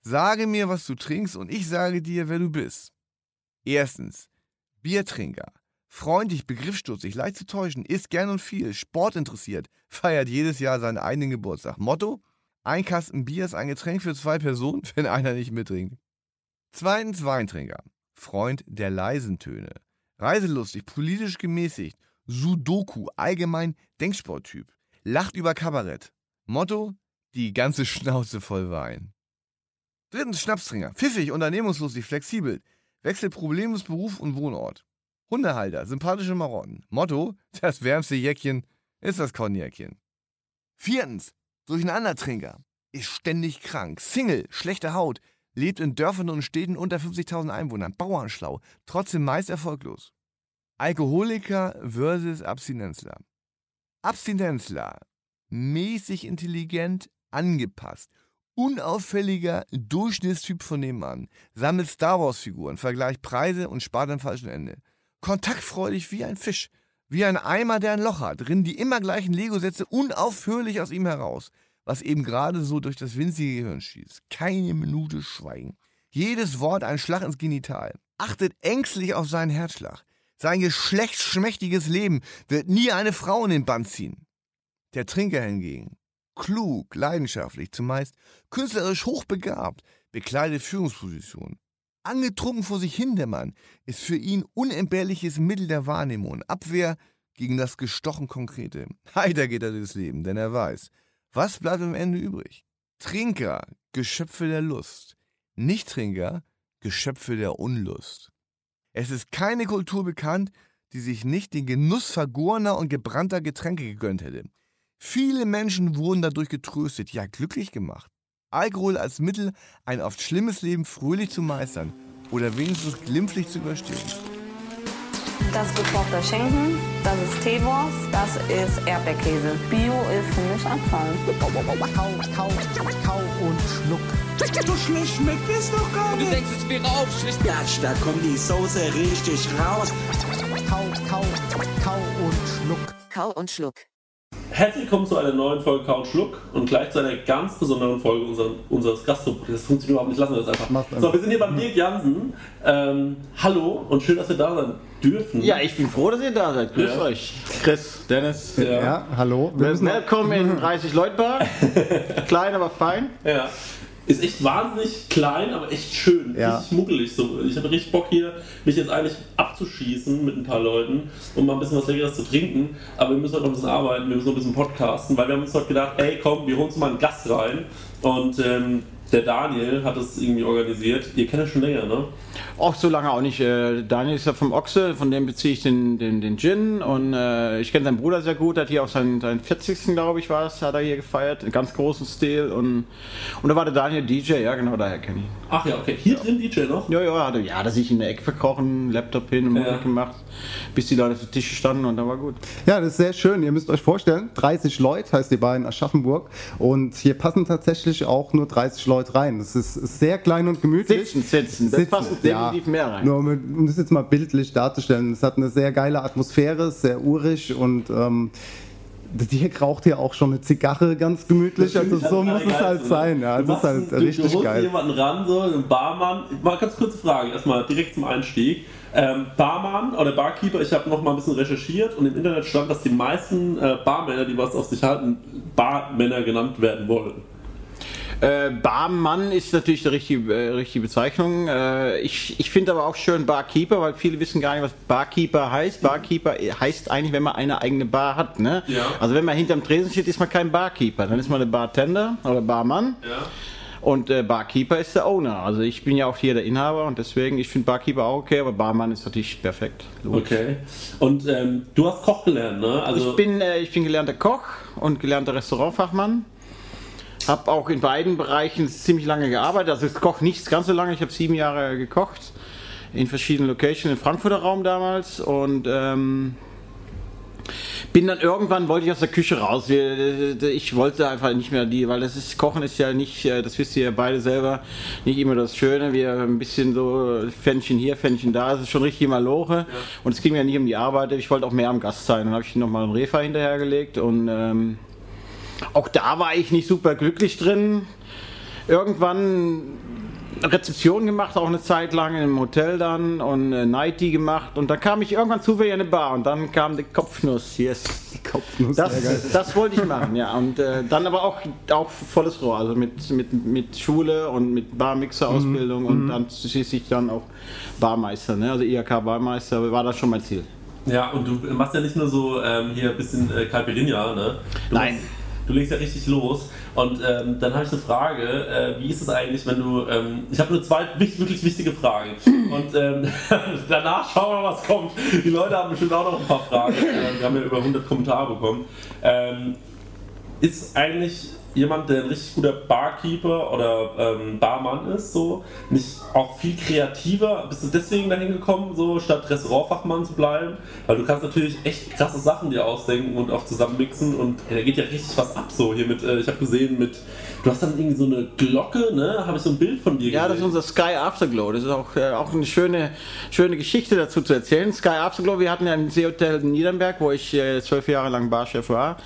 Sage mir, was du trinkst und ich sage dir, wer du bist. Erstens, Biertrinker. Freundlich, begriffsstutzig, leicht zu täuschen, isst gern und viel, sportinteressiert, feiert jedes Jahr seinen eigenen Geburtstag. Motto? Ein Kasten Bier ist ein Getränk für zwei Personen, wenn einer nicht mittrinkt. Zweitens Weintrinker. Freund der leisen Töne. Reiselustig, politisch gemäßigt. Sudoku, allgemein Denksporttyp. Lacht über Kabarett. Motto: die ganze Schnauze voll Wein. Drittens Schnapstrinker. Pfiffig, unternehmungslustig, flexibel. Wechselt problemlos Beruf und Wohnort. Hundehalter, sympathische Marotten. Motto: das wärmste Jäckchen ist das Cognacchen. Viertens Durcheinandertrinker. Ist ständig krank. Single, schlechte Haut. Lebt in Dörfern und Städten unter 50.000 Einwohnern. Bauernschlau. Trotzdem meist erfolglos. Alkoholiker versus Abstinenzler. Abstinenzler. Mäßig intelligent, angepasst. Unauffälliger Durchschnittstyp von nebenan. Sammelt Star Wars-Figuren, vergleicht Preise und spart am falschen Ende. Kontaktfreudig wie ein Fisch. Wie ein Eimer, der ein Loch hat, rinnen die immer gleichen Lego-Sätze unaufhörlich aus ihm heraus, was eben gerade so durch das winzige Gehirn schießt. Keine Minute Schweigen. Jedes Wort ein Schlag ins Genital. Achtet ängstlich auf seinen Herzschlag. Sein geschlechtsschmächtiges Leben wird nie eine Frau in den Band ziehen. Der Trinker hingegen, klug, leidenschaftlich, zumeist künstlerisch hochbegabt, bekleidet Führungspositionen. Angetrunken vor sich hindämmern ist für ihn unentbehrliches Mittel der Wahrnehmung, Abwehr gegen das gestochen Konkrete. Heiter geht er durchs Leben, denn er weiß, was bleibt am Ende übrig? Trinker, Geschöpfe der Lust. Nichttrinker, Geschöpfe der Unlust. Es ist keine Kultur bekannt, die sich nicht den Genuss vergorener und gebrannter Getränke gegönnt hätte. Viele Menschen wurden dadurch getröstet, ja glücklich gemacht. Alkohol als Mittel, ein oft schlimmes Leben fröhlich zu meistern oder wenigstens glimpflich zu überstehen. Das ist gekochter Schinken, das ist Teewurst, das ist Erdbeerkäse. Bio ist für mich Abfall. Kau, kau, kau und schluck. So schlecht schmeckt es doch gar Du nicht. denkst, es wäre aufschlicht. Gatsch, da kommt die Soße richtig raus. Kau, kau, kau und schluck. Kau und Schluck. Herzlich willkommen zu einer neuen Folge Couch Schluck und gleich zu einer ganz besonderen Folge unser, unseres Gastro-Podcasts. Das funktioniert überhaupt nicht, lassen wir das einfach. Mach's So, wir sind hier beim Dirk Jansen. Ähm, hallo und schön, dass wir da sein dürfen. Ja, ich bin froh, dass ihr da seid. Grüß Ja. euch. Chris, Dennis. Ja. Ja, hallo. Wir Willkommen in 30 Leute Bar. Klein, aber fein. Ja. Ist echt wahnsinnig klein, aber echt schön. Ja. Richtig muckelig. So. Ich habe richtig Bock hier, mich jetzt eigentlich abzuschießen mit ein paar Leuten, um mal ein bisschen was Leckeres zu trinken. Aber wir müssen heute noch ein bisschen arbeiten, wir müssen noch ein bisschen podcasten, weil wir haben uns heute gedacht, ey komm, wir holen uns mal einen Gast rein. Und ähm, der Daniel hat es irgendwie organisiert. Ihr kennt das schon länger, ne? Auch so lange auch nicht. Äh, Daniel ist ja vom Ochse, von dem beziehe ich den, den, den Gin. Und äh, ich kenne seinen Bruder sehr gut. Hat hier auf seinen, seinen 40. glaube ich war es, hat er hier gefeiert. In ganz großen Stil. Und, und da war der Daniel DJ, ja genau, daher kenne ich ihn. Ach ja, okay. Hier drin DJ noch? Ja, ja, hat er, ja, da sich in der Ecke verkrochen, Laptop hin und Musik Ja. gemacht, bis die Leute auf Tische standen und dann war gut. Ja, das ist sehr schön. Ihr müsst euch vorstellen, 30 Leute heißt die in Aschaffenburg. Und hier passen tatsächlich auch nur 30 Leute rein. Das ist sehr klein und gemütlich. Sitzen, sitzen. Das passt definitiv mehr rein. Nur um, um das jetzt mal bildlich darzustellen. Es hat eine sehr geile Atmosphäre, sehr urig und ähm, der Dirk raucht hier auch schon eine Zigarre ganz gemütlich. Also so muss es halt sein. Ja, Du das ist halt einen- du, richtig du holst geil. jemanden ran, so einen Barmann. Mal ganz kurze Frage, erstmal direkt zum Einstieg. Ähm, Barmann oder Barkeeper, ich habe noch mal ein bisschen recherchiert und im Internet stand, dass die meisten äh, Barmänner, die was auf sich halten, Barmänner genannt werden wollen. Äh, Barmann ist natürlich die richtige, äh, richtige Bezeichnung. Äh, ich ich finde aber auch schön Barkeeper, weil viele wissen gar nicht, was Barkeeper heißt. Barkeeper heißt eigentlich, wenn man eine eigene Bar hat. Ne? Ja. Also wenn man hinterm Tresen steht, ist man kein Barkeeper. Dann ist man ein Bartender oder Barmann. Ja. Und äh, Barkeeper ist der Owner. Also ich bin ja auch hier der Inhaber und deswegen, ich finde Barkeeper auch okay, aber Barmann ist natürlich perfekt. Logisch. Okay. Und ähm, du hast Koch gelernt, ne? Also Ich bin, äh, ich bin gelernter Koch und gelernter Restaurantfachmann. Habe auch in beiden Bereichen ziemlich lange gearbeitet. Also ich koche nicht ganz so lange. Ich habe sieben Jahre gekocht in verschiedenen Locations im Frankfurter Raum damals und ähm, bin dann irgendwann wollte ich aus der Küche raus. Ich wollte einfach nicht mehr die, weil das ist Kochen ist ja nicht, äh, das wisst ihr ja beide selber, nicht immer das Schöne. Wir ein bisschen so Fännchen hier, Fännchen da. Es ist schon richtig Maloche ja. und es ging mir nicht um die Arbeit. Ich wollte auch mehr am Gast sein. Dann habe ich noch mal einen Refa hinterhergelegt und ähm, auch da war ich nicht super glücklich drin. Irgendwann Rezeption gemacht, auch eine Zeit lang im Hotel dann und äh, Nighty gemacht und dann kam ich irgendwann zufällig in eine Bar und dann kam die Kopfnuss, yes. Die Kopfnuss, das, das wollte ich machen, ja. Und äh, dann aber auch, auch volles Rohr, also mit, mit, mit Schule und mit Barmixer-Ausbildung mhm. und mhm. dann schließlich dann auch Barmeister, ne? also IHK-Barmeister, war das schon mein Ziel. Ja, und du machst ja nicht nur so ähm, hier ein bisschen äh, Calperinia, ne? Du Nein. Machst, du legst ja richtig los. Und ähm, dann habe ich eine Frage, äh, wie ist es eigentlich, wenn du, ähm, ich habe nur zwei wirklich wichtige Fragen. Und ähm, danach schauen wir mal, was kommt. Die Leute haben bestimmt auch noch ein paar Fragen. Wir haben ja über 100 Kommentare bekommen. Ähm, ist eigentlich jemand, der ein richtig guter Barkeeper oder ähm, Barmann ist, so nicht auch viel kreativer? Bist du deswegen dahin gekommen, so statt Restaurantfachmann zu bleiben? Weil du kannst natürlich echt krasse Sachen dir ausdenken und auch zusammenmixen und ey, da geht ja richtig was ab so hier mit. Äh, ich habe gesehen mit Du hast dann irgendwie so eine Glocke, ne? Habe ich so ein Bild von dir Ja, gesehen. das ist unser Sky Afterglow. Das ist auch, äh, auch eine schöne, schöne Geschichte dazu zu erzählen. Sky Afterglow, wir hatten ja ein Seehotel in Niedernberg, wo ich äh, zwölf Jahre lang Barchef war.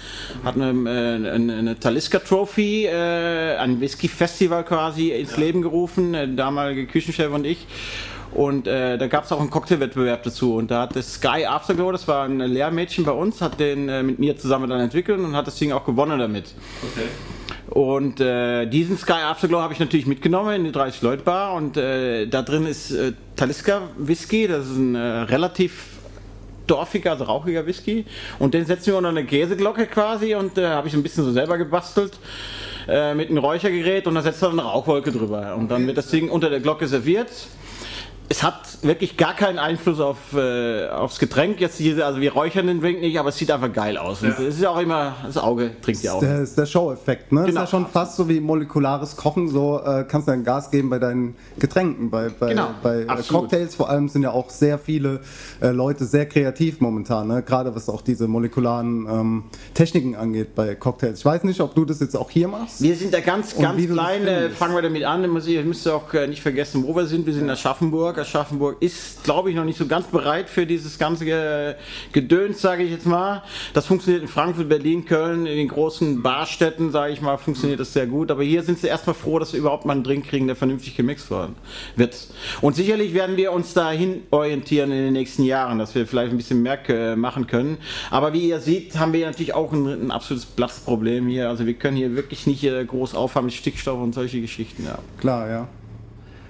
Hatten äh, eine, eine Talisker Trophy, äh, ein Whisky Festival quasi ins ja. Leben gerufen, der damalige Küchenchef und ich. Und äh, da gab es auch einen Cocktailwettbewerb dazu. Und da hat das Sky Afterglow, das war ein Lehrmädchen bei uns, hat den äh, mit mir zusammen dann entwickelt und hat das Ding auch gewonnen damit. Okay. Und äh, diesen Sky Afterglow habe ich natürlich mitgenommen in die 30-Leute-Bar und äh, da drin ist äh, Talisker Whisky, das ist ein äh, relativ dorfiger, also rauchiger Whisky. Und den setzen wir unter eine Käseglocke quasi. Und äh, habe ich ein bisschen so selber gebastelt äh, mit einem Räuchergerät. Und da setzt man eine Rauchwolke drüber. Und dann wird das Ding unter der Glocke serviert es hat wirklich gar keinen Einfluss auf, äh, aufs Getränk. Jetzt hier, also wir räuchern den Drink nicht, aber es sieht einfach geil aus. Ja. Und es ist ja auch immer, das Auge trinkt ja auch. Das ist der Show-Effekt, ne? Genau. Das ist ja schon fast so wie molekulares Kochen, so äh, kannst du dann Gas geben bei deinen Getränken. Bei, bei, genau. bei äh, Cocktails vor allem sind ja auch sehr viele äh, Leute sehr kreativ momentan, ne? gerade was auch diese molekularen ähm, Techniken angeht bei Cocktails. Ich weiß nicht, ob du das jetzt auch hier machst. Wir sind da ganz, ganz klein, äh, fangen wir damit an. Ihr müsst auch äh, nicht vergessen, wo wir sind. Wir sind in Aschaffenburg. Aschaffenburg ist, glaube ich, noch nicht so ganz bereit für dieses ganze Gedöns, sage ich jetzt mal. Das funktioniert in Frankfurt, Berlin, Köln, in den großen Barstädten, sage ich mal, funktioniert das sehr gut. Aber hier sind sie erstmal froh, dass wir überhaupt mal einen Drink kriegen, der vernünftig gemixt wird. Und sicherlich werden wir uns dahin orientieren in den nächsten Jahren, dass wir vielleicht ein bisschen mehr machen können. Aber wie ihr seht, haben wir natürlich auch ein, ein absolutes Platzproblem hier. Also wir können hier wirklich nicht äh, groß aufhaben mit Stickstoff und solche Geschichten. Ja. Klar, ja.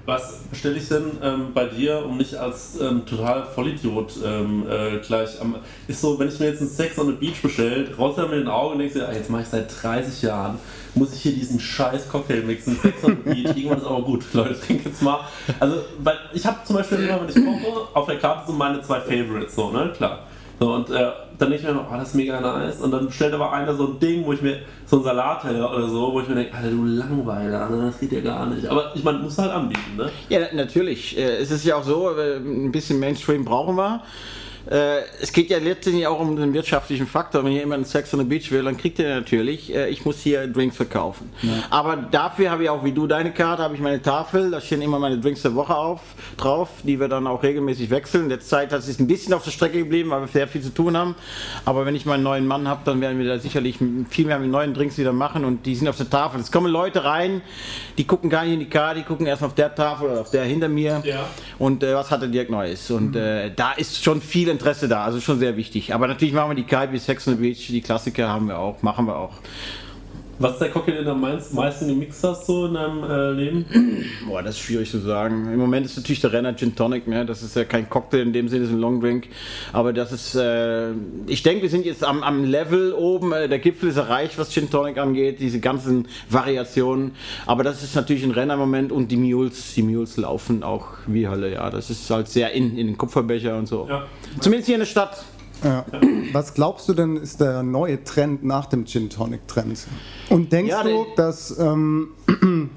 Was stelle ich denn ähm, bei dir, um nicht als ähm, total Vollidiot ähm, äh, gleich am. Ist so, wenn ich mir jetzt einen Sex on the Beach bestelle, raus mir den Augen und denkst dir, ah, jetzt mache ich seit 30 Jahren, muss ich hier diesen scheiß Cocktail mixen, Sex on the Beach, irgendwann ist aber gut, Leute, trink jetzt mal. Also, weil ich habe zum Beispiel immer, wenn ich koche, auf der Karte so meine zwei Favorites, so, ne, klar. So, und äh, dann denke ich mir, oh, das ist mega nice. Und dann stellt aber einer so ein Ding, wo ich mir, so ein Salatteller oder so, wo ich mir denke, Alter, du Langweiler, das geht ja gar nicht. Aber ich meine, muss halt anbieten, ne? Ja, natürlich. Äh, es ist ja auch so, äh, ein bisschen Mainstream brauchen wir. Äh, es geht ja letztendlich auch um den wirtschaftlichen Faktor. Wenn jemand Sex on the Beach will, dann kriegt er natürlich, äh, ich muss hier Drinks verkaufen. Ja. Aber dafür habe ich auch, wie du deine Karte, habe ich meine Tafel, da stehen immer meine Drinks der Woche auf, drauf, die wir dann auch regelmäßig wechseln. In der Zeit hat es ein bisschen auf der Strecke geblieben, weil wir sehr viel zu tun haben. Aber wenn ich meinen neuen Mann habe, dann werden wir da sicherlich viel mehr mit neuen Drinks wieder machen und die sind auf der Tafel. Es kommen Leute rein, die gucken gar nicht in die Karte, die gucken erst auf der Tafel oder auf der hinter mir. Ja. Und äh, was hat der Dirk Neues? Und mhm. äh, da ist schon viel Interesse da, also schon sehr wichtig. Aber natürlich machen wir die Kite wie Sex on the Beach, die Klassiker haben wir auch, machen wir auch. Was ist der Cocktail, den du am meisten gemixt hast so in deinem äh, Leben? Boah, das ist schwierig zu sagen. Im Moment ist natürlich der Renner Gin Tonic, ne? das ist ja kein Cocktail in dem Sinne, das ist ein Long Drink. Aber das ist, äh, ich denke, wir sind jetzt am, am Level oben, äh, der Gipfel ist erreicht, was Gin Tonic angeht, diese ganzen Variationen. Aber das ist natürlich ein Renner im Moment und die Mules, die Mules laufen auch wie Hölle, ja. Das ist halt sehr in, in den Kupferbecher und so. Ja. Zumindest hier in der Stadt. Ja. Was glaubst du denn ist der neue Trend nach dem Gin Tonic Trend? Und denkst Ja, du, der- dass ähm,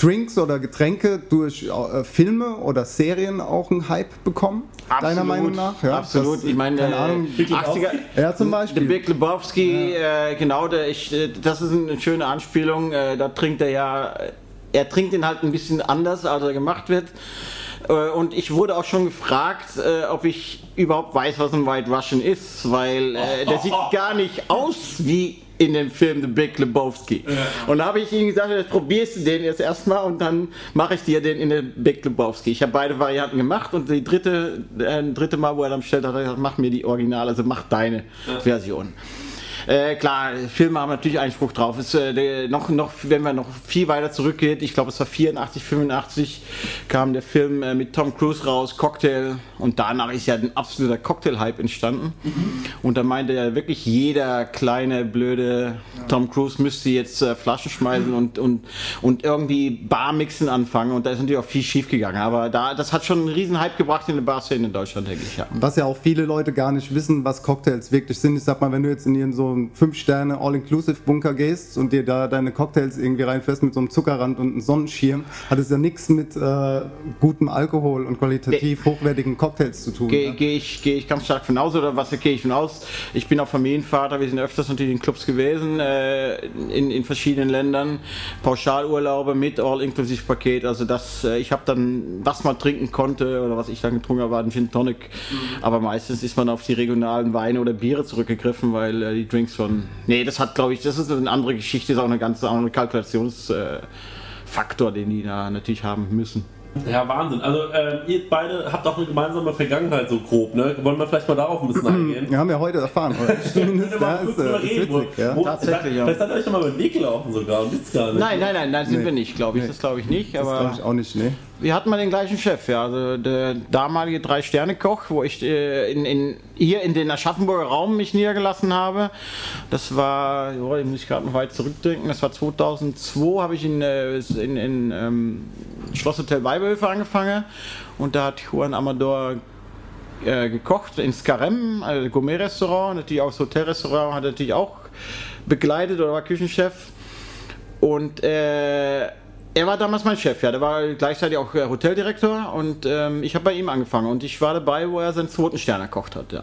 Drinks oder Getränke durch äh, Filme oder Serien auch einen Hype bekommen? Deiner Meinung nach? Absolut. Das- ich meine, keine äh, Ahnung. 80er. Ja, zum Beispiel. Big Lebowski, äh, genau, der, ich, äh, das ist eine schöne Anspielung. Äh, da trinkt er ja, er trinkt ihn halt ein bisschen anders, als er gemacht wird. Äh, Und ich wurde auch schon gefragt, äh, ob ich überhaupt weiß, was ein White Russian ist, weil äh, der sieht gar nicht aus wie in dem Film The Big Lebowski. Und da habe ich ihm gesagt, jetzt probierst du den jetzt erstmal und dann mache ich dir den in den Big Lebowski. Ich habe beide Varianten gemacht und die dritte, äh, dritte Mal, wo er dann bestellt hat, hat er gesagt, mach mir die Original, also mach deine Version. Äh, klar, Filme haben natürlich Einspruch drauf. Es, äh, noch, noch, wenn man noch viel weiter zurückgeht, ich glaube es war 84, 85, kam der Film äh, mit Tom Cruise raus, Cocktail. Und danach ist ja ein absoluter Cocktail-Hype entstanden. Und da meinte ja wirklich jeder kleine, blöde Tom Cruise müsste jetzt äh, Flaschen schmeißen und, und, und irgendwie Barmixen anfangen. Und da ist natürlich auch viel schief gegangen. Aber da, das hat schon einen riesen Hype gebracht in der Barszene in Deutschland, denke ich. Ja. Was ja auch viele Leute gar nicht wissen, was Cocktails wirklich sind. Ich sag mal, wenn du jetzt in ihren so einen 5-Sterne All-Inclusive-Bunker gehst und dir da deine Cocktails irgendwie reinfährst mit so einem Zuckerrand und einem Sonnenschirm, hat es ja nichts mit äh, gutem Alkohol und qualitativ hochwertigen Cocktails zu tun. Gehe ne? geh ich, geh ich ganz stark von aus, oder was gehe ich von aus? Ich bin auch Familienvater, wir sind öfters natürlich in Clubs gewesen, äh, in, in verschiedenen Ländern, Pauschalurlaube mit All-Inklusiv-Paket, also das, äh, ich habe dann, was man trinken konnte, oder was ich dann getrunken habe, war ein Gin Tonic, aber meistens ist man auf die regionalen Weine oder Biere zurückgegriffen, weil äh, die Drinks schon, nee, das hat, glaube ich, das ist eine andere Geschichte, ist auch eine ganz andere Kalkulationsfaktor, äh, den die da natürlich haben müssen. Ja, Wahnsinn. Also, äh, ihr beide habt auch eine gemeinsame Vergangenheit so grob, ne? Wollen wir vielleicht mal darauf ein bisschen eingehen? Wir haben ja heute erfahren, oder? Zumindest, wir ja, ist, äh, ist reden, wo- witzig, ja. wo- Tatsächlich, ja. Vielleicht seid ihr euch noch mal über den Weg gelaufen sogar und wisst gar nicht. Nein, nein, nein, nein, sind Nee. wir nicht, glaube ich, Nee. das glaube ich nicht, Das aber... glaube ich auch nicht, ne? Wir hatten mal den gleichen Chef, ja. Also der damalige Drei-Sterne-Koch, wo ich äh, in, in, hier in den Aschaffenburger Raum mich niedergelassen habe. Das war, ich muss gerade noch weit zurückdenken, das war 2002, habe ich in, äh, in, in ähm, Schlosshotel Weibelhöfe angefangen. Und da hat Juan Amador äh, gekocht in Scarem, also Gourmet-Restaurant, natürlich auch das Hotelrestaurant, hat natürlich auch begleitet oder war Küchenchef. Und äh, er war damals mein Chef, ja. Der war gleichzeitig auch äh, Hoteldirektor und ähm, ich habe bei ihm angefangen und ich war dabei, wo er seinen zweiten Stern erkocht hat, ja.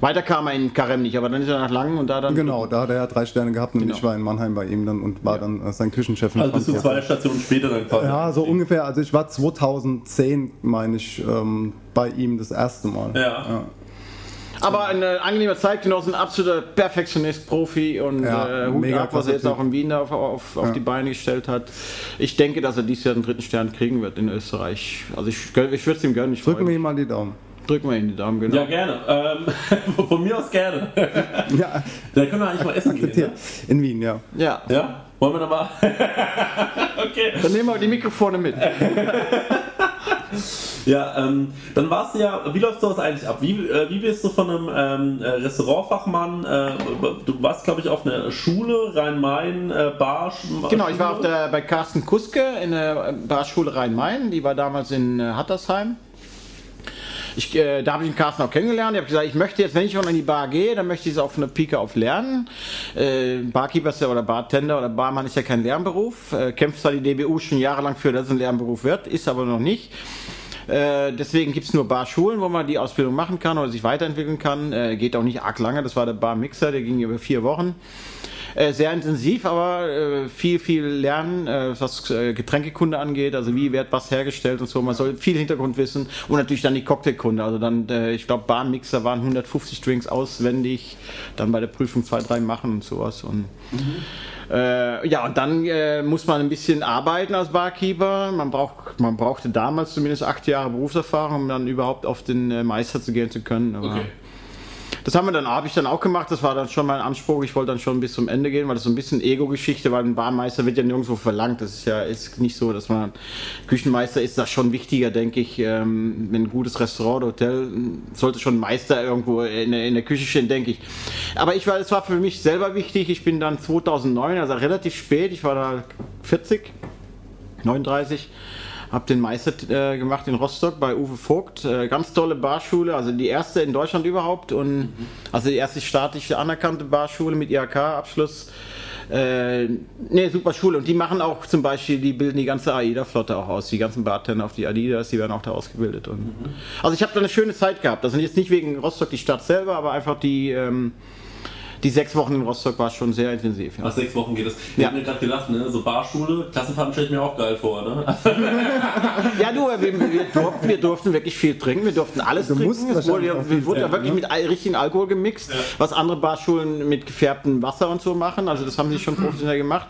Weiter kam er in Karem nicht, aber dann ist er nach Langen und da dann. Genau, da hat er ja drei Sterne gehabt und Genau. ich war in Mannheim bei ihm dann und war dann äh, sein Küchenchef in Also bist du zwei Stationen später dann quasi. Ja, so ungefähr. Also ich war 2010, meine ich, ähm, bei ihm das erste Mal. Ja. Aber ein äh, angenehmer Zeitgenosse, ein absoluter Perfektionist, Profi und Ja, äh, Hut ab, was er jetzt auch in Wien da auf, auf, auf Ja. die Beine gestellt hat. Ich denke, dass er dieses Jahr den dritten Stern kriegen wird in Österreich. Also ich, ich würde es ihm gönnen. Drücken wir ihm mal die Daumen. Drücken wir ihm die Daumen, genau. Ja, gerne. Ähm, von mir aus gerne. Ja, Dann können wir eigentlich mal essen gehen. akzeptiert. Ne? In Wien, ja. Ja. Ja? Wollen wir da mal? okay. Dann nehmen wir die Mikrofone mit. Ja, ähm, dann warst du ja, wie läuft sowas eigentlich ab? Wie, äh, wirst du von einem ähm, äh, Restaurantfachmann, äh, du warst glaube ich auf einer Schule, Rhein-Main, äh, Bar. Genau, ich war auf der, bei Carsten Kuske in der Barschule Rhein-Main, die war damals in äh, Hattersheim. Ich, äh, da habe ich den Carsten auch kennengelernt. Ich habe gesagt, ich möchte jetzt, wenn ich schon in die Bar gehe, dann möchte ich es von der Pike auf lernen. Äh, Barkeeper ist ja, oder Bartender oder Barmann ist ja kein Lernberuf. Äh, kämpft zwar die DBU schon jahrelang für, dass es ein Lernberuf wird, ist aber noch nicht. Äh, deswegen gibt es nur Barschulen, wo man die Ausbildung machen kann oder sich weiterentwickeln kann. Äh, geht auch nicht arg lange. Das war der Barmixer, der ging über vier Wochen. Äh, sehr intensiv, aber äh, viel, viel lernen, äh, was äh, Getränkekunde angeht, also wie wird was hergestellt und so. Man soll viel Hintergrund wissen und natürlich dann die Cocktailkunde. Also dann, äh, ich glaube, Barmixer waren 150 Drinks auswendig, dann bei der Prüfung zwei, drei machen und sowas. Und äh, ja, und dann äh, muss man ein bisschen arbeiten als Barkeeper. Man, braucht, man brauchte damals zumindest acht Jahre Berufserfahrung, um dann überhaupt auf den äh, Meister zu gehen zu können. Okay. Das haben wir dann, habe ich dann auch gemacht. Das war dann schon mein Anspruch. Ich wollte dann schon bis zum Ende gehen, weil das so ein bisschen Ego-Geschichte, weil ein Barmeister wird ja nirgendwo verlangt. Das ist ja ist nicht so, dass man Küchenmeister ist. Das schon wichtiger, denke ich. Ähm, ein gutes Restaurant oder Hotel sollte schon Meister irgendwo in, der- in der Küche stehen, denke ich. Aber ich war, es war für mich selber wichtig. Ich bin dann 2009, also relativ spät. Ich war da 40, 39 Hab den Meister äh, gemacht in Rostock bei Uwe Vogt. Äh, ganz tolle Barschule, also die erste in Deutschland überhaupt und also die erste staatliche anerkannte Barschule mit IHK-Abschluss. Äh, ne, super Schule. Und die machen auch zum Beispiel, die bilden die ganze AIDA-Flotte auch aus. Die ganzen Bartender auf die Adidas, die werden auch da ausgebildet. Und, Also ich habe da eine schöne Zeit gehabt. Sind jetzt nicht wegen Rostock die Stadt selber, aber einfach die, ähm, die sechs Wochen in Rostock war schon sehr intensiv. Ja. Nach sechs Wochen geht es. Ich Ja. hab mir gerade gedacht, ne, so Barschule, Klassenfahrten stelle ich mir auch geil vor, ne? Ja, du, wir, wir, durften, wir durften wirklich viel trinken, wir durften alles Du trinken. Es wurde, ja, wir wurde ja wirklich ne? mit richtigen Alkohol gemixt, was andere Barschulen mit gefärbtem Wasser und so machen. Also das haben sie schon professionell gemacht.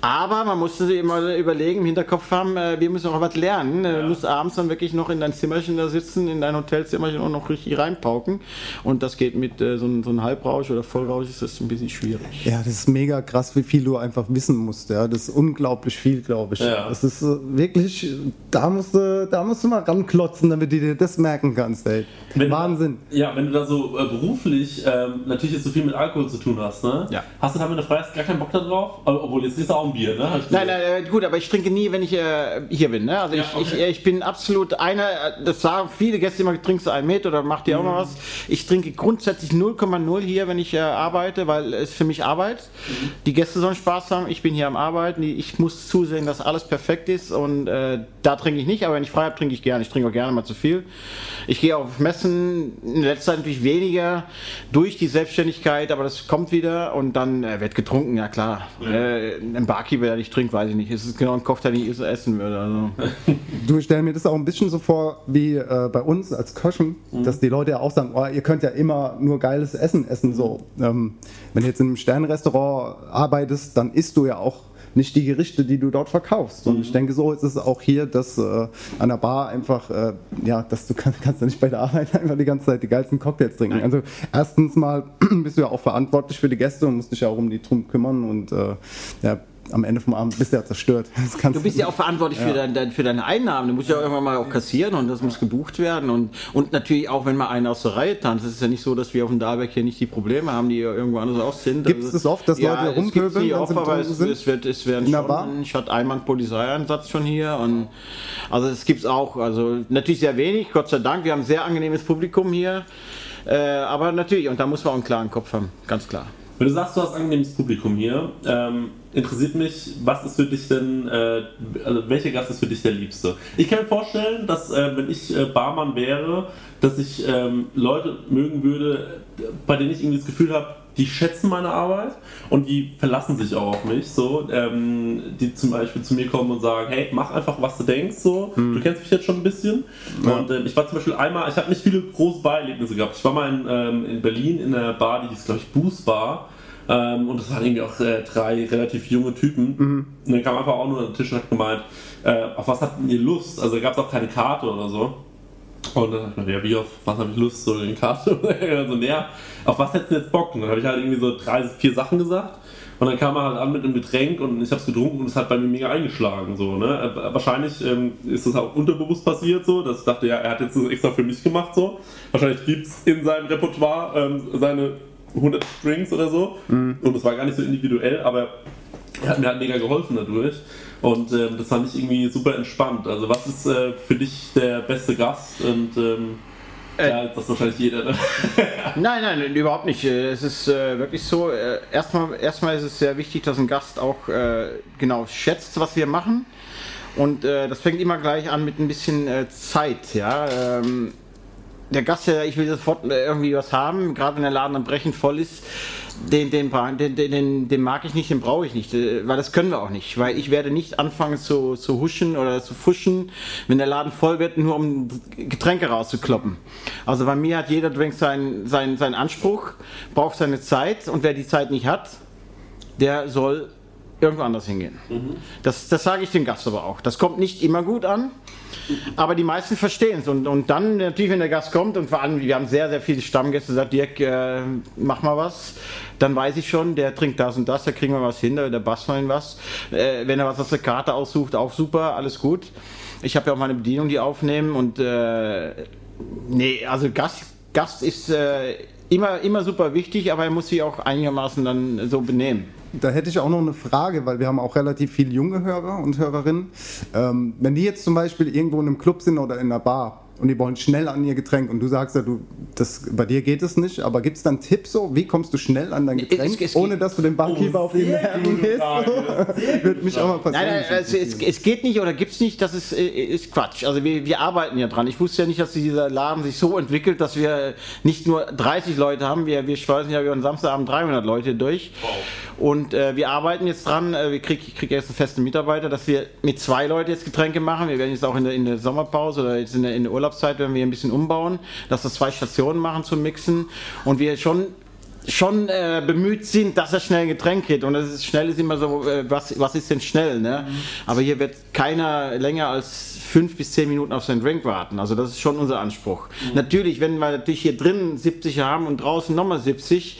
Aber man musste sich immer überlegen, im Hinterkopf haben, äh, wir müssen auch was lernen. Äh, Du musst abends dann wirklich noch in dein Zimmerchen da sitzen, in dein Hotelzimmerchen und noch richtig reinpauken. Und das geht mit äh, so, einem- so einem Halbrausch oder Vollrausch ist das ein bisschen schwierig. Ja, das ist mega krass, wie viel du einfach wissen musst. Ja, das ist unglaublich viel, glaube ich. Ja. Das ist äh, wirklich, da musst du, da musst du mal ranklotzen, damit du dir das merken kannst, ey. Wenn- Wahnsinn. Ja, wenn du da so äh, beruflich ähm, natürlich jetzt so viel mit Alkohol zu tun hast, ne? Ja. Hast du da, wenn du frei hast, gar keinen Bock da drauf? Ob- Obwohl, jetzt ist auch ein Bier, ne? Nein, nein, äh, gut, aber ich trinke nie, wenn ich äh, hier bin. Ne? Also Ja, ich, okay. ich, äh, ich bin absolut einer, äh, das sagen viele Gäste immer, trinkst du einen mit oder macht dir auch Mhm. mal was. Ich trinke grundsätzlich 0,0 hier, wenn ich äh, arbeite, weil es für mich Arbeit. Mhm. Die Gäste sollen Spaß haben, ich bin hier am Arbeiten, ich muss zusehen, dass alles perfekt ist und äh, da trinke ich nicht, aber wenn ich frei habe, trinke ich gerne. Ich trinke auch gerne mal zu viel. Ich gehe auf Messen, in letzter Zeit natürlich weniger durch die Selbstständigkeit, aber das kommt wieder und dann äh, wird getrunken, ja klar. Äh, ein Barkeeper, der nicht trinkt, weiß ich nicht. Es ist genau ein Koch, der nicht essen würde. Also. Du stell mir das auch ein bisschen so vor wie äh, bei uns als Köchen, Mhm. dass die Leute ja auch sagen, oh, ihr könnt ja immer nur geiles Essen essen. So, ähm, wenn du jetzt in einem Sternrestaurant arbeitest, dann isst du ja auch nicht die Gerichte, die du dort verkaufst. Und ich denke, so ist es auch hier, dass äh, an der Bar einfach, äh, ja, dass du kann, kannst ja nicht bei der Arbeit einfach die ganze Zeit die geilsten Cocktails trinken. Also erstens mal bist du ja auch verantwortlich für die Gäste und musst dich ja auch um die drum kümmern und äh, ja, am Ende vom Abend bist du ja zerstört. Du bist ja auch verantwortlich für, dein, dein, für deine Einnahmen. Du musst ja irgendwann mal auch kassieren und das muss gebucht werden. Und, und natürlich auch, wenn mal einer aus der Reihe tanzt. Es ist ja nicht so, dass wir auf dem Dahlberg hier nicht die Probleme haben, die irgendwo anders auch sind. Also, Gibt's das oft, dass ja, Leute es nicht wenn oft, aber es, sind? es, wird, es werden schon, ich hatte einmal einen Polizeieinsatz schon hier. Und, also es gibt's auch. Also natürlich sehr wenig, Gott sei Dank. Wir haben ein sehr angenehmes Publikum hier. Äh, aber natürlich, und da muss man auch einen klaren Kopf haben, ganz klar. Wenn du sagst, du hast ein angenehmes Publikum hier, ähm, interessiert mich, was ist für dich denn, äh, also welcher Gast ist für dich der Liebste? Ich kann mir vorstellen, dass äh, wenn ich äh, Barmann wäre, dass ich ähm, Leute mögen würde, bei denen ich irgendwie das Gefühl habe, die schätzen meine Arbeit und die verlassen sich auch auf mich, so, ähm, die zum Beispiel zu mir kommen und sagen, hey, mach einfach, was du denkst, so, du kennst mich jetzt schon ein bisschen. Und ähm, ich war zum Beispiel einmal, ich habe nicht viele große Barerlebnisse gehabt. Ich war mal in, ähm, in Berlin in einer Bar, die hieß, glaube ich, Boost Bar. Ähm, und das waren irgendwie auch äh, drei relativ junge Typen. Und dann kam einfach auch nur an den Tisch und hat gemeint, äh, auf was hatten ihr Lust? Also da gab es auch keine Karte oder so. Und dann dachte ich mir, ja, wie auf was habe ich Lust, so in Karte? so, näher, auf was hättest du jetzt Bock? Und dann habe ich halt irgendwie so drei, vier Sachen gesagt. Und dann kam er halt an mit einem Getränk und ich habe es getrunken und es hat bei mir mega eingeschlagen. So, ne? Äh, Wahrscheinlich ähm, ist das auch unterbewusst passiert, so, dass ich dachte, ja, er hat jetzt das extra für mich gemacht. So. Wahrscheinlich gibt es in seinem Repertoire ähm, seine 100 Drinks oder so. Und das war gar nicht so individuell, aber er hat mir halt mega geholfen dadurch. Und ähm, das fand ich irgendwie super entspannt. Also, was ist äh, für dich der beste Gast? Und ähm, ja, das ist wahrscheinlich jeder. Ne? Nein, nein, überhaupt nicht. Äh, Es ist äh, wirklich so. Äh, erstmal, erstmal ist es sehr wichtig, dass ein Gast auch äh, genau schätzt, was wir machen. Und äh, das fängt immer gleich an mit ein bisschen äh, Zeit. Ja? Ähm, der Gast, der, ich will sofort äh, irgendwie was haben, gerade wenn der Laden dann brechend voll ist, den, den, den, den, den, den mag ich nicht, den brauche ich nicht, äh, weil das können wir auch nicht. Weil ich werde nicht anfangen zu, zu huschen oder zu fuschen, wenn der Laden voll wird, nur um Getränke rauszukloppen. Also bei mir hat jeder Drink seinen, seinen, seinen Anspruch, braucht seine Zeit und wer die Zeit nicht hat, der soll irgendwo anders hingehen. Das, das sage ich dem Gast aber auch. Das kommt nicht immer gut an, aber die meisten verstehen es. Und, und dann natürlich, wenn der Gast kommt und vor allem, wir haben sehr, sehr viele Stammgäste, sagt Dirk, äh, mach mal was. Dann weiß ich schon, der trinkt das und das, da kriegen wir was hin, da, basteln wir was. Äh, wenn er was aus der Karte aussucht, auch super, alles gut. Ich habe ja auch meine Bedienung, die aufnehmen und äh, nee, also Gast, Gast ist äh, immer, immer super wichtig, aber er muss sich auch einigermaßen dann so benehmen. Da hätte ich auch noch eine Frage, weil wir haben auch relativ viele junge Hörer und Hörerinnen. Ähm, wenn die jetzt zum Beispiel irgendwo in einem Club sind oder in einer Bar und die wollen schnell an ihr Getränk und du sagst ja, du, das, bei dir geht es nicht, aber gibt es dann Tipps so, wie kommst du schnell an dein Getränk, Es- es ohne dass du den Barkeeper Oh, auf die Nerven gehst? Würde mich auch mal passieren. Nein, nein, also es, es geht nicht oder gibt es nicht, das ist, äh, ist Quatsch. Also wir, wir arbeiten ja dran. Ich wusste ja nicht, dass dieser Laden sich so entwickelt, dass wir nicht nur 30 Leute haben, wir, wir schleusen ja über den Samstagabend 300 Leute durch. Und äh, wir arbeiten jetzt dran, äh, wir krieg, ich kriege erst einen festen Mitarbeiter, dass wir mit zwei Leuten jetzt Getränke machen. Wir werden jetzt auch in der, in der Sommerpause oder jetzt in der, in der Urlaubszeit werden wir ein bisschen umbauen, dass wir zwei Stationen machen zum Mixen und wir schon schon äh, bemüht sind, dass er schnell ein Getränk kriegt. Und das ist, schnell ist immer so, äh, was, was ist denn schnell? Ne? Aber hier wird keiner länger als fünf bis zehn Minuten auf seinen Drink warten. Also das ist schon unser Anspruch. Natürlich, wenn wir natürlich hier drin 70 haben und draußen nochmal 70,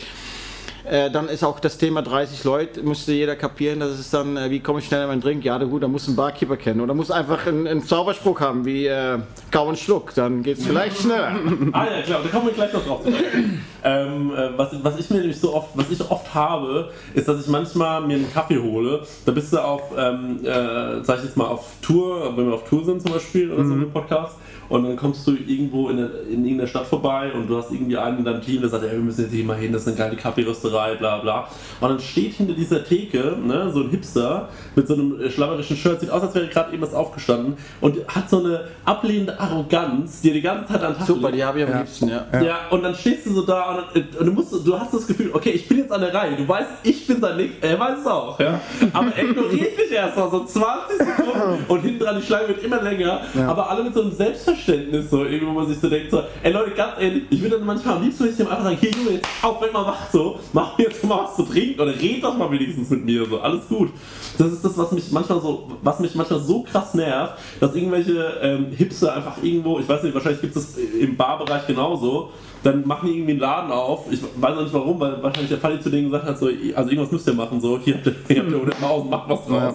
äh, dann ist auch das Thema 30 Leute, müsste jeder kapieren, dass es dann, äh, wie komme ich schnell an meinen Drink? Ja, gut, da muss ein Barkeeper kennen. Oder muss einfach einen, einen Zauberspruch haben, wie äh, Kau und Schluck, dann geht es vielleicht schneller. Ah ja, klar, da kommen wir gleich noch drauf. ähm, äh, was, was ich mir nämlich so oft, was ich oft habe, ist, dass ich manchmal mir einen Kaffee hole. Da bist du auf, ähm, äh, sag ich jetzt mal, auf Tour, wenn wir auf Tour sind zum Beispiel oder so Mhm. mit Podcast. Und dann kommst du irgendwo in, der, in irgendeiner Stadt vorbei und du hast irgendwie einen in deinem Team, der sagt, ja, wir müssen jetzt hier mal hin, das ist eine geile Kaffeerösterei, bla bla. Und dann steht hinter dieser Theke ne, so ein Hipster mit so einem äh, schlammerischen Shirt, sieht aus, als wäre gerade eben was aufgestanden und hat so eine ablehnende Arroganz, die er die ganze Zeit an den Tag Super, legt. die habe ich am liebsten, ja. Ja. und dann stehst du so da und, und du, musst, du hast das Gefühl, okay, ich bin jetzt an der Reihe. Du weißt, ich bin sein Nächster, er weiß es auch, ja. Aber er ignoriert dich erstmal so 20 Sekunden und hinten dran die Schlange wird immer länger. Aber alle mit so einem Selbstverständnis, so irgendwie, wo man sich so denkt, so, ey Leute, ganz ehrlich, ich würde dann manchmal am liebsten dem einfach sagen, hier Junge, jetzt auf, wenn mal wach so, mach mir jetzt mal was zu trinken oder red doch mal wenigstens mit mir, so, alles gut. Das ist das, was mich manchmal so, was mich manchmal so krass nervt, dass irgendwelche ähm, Hipster einfach irgendwo, ich weiß nicht, wahrscheinlich gibt es das im Barbereich genauso, dann machen die irgendwie einen Laden auf. Ich weiß auch nicht warum, weil wahrscheinlich der Fanny zu denen gesagt hat, so, also irgendwas müsst ihr machen, so, hier habt ihr, hier habt ihr 100 Maus, macht was draus.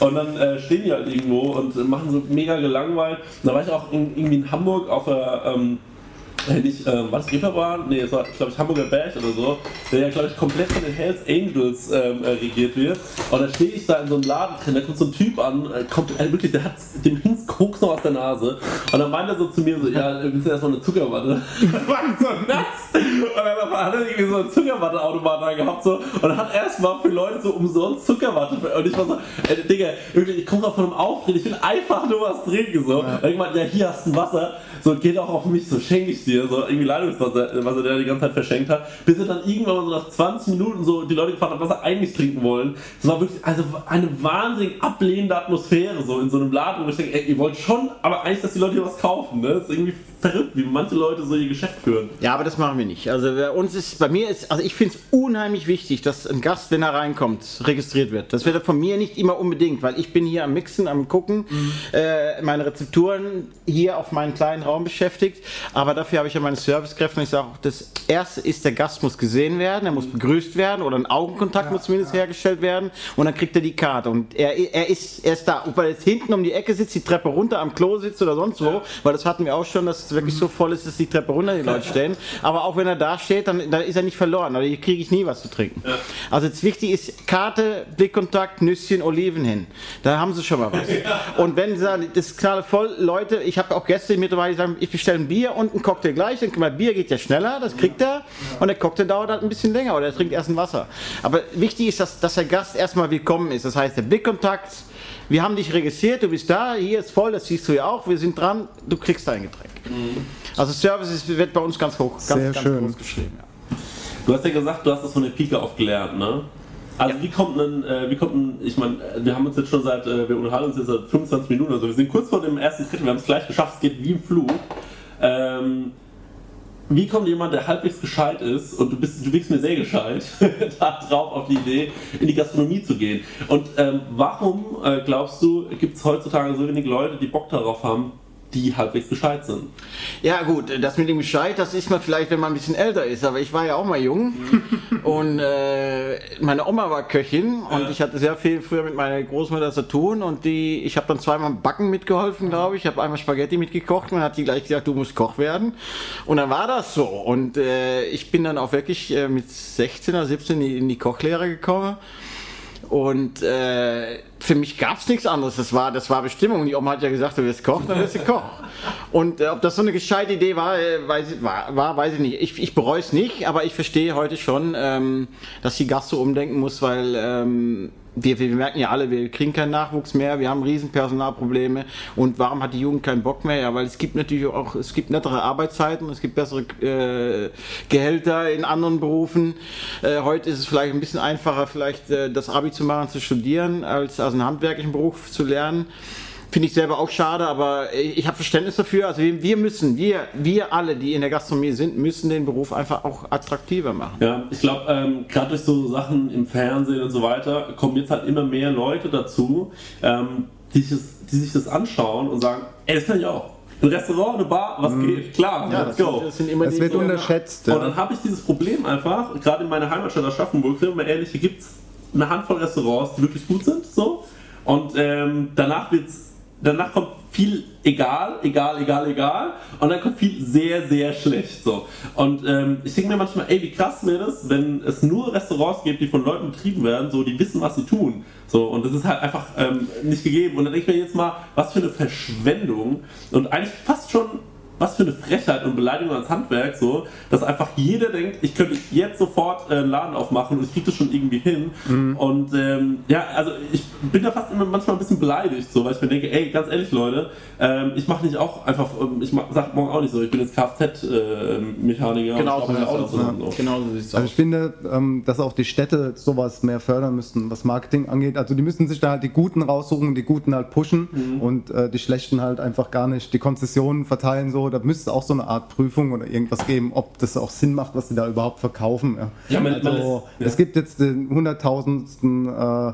Und dann äh, stehen die halt irgendwo und machen so mega gelangweilt. Und da war ich auch in, irgendwie in Hamburg auf der, ähm, äh, nicht, ähm, war das Reeperbahn? Nee, es war, glaube ich, Hamburger Berg oder so, der ja, glaube ich, komplett von den Hells Angels ähm, äh, regiert wird. Und dann stehe ich da in so einem Laden drin, da kommt so ein Typ an, äh, kommt, äh, wirklich, der hat dem Hinz Koks noch aus der Nase. Und dann meint er so zu mir so, ja, willst du erstmal eine Zuckerwatte? Das war so nass. Und dann hat er irgendwie so einen Zuckerwatteautomat da gehabt so, und hat erstmal für Leute so umsonst Zuckerwatte. Und ich war so, ey, Digga, wirklich, ich komme gerade von einem Auftritt, ich will einfach nur was trinken. So. Und ich meinte, ja, hier hast du ein Wasser, so geht auch auf mich, so schenke ich dir, so irgendwie Leitungswasser, was er der die ganze Zeit verschenkt hat, bis er dann irgendwann mal so nach 20 Minuten so die Leute gefragt hat, was er eigentlich trinken wollen. Es war wirklich also eine wahnsinnig ablehnende Atmosphäre so in so einem Laden, wo ich denke, ey, ihr wollt schon, aber eigentlich, dass die Leute hier was kaufen, ne? Das ist irgendwie verrückt, wie manche Leute so ihr Geschäft führen. Ja, aber das machen wir nicht. Also bei uns ist, bei mir ist, also ich finde es unheimlich wichtig, dass ein Gast, wenn er reinkommt, registriert wird. Das wird von mir nicht immer unbedingt, weil ich bin hier am Mixen, am Gucken, äh, meine Rezepturen hier auf meinen kleinen Raum beschäftigt. Aber dafür habe ich ja meine Servicekräfte und ich sage auch, das erste ist, der Gast muss gesehen werden, er muss begrüßt werden oder ein Augenkontakt muss zumindest hergestellt werden und dann kriegt er die Karte. Und er, er, ist, er ist da. Ob er jetzt hinten um die Ecke sitzt, die Treppe runter, am Klo sitzt oder sonst wo, weil das hatten wir auch schon, dass es wirklich so voll ist, dass die Treppe runter die Leute stehen. Aber auch wenn er da steht, dann, dann ist er nicht verloren. Oder hier kriege ich nie was zu trinken. Also jetzt wichtig ist Karte, Blickkontakt, Nüsschen, Oliven hin. Da haben sie schon mal was. Und wenn sie sagen, das ist gerade voll, Leute, ich habe auch Gäste mittlerweile, die sagen, ich bestelle ein Bier und ein Cocktail gleich. Dann mal, Bier geht ja schneller, das kriegt er. Und der Cocktail dauert halt ein bisschen länger oder er trinkt erst ein Wasser. Aber wichtig ist, dass, dass der Gast erstmal willkommen ist. Das heißt, der Blickkontakt, wir haben dich registriert, du bist da, hier ist voll, das siehst du ja auch, wir sind dran, du kriegst dein Getränk. Also Service ist, wird bei uns ganz hoch, ganz, Sehr ganz schön. groß geschrieben. Ja. Du hast ja gesagt, du hast das von der Pike auf gelernt, ne? Also wie kommt ein, äh, wie kommt ein, ich meine, wir haben uns jetzt schon seit, äh, wir unterhalten uns jetzt seit 25 Minuten, also wir sind kurz vor dem ersten Drittel, wir haben es gleich geschafft, es geht wie im Flug. Ähm, wie kommt jemand, der halbwegs gescheit ist, und du bist, du wirkst mir sehr gescheit, da drauf auf die Idee, in die Gastronomie zu gehen? Und ähm, warum, äh, glaubst du, gibt es heutzutage so wenig Leute, die Bock darauf haben, die halbwegs gescheit sind. Ja gut, das mit dem Bescheid, das ist man vielleicht, wenn man ein bisschen älter ist, aber ich war ja auch mal jung und äh, meine Oma war Köchin und Ja. ich hatte sehr viel früher mit meiner Großmutter zu tun und die, ich habe dann zweimal Backen mitgeholfen, glaube ich, habe einmal Spaghetti mitgekocht und hat die gleich gesagt, du musst Koch werden und dann war das so und äh, ich bin dann auch wirklich äh, mit 16 oder 17 in die, in die Kochlehre gekommen und äh, für mich gab es nichts anderes. Das war, das war Bestimmung. Die Oma hat ja gesagt, du wirst Koch, dann wirst du Koch. Und äh, ob das so eine gescheite Idee war, äh, weiß, war, war, weiß ich nicht. Ich, ich bereue es nicht, aber ich verstehe heute schon, ähm, dass die Gastro umdenken muss, weil ähm, wir, wir merken ja alle, wir kriegen keinen Nachwuchs mehr, wir haben riesen Personalprobleme. Und warum hat die Jugend keinen Bock mehr? Ja, weil es gibt natürlich auch, es gibt nettere Arbeitszeiten, es gibt bessere äh, Gehälter in anderen Berufen. Äh, heute ist es vielleicht ein bisschen einfacher, vielleicht äh, das Abi zu machen, zu studieren, als, als einen handwerklichen Beruf zu lernen. Finde ich selber auch schade, aber ich habe Verständnis dafür. Also wir, wir müssen, wir, wir alle, die in der Gastronomie sind, müssen den Beruf einfach auch attraktiver machen. Ja, ich glaube, ähm, gerade durch so Sachen im Fernsehen und so weiter kommen jetzt halt immer mehr Leute dazu, ähm, die, sich das, die sich das anschauen und sagen, ey, das kann ich auch. Ein Restaurant, eine Bar, was geht? Klar, Ja, let's das, go. sind, das sind immer Es die wird so- unterschätzt. Und Ja. dann habe ich dieses Problem einfach, gerade in meiner Heimatstadt Aschaffenburg, sind wir mal ehrlich, hier gibt es eine Handvoll Restaurants, die wirklich gut sind. So. Und ähm, danach wird's, danach kommt viel egal, egal, egal, egal. Und dann kommt viel sehr, sehr schlecht. So. Und ähm, ich denke mir manchmal, ey, wie krass wäre das, wenn es nur Restaurants gibt, die von Leuten betrieben werden, so die wissen, was sie tun. So, und das ist halt einfach ähm, nicht gegeben. Und dann denke ich mir jetzt mal, was für eine Verschwendung und eigentlich fast schon was für eine Frechheit und Beleidigung ans Handwerk, so, dass einfach jeder denkt, ich könnte jetzt sofort äh, einen Laden aufmachen und ich kriege das schon irgendwie hin. Und ähm, ja, also ich bin da fast immer manchmal ein bisschen beleidigt, so, weil ich mir denke, ey, ganz ehrlich, Leute, ähm, ich mache nicht auch einfach, ähm, ich mach, sag morgen auch nicht so, ich bin jetzt Kfz-Mechaniker Genau und so baue aus. zusammen. So. Genau so sieht's Also aus. ich finde, ähm, dass auch die Städte sowas mehr fördern müssten, was Marketing angeht. Also die müssen sich da halt die Guten raussuchen, die Guten halt pushen Mhm. und äh, die Schlechten halt einfach gar nicht die Konzessionen verteilen. So, da müsste es auch so eine Art Prüfung oder irgendwas geben, ob das auch Sinn macht, was sie da überhaupt verkaufen. Ja. Ja, man- man also, ist- ja. es gibt jetzt den hunderttausendsten äh,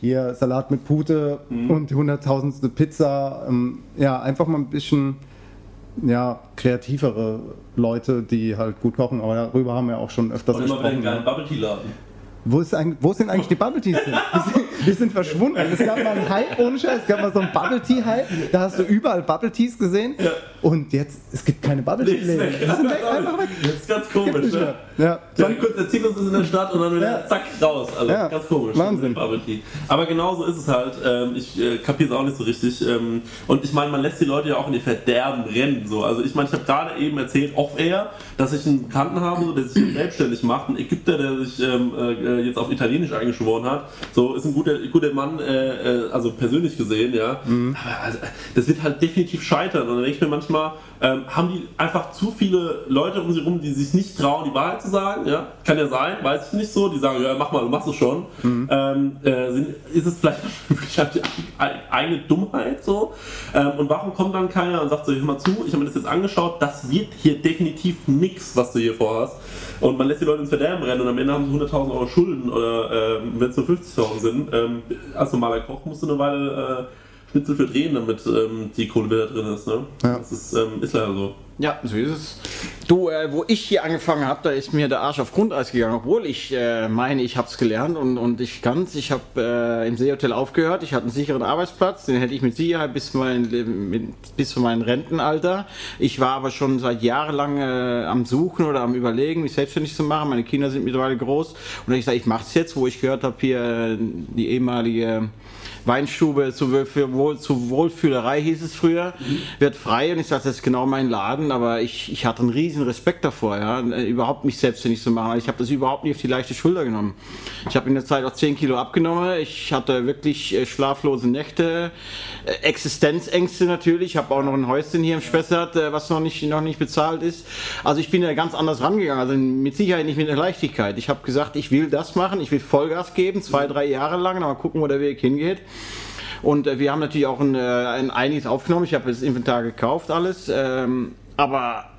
hier Salat mit Pute Mhm. und die hunderttausendste Pizza. Ähm, ja, einfach mal ein bisschen ja, kreativere Leute, die halt gut kochen, aber darüber haben wir auch schon öfters Und immer wieder einen gesprochen. geilen Bubble Tea Laden. Wo, ist eigentlich, wo sind eigentlich die Bubble Teas hin? Die sind, die sind verschwunden. Es gab mal einen Hype, ohne Scheiß, es gab mal so einen Bubble Tea Hype, da hast du überall Bubble Teas gesehen und jetzt, es gibt keine Bubble Tea Nee, ist weg. Läden. Die sind weg, einfach weg. Das ist ganz komisch, ne? Ja. Ja, kurz der Zyklus ist in der Stadt und dann wieder Ja. zack raus. Also Ja, ganz komisch. Wahnsinn. Bubble Tea. Aber genau so ist es halt. Ähm, ich äh, kapiere es auch nicht so richtig. Ähm, und ich meine, man lässt die Leute ja auch in ihr Verderben rennen. So. Also ich meine, ich habe gerade eben erzählt, off-air, dass ich einen Bekannten habe, der sich selbstständig macht. Ein Ägypter, der sich ähm, äh, jetzt auf Italienisch eingeschworen hat. So ist ein guter, guter Mann, äh, äh, also persönlich gesehen, ja. Aber also, das wird halt definitiv scheitern. Und dann denke ich mir manchmal, ähm, haben die einfach zu viele Leute um sie rum, die sich nicht trauen, die Wahrheit zu sagen. Ja? Kann ja sein, weiß ich nicht so. Die sagen, ja, mach mal, du machst es schon. Ähm, äh, sind, ist es vielleicht wirklich halt die eigene Dummheit so? Ähm, und warum kommt dann keiner und sagt so, hör mal zu, ich habe mir das jetzt angeschaut, das wird hier definitiv nichts, was du hier vorhast. Und man lässt die Leute ins Verderben rennen und am Ende haben sie 100.000 Euro Schulden oder ähm, wenn es nur 50.000 sind. Ähm, als normaler Koch musst du eine Weile äh, Schnitzel für drehen, damit ähm, die Kohle wieder drin ist. Ne? Ja. Das ist, ähm, ist leider so. Ja, so ist es. Du, äh, wo ich hier angefangen habe, da ist mir der Arsch auf Grundeis gegangen, obwohl ich äh, meine, ich habe es gelernt und, und ich kann's. Ich habe äh, im Seehotel aufgehört, ich hatte einen sicheren Arbeitsplatz, den hätte ich mit Sicherheit bis, mein, mit, bis zu meinem Rentenalter. Ich war aber schon seit jahrelang äh, am Suchen oder am Überlegen, mich selbstständig zu machen. Meine Kinder sind mittlerweile groß und ich sage, ich mache es jetzt, wo ich gehört habe, hier äh, die ehemalige Weinstube zu, für Wohl, zu Wohlfühlerei hieß es früher, wird frei und ich sage, das ist genau mein Laden, aber ich, ich hatte einen riesen Respekt davor, ja, äh, überhaupt mich selbstständig zu machen. Ich habe das überhaupt nicht auf die leichte Schulter genommen. Ich habe in der Zeit auch 10 Kilo abgenommen, ich hatte wirklich äh, schlaflose Nächte, äh, Existenzängste natürlich, ich habe auch noch ein Häuschen hier im Spessart, was noch nicht, noch nicht bezahlt ist. Also ich bin da ganz anders rangegangen, also mit Sicherheit nicht mit der Leichtigkeit. Ich habe gesagt, ich will das machen, ich will Vollgas geben, zwei, drei Jahre lang, mal gucken, wo der Weg hingeht. Und äh, wir haben natürlich auch ein, äh, ein einiges aufgenommen. Ich habe das Inventar gekauft, alles. Ähm, aber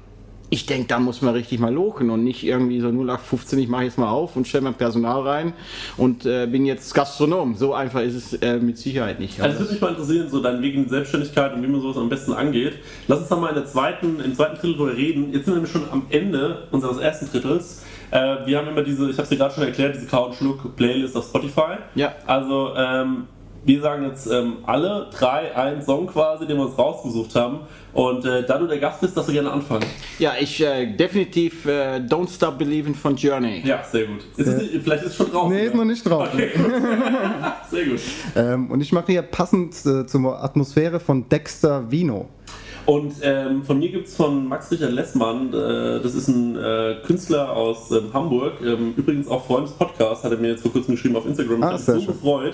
ich denke, da muss man richtig mal lochen und nicht irgendwie so 0815, ich mache jetzt mal auf und stelle mein Personal rein und äh, bin jetzt Gastronom. So einfach ist es äh, mit Sicherheit nicht. Also, es würde mich mal interessieren, so dein Weg in die Selbstständigkeit und wie man sowas am besten angeht. Lass uns doch mal in der zweiten, im zweiten Drittel drüber reden. Jetzt sind wir nämlich schon am Ende unseres ersten Drittels. Äh, wir haben immer diese, ich habe es dir gerade schon erklärt, diese Couch Schluck Playlist auf Spotify. Ja. Also, ähm, wir sagen jetzt ähm, alle drei einen Song quasi, den wir uns rausgesucht haben. Und äh, da du der Gast bist, darfst du gerne anfangen. Ja, ich äh, definitiv äh, Don't Stop Believing von Journey. Ja, sehr gut. Ist es, nicht- vielleicht ist es schon drauf. Nee, ist noch nicht drauf. Okay. sehr gut. Ähm, und ich mache hier passend äh, zur Atmosphäre von Dexter Vino. Und ähm, von mir gibt es von Max Richard Lessmann, äh, das ist ein äh, Künstler aus ähm, Hamburg, ähm, übrigens auch Freund des Podcasts, hat er mir jetzt vor kurzem geschrieben auf Instagram, ich Ah, habe mich sehr so schön. gefreut.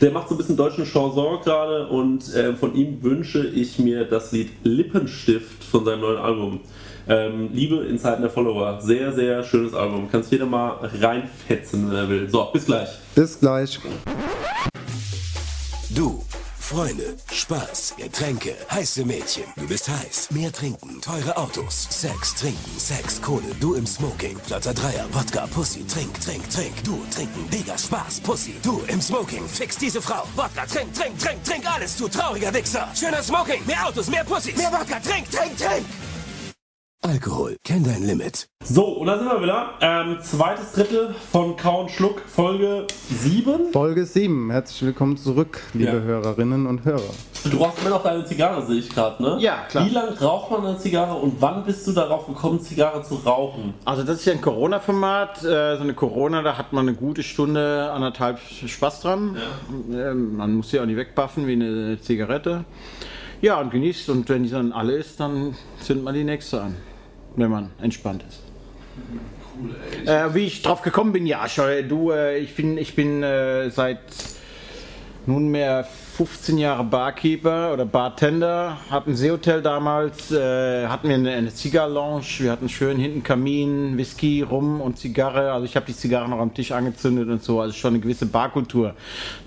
Der macht so ein bisschen deutschen Chanson gerade und ähm, von ihm wünsche ich mir das Lied Lippenstift von seinem neuen Album. Ähm, Liebe in Zeiten der Follower. Sehr, sehr schönes Album. Kann sich jeder mal reinfetzen, wenn er will. So, bis gleich. Bis gleich. Du, Freunde, Spaß, Getränke, heiße Mädchen. Du bist heiß. Mehr trinken, teure Autos, Sex, trinken, Sex, Kohle. Du im Smoking, flotter Dreier, Wodka, Pussy. Trink, trink, trink. Du trinken, Digga, Spaß, Pussy. Du im Smoking, fix diese Frau. Wodka, trink, trink, trink, trink alles, du trauriger Wichser. Schöner Smoking, mehr Autos, mehr Pussys. Mehr Wodka, trink, trink, trink. Alkohol, kenn dein Limit. So, und da sind wir wieder. Ähm, zweites Drittel von Kau und Schluck, Folge 7. Folge 7. Herzlich willkommen zurück, liebe Ja. Hörerinnen und Hörer. Du rauchst immer noch deine Zigarre, sehe ich gerade, ne? Ja, klar. Wie lange raucht man eine Zigarre und wann bist du darauf gekommen, Zigarre zu rauchen? Also das ist ja ein Corona-Format. Äh, so eine Corona, da hat man eine gute Stunde, anderthalb Spaß dran. Ähm, man muss sie auch nicht wegpaffen wie eine Zigarette. Ja, und genießt. Und wenn die dann alle ist, dann zündet man die nächste an. Wenn man entspannt ist. Äh, wie ich drauf gekommen bin, ja, du, äh, ich bin, ich bin äh, seit nunmehr 15 Jahre Barkeeper oder Bartender. Hab ein Seehotel damals, äh, hatten wir eine, eine Zigarre-Lounge. Wir hatten schön hinten Kamin, Whisky, Rum und Zigarre. Also ich habe die Zigarre noch am Tisch angezündet und so. Also schon eine gewisse Barkultur,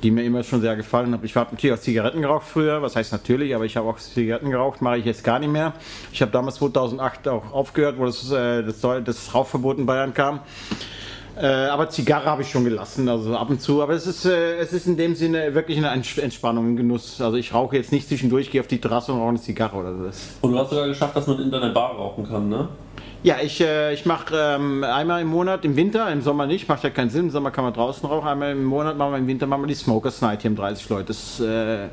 die mir immer schon sehr gefallen hat. Ich habe natürlich auch Zigaretten geraucht früher. Was heißt natürlich, aber ich habe auch Zigaretten geraucht. Mache ich jetzt gar nicht mehr. Ich habe damals 2008 auch aufgehört, wo das, äh, das, das Rauchverbot in Bayern kam. Äh, aber Zigarre habe ich schon gelassen, also ab und zu. Aber es ist, äh, es ist in dem Sinne wirklich eine Ents- Entspannung, ein Genuss. Also ich rauche jetzt nicht zwischendurch, gehe auf die Terrasse und rauche eine Zigarre oder so. Und du hast sogar geschafft, dass man in deiner Bar rauchen kann, ne? Ja, ich, äh, ich mache ähm, einmal im Monat, im Winter, im Sommer nicht, macht ja keinen Sinn. Im Sommer kann man draußen rauchen. Einmal im Monat machen wir im Winter machen wir die Smokers Night hier um 30 Leute. Das äh,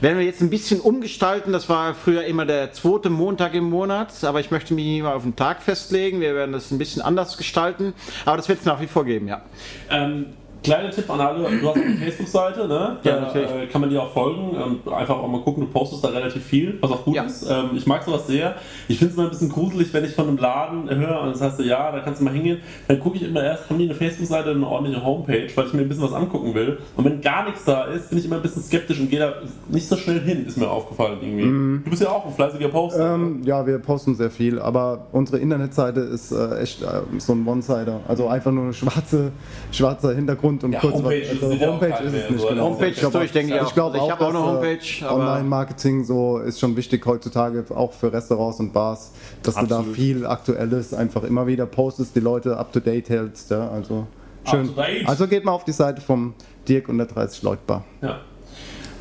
werden wir jetzt ein bisschen umgestalten. Das war früher immer der zweite Montag im Monat, aber ich möchte mich nicht mal auf den Tag festlegen. Wir werden das ein bisschen anders gestalten, aber das wird es nach wie vor geben, ja. Ähm, kleiner Tipp an alle, du hast eine Facebook-Seite, ne? Da Ja, natürlich. äh, kann man dir auch folgen und einfach auch mal gucken, du postest da relativ viel, was auch gut Ja. ist. Ähm, ich mag sowas sehr. Ich finde es immer ein bisschen gruselig, wenn ich von einem Laden höre und das heißt, ja, da kannst du mal hingehen. Dann gucke ich immer erst, haben die eine Facebook-Seite und eine ordentliche Homepage, weil ich mir ein bisschen was angucken will. Und wenn gar nichts da ist, bin ich immer ein bisschen skeptisch und gehe da nicht so schnell hin, ist mir aufgefallen irgendwie. Du bist ja auch ein fleißiger Poster. Ähm, ja, wir posten sehr viel, aber unsere Internetseite ist äh, echt äh, so ein One-Sider. Also einfach nur ein schwarze, schwarzer Hintergrund und Ja, kurz Homepage was. ist Also Homepage ist es nicht, so. genau. Homepage Ich ist durch, denke ich Ich auch. glaube Ich auch, habe auch eine dass, Homepage, äh, Online-Marketing so ist schon wichtig heutzutage, auch für Restaurants und Bars, dass du da Absolut. viel Aktuelles einfach immer wieder postest, die Leute up to date hältst. Ja, also schön. Also geht mal auf die Seite vom Dirk und der 30 Leute Bar. Ja.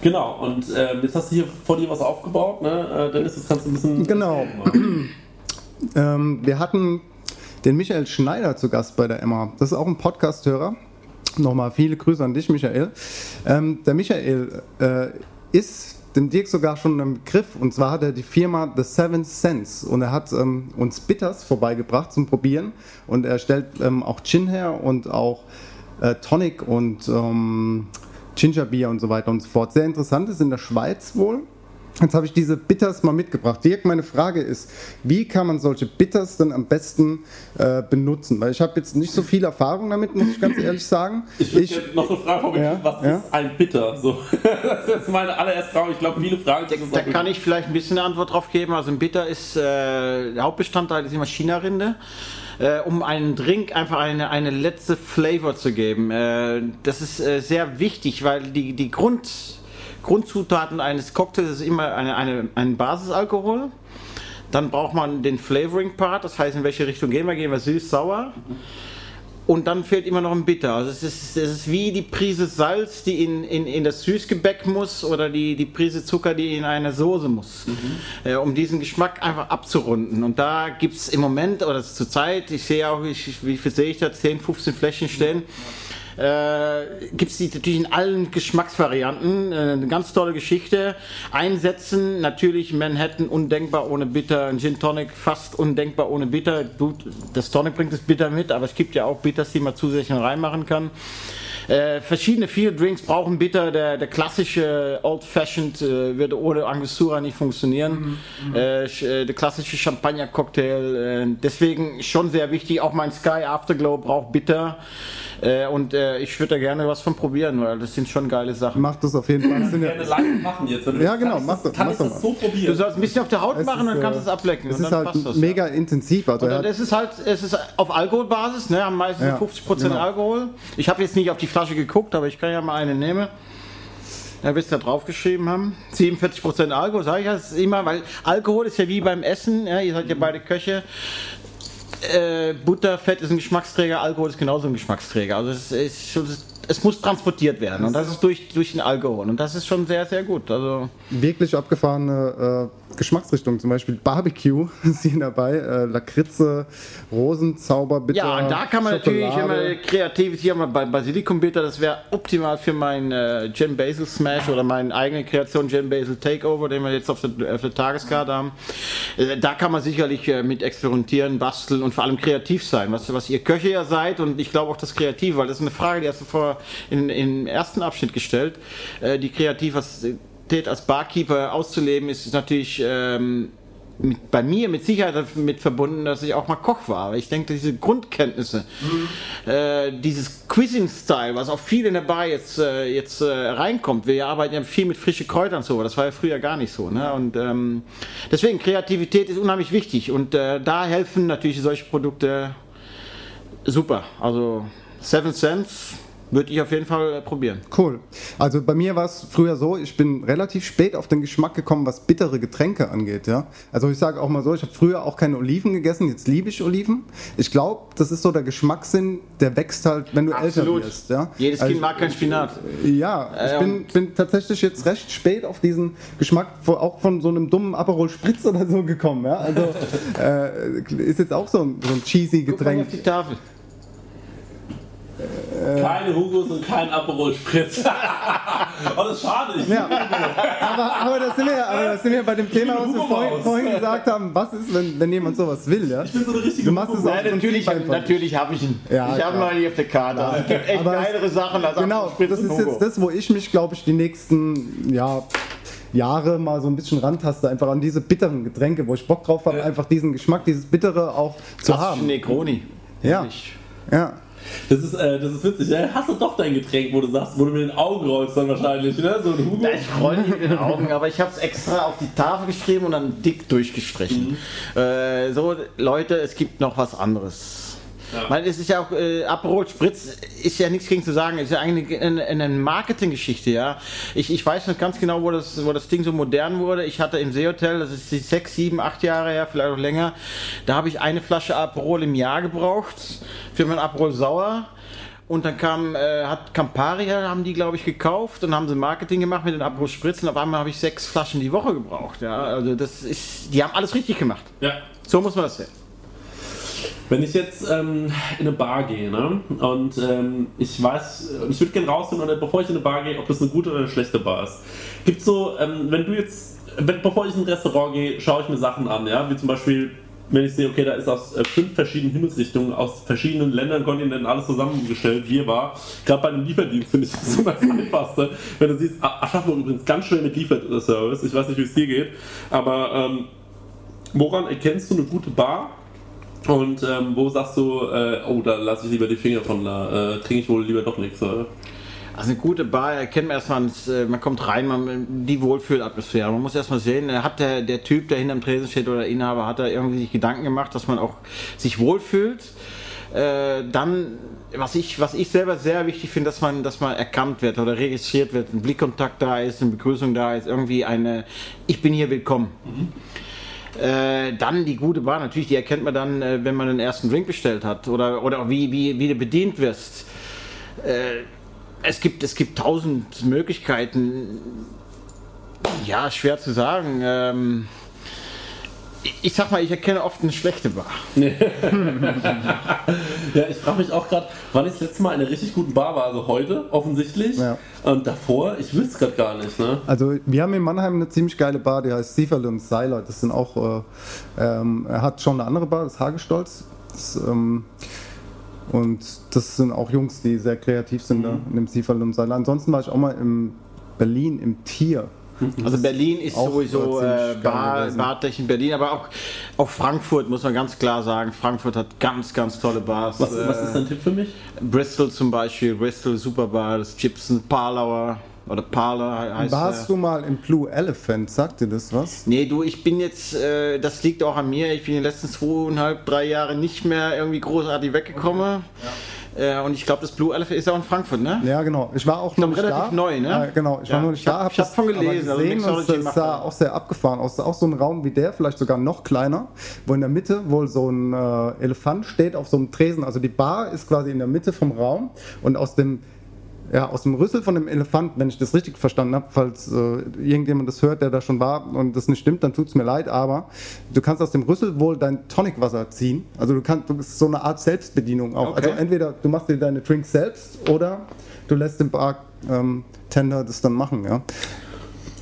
Genau, und ähm, jetzt hast du hier vor dir was aufgebaut, ne? Äh, Dennis, das kannst du ein bisschen. Genau. Ähm, wir hatten den Michael Schneider zu Gast bei der Emma. Das ist auch ein Podcast-Hörer. Nochmal viele Grüße an dich, Michael. Ähm, der Michael äh, ist dem Dirk sogar schon ein Begriff. Und zwar hat er die Firma The Seven Sense. Und er hat ähm, uns Bitters vorbeigebracht zum Probieren. Und er stellt ähm, auch Gin her und auch äh, Tonic und ähm, Gingerbier und so weiter und so fort. Sehr interessant ist in der Schweiz wohl. Jetzt habe ich diese Bitters mal mitgebracht. Dirk, meine Frage ist, wie kann man solche Bitters denn am besten äh, benutzen? Weil ich habe jetzt nicht so viel Erfahrung damit, muss ich ganz ehrlich sagen. Ich würde gerne noch eine Frage vorweg, Ja, was ja. ist ein Bitter? So. Das ist jetzt meine allererste Frage. Ich glaube, viele Fragen Da auch kann ich vielleicht ein bisschen eine Antwort drauf geben. Also ein Bitter ist, äh, der Hauptbestandteil ist immer China-Rinde. Äh, um einen Drink einfach eine, eine letzte Flavor zu geben. Äh, das ist äh, sehr wichtig, weil die, die Grund, Grundzutaten eines Cocktails ist immer eine, eine, ein Basisalkohol. Dann braucht man den Flavoring-Part, das heißt, in welche Richtung gehen wir? Gehen wir süß, sauer? Und dann fehlt immer noch ein Bitter. Also es ist, es ist wie die Prise Salz, die in, in, in das Süßgebäck muss oder die, die Prise Zucker, die in eine Soße muss, äh, um diesen Geschmack einfach abzurunden. Und da gibt es im Moment, oder zur Zeit, ich sehe auch, ich, wie viel sehe ich da, 10, 15 Fläschchen stehen, äh, gibt es die natürlich in allen Geschmacksvarianten. Äh, eine ganz tolle Geschichte. Einsetzen, natürlich Manhattan undenkbar ohne Bitter, ein Gin Tonic fast undenkbar ohne Bitter. Gut, das Tonic bringt das Bitter mit, aber es gibt ja auch Bitters, die man zusätzlich reinmachen kann. Äh, verschiedene Field Drinks brauchen Bitter. Der, der klassische Old Fashioned äh, würde ohne Angostura nicht funktionieren. Äh, sch- äh, der klassische Champagner Cocktail. Äh, deswegen schon sehr wichtig. Auch mein Sky Afterglow braucht Bitter. Äh, und äh, ich würde da gerne was von probieren, weil das sind schon geile Sachen. Macht das auf jeden Fall. Das sind ja, gerne live machen jetzt. Du- Ja, genau, kann ich mach das, Kann mach ich das mal. so Du probieren? sollst ein bisschen auf der Haut Es machen, ist, dann kannst du äh, es ablecken. Es und ist halt passt das. mega intensiv. Also Und dann hat, ist es halt, es ist auf Alkoholbasis, ne, haben meistens Ja, so 50% genau. Alkohol. Ich habe jetzt nicht auf die Flasche geguckt, aber ich kann ja mal eine nehmen. Da wirst du da draufgeschrieben haben. 47% Alkohol, sage ich das immer, weil Alkohol ist ja wie beim Essen, ja, ihr seid ja beide Köche. Äh, Butter, Fett ist ein Geschmacksträger, Alkohol ist genauso ein Geschmacksträger. Also es, ist, es muss transportiert werden und das ist durch, durch den Alkohol und das ist schon sehr, sehr gut. Also wirklich abgefahrene äh, Geschmacksrichtungen, zum Beispiel Barbecue hier dabei, äh, Lakritze, Rosenzauber, Bitter, Ja, da kann man natürlich Schokolade. immer kreativ, hier haben wir bei Basilikum Bitter, das wäre optimal für meinen äh, Gin Basil Smash oder meine eigene Kreation Gin Basil Takeover, den wir jetzt auf der, auf der Tageskarte haben. Äh, da kann man sicherlich äh, mit experimentieren, basteln und vor allem kreativ sein, was, was ihr Köche ja seid und ich glaube auch das Kreativ, weil das ist eine Frage, die hast du vor in, im ersten Abschnitt gestellt. Äh, die Kreativität als Barkeeper auszuleben ist natürlich ähm, mit, bei mir mit Sicherheit damit verbunden, dass ich auch mal Koch war. Aber ich denke, diese Grundkenntnisse, äh, dieses Quizzing-Style, was auch viel in der Bar jetzt, äh, jetzt äh, reinkommt. Wir arbeiten ja viel mit frischen Kräutern und so. Das war ja früher gar nicht so. Ne? Und ähm, deswegen, Kreativität ist unheimlich wichtig. Und äh, da helfen natürlich solche Produkte super. Also Seven Cents würde ich auf jeden Fall äh, probieren. Cool. Also bei mir war es früher so, ich bin relativ spät auf den Geschmack gekommen, was bittere Getränke angeht. Ja? Also ich sage auch mal so, ich habe früher auch keine Oliven gegessen, jetzt liebe ich Oliven. Ich glaube, das ist so der Geschmackssinn, der wächst halt, wenn du älter wirst. Ja? Jedes Also Kind mag kein Spinat. Ja, ich Äh, bin, bin tatsächlich jetzt recht spät auf diesen Geschmack auch von so einem dummen Aperol Spritz oder so gekommen. Ja? Also äh, ist jetzt auch so ein, so ein cheesy Guck mal Getränk. auf die Tafel. Keine Hugos und kein Aperol Spritz. oh, das ist schade. Ich Ja, aber, aber, da sind wir, aber sind wir bei dem Thema, was wir vorhin, vorhin gesagt haben. Was ist, wenn, wenn jemand sowas will? Ja? bin so eine richtige Du machst es Hugo auch Ja, natürlich, natürlich habe ich ihn. Ja, ich habe ihn noch nicht auf der Karte. Also, es gibt echt Aber geilere Sachen als Genau, Apfelspritz das ist jetzt das, wo ich mich, glaube ich, die nächsten ja, Jahre mal so ein bisschen rantaste. Einfach an diese bitteren Getränke, wo ich Bock drauf habe, einfach diesen Geschmack, dieses Bittere auch zu haben. Negroni. Ja. Ja. Das ist, äh, das ist witzig. Ja, hast du doch dein Getränk, wo du sagst, wo du mit den Augen rollst dann wahrscheinlich, ne? So ein Hugo. Ja, Ich roll nicht mit den Augen, aber ich habe es extra auf die Tafel geschrieben und dann dick durchgestrichen. Äh, so, Leute, es gibt noch was anderes. Ja. Weil es ist ja auch, äh, Aperol Spritz ist ja nichts gegen zu sagen, ist ja eigentlich eine, eine Marketinggeschichte, ja. Ich, ich weiß noch ganz genau, wo das, wo das Ding so modern wurde. Ich hatte im Seehotel, das ist die sechs, sieben, acht Jahre her, vielleicht auch länger, da habe ich eine Flasche Aperol im Jahr gebraucht für mein Aperol Sauer. Und dann kam, äh, hat Campari, haben die, glaube ich, gekauft und haben sie Marketing gemacht mit den Aperol Spritz und auf einmal habe ich sechs Flaschen die Woche gebraucht. Ja, also das ist, die haben alles richtig gemacht. Ja. So muss man das sehen. Wenn ich jetzt ähm, in eine Bar gehe, ne? Und ähm, ich weiß, ich würde gerne rausfinden, oder bevor ich in eine Bar gehe, ob das eine gute oder eine schlechte Bar ist. Gibt so, ähm, wenn du jetzt, wenn, bevor ich in ein Restaurant gehe, schaue ich mir Sachen an, ja, wie zum Beispiel, wenn ich sehe, okay, da ist aus äh, fünf verschiedenen Himmelsrichtungen, aus verschiedenen Ländern, Kontinenten alles zusammengestellt, wir war. Gerade bei einem Lieferdienst finde ich das so das Einfachste. Wenn du siehst, A- Aschaffenburg übrigens ganz schnell mit Lieferservice, ich weiß nicht, wie es dir geht, aber ähm, woran erkennst du eine gute Bar? Und ähm, wo sagst du, äh, oh, da lasse ich lieber die Finger von, da äh, trinke ich wohl lieber doch nichts. Äh. Also eine gute Bar erkennt man erstmal, äh, man kommt rein, man, die Wohlfühlatmosphäre. Man muss erstmal sehen, äh, hat der, der Typ, der hinterm Tresen steht oder der Inhaber, hat da irgendwie sich Gedanken gemacht, dass man auch sich wohlfühlt. Äh, dann, was ich, was ich selber sehr wichtig finde, dass man, dass man erkannt wird oder registriert wird, ein Blickkontakt da ist, eine Begrüßung da ist, irgendwie eine, ich bin hier willkommen. Äh, dann die gute Bar, natürlich, die erkennt man dann, äh, wenn man den ersten Drink bestellt hat oder, oder wie, wie, wie du bedient wirst. Äh, es, gibt, es gibt tausend Möglichkeiten. Ja, schwer zu sagen. Ähm, ich- sag mal, ich erkenne oft eine schlechte Bar. Ja, ich frage mich auch gerade, wann ich das letzte Mal in einer richtig guten Bar war. Also heute, offensichtlich. Ja. Und davor, ich wüsste es gerade gar nicht. Ne? Also wir haben in Mannheim eine ziemlich geile Bar, die heißt Sieferl und Seiler. Das sind auch, äh, ähm, er hat schon eine andere Bar, das ist Hagestolz. Das, ähm, und das sind auch Jungs, die sehr kreativ sind da in dem Sieferl und Seiler. Ansonsten war ich auch mal in Berlin im Tier. Also Berlin ist auch, sowieso äh, äh, Bar, Berlin, aber auch, auch Frankfurt muss man ganz klar sagen. Frankfurt hat ganz, ganz tolle Bars. Was, was Äh, ist dein Tipp für mich? Bristol zum Beispiel, Bristol Superbar, das Gibson Parlauer oder Parler he- heißt Warst der. du mal im Blue Elephant? Sagt dir das was? Nee, du, ich bin jetzt, äh, das liegt auch an mir, ich bin in den letzten zweieinhalb, drei Jahren nicht mehr irgendwie großartig weggekommen. Äh, und ich glaube, das Blue Elephant ist auch in Frankfurt, ne? Ja, genau. Ich war auch noch nicht relativ da. neu, ne? Ja, genau, ich war Ja, noch nicht ich da. hab- ich hab das von gelesen, also gesehen Mixology es macht sah da- auch sehr abgefahren aus. Auch so ein Raum wie der, vielleicht sogar noch kleiner, wo in der Mitte wohl so ein äh, Elefant steht auf so einem Tresen. Also die Bar ist quasi in der Mitte vom Raum und aus dem ja, aus dem Rüssel von dem Elefant, wenn ich das richtig verstanden habe, falls äh, irgendjemand das hört, der da schon war und das nicht stimmt, dann tut es mir leid, aber du kannst aus dem Rüssel wohl dein Tonicwasser ziehen. Also du kannst, du ist so eine Art Selbstbedienung auch. Okay. Also entweder du machst dir deine Drinks selbst oder du lässt den Bartender Tender das dann machen, ja.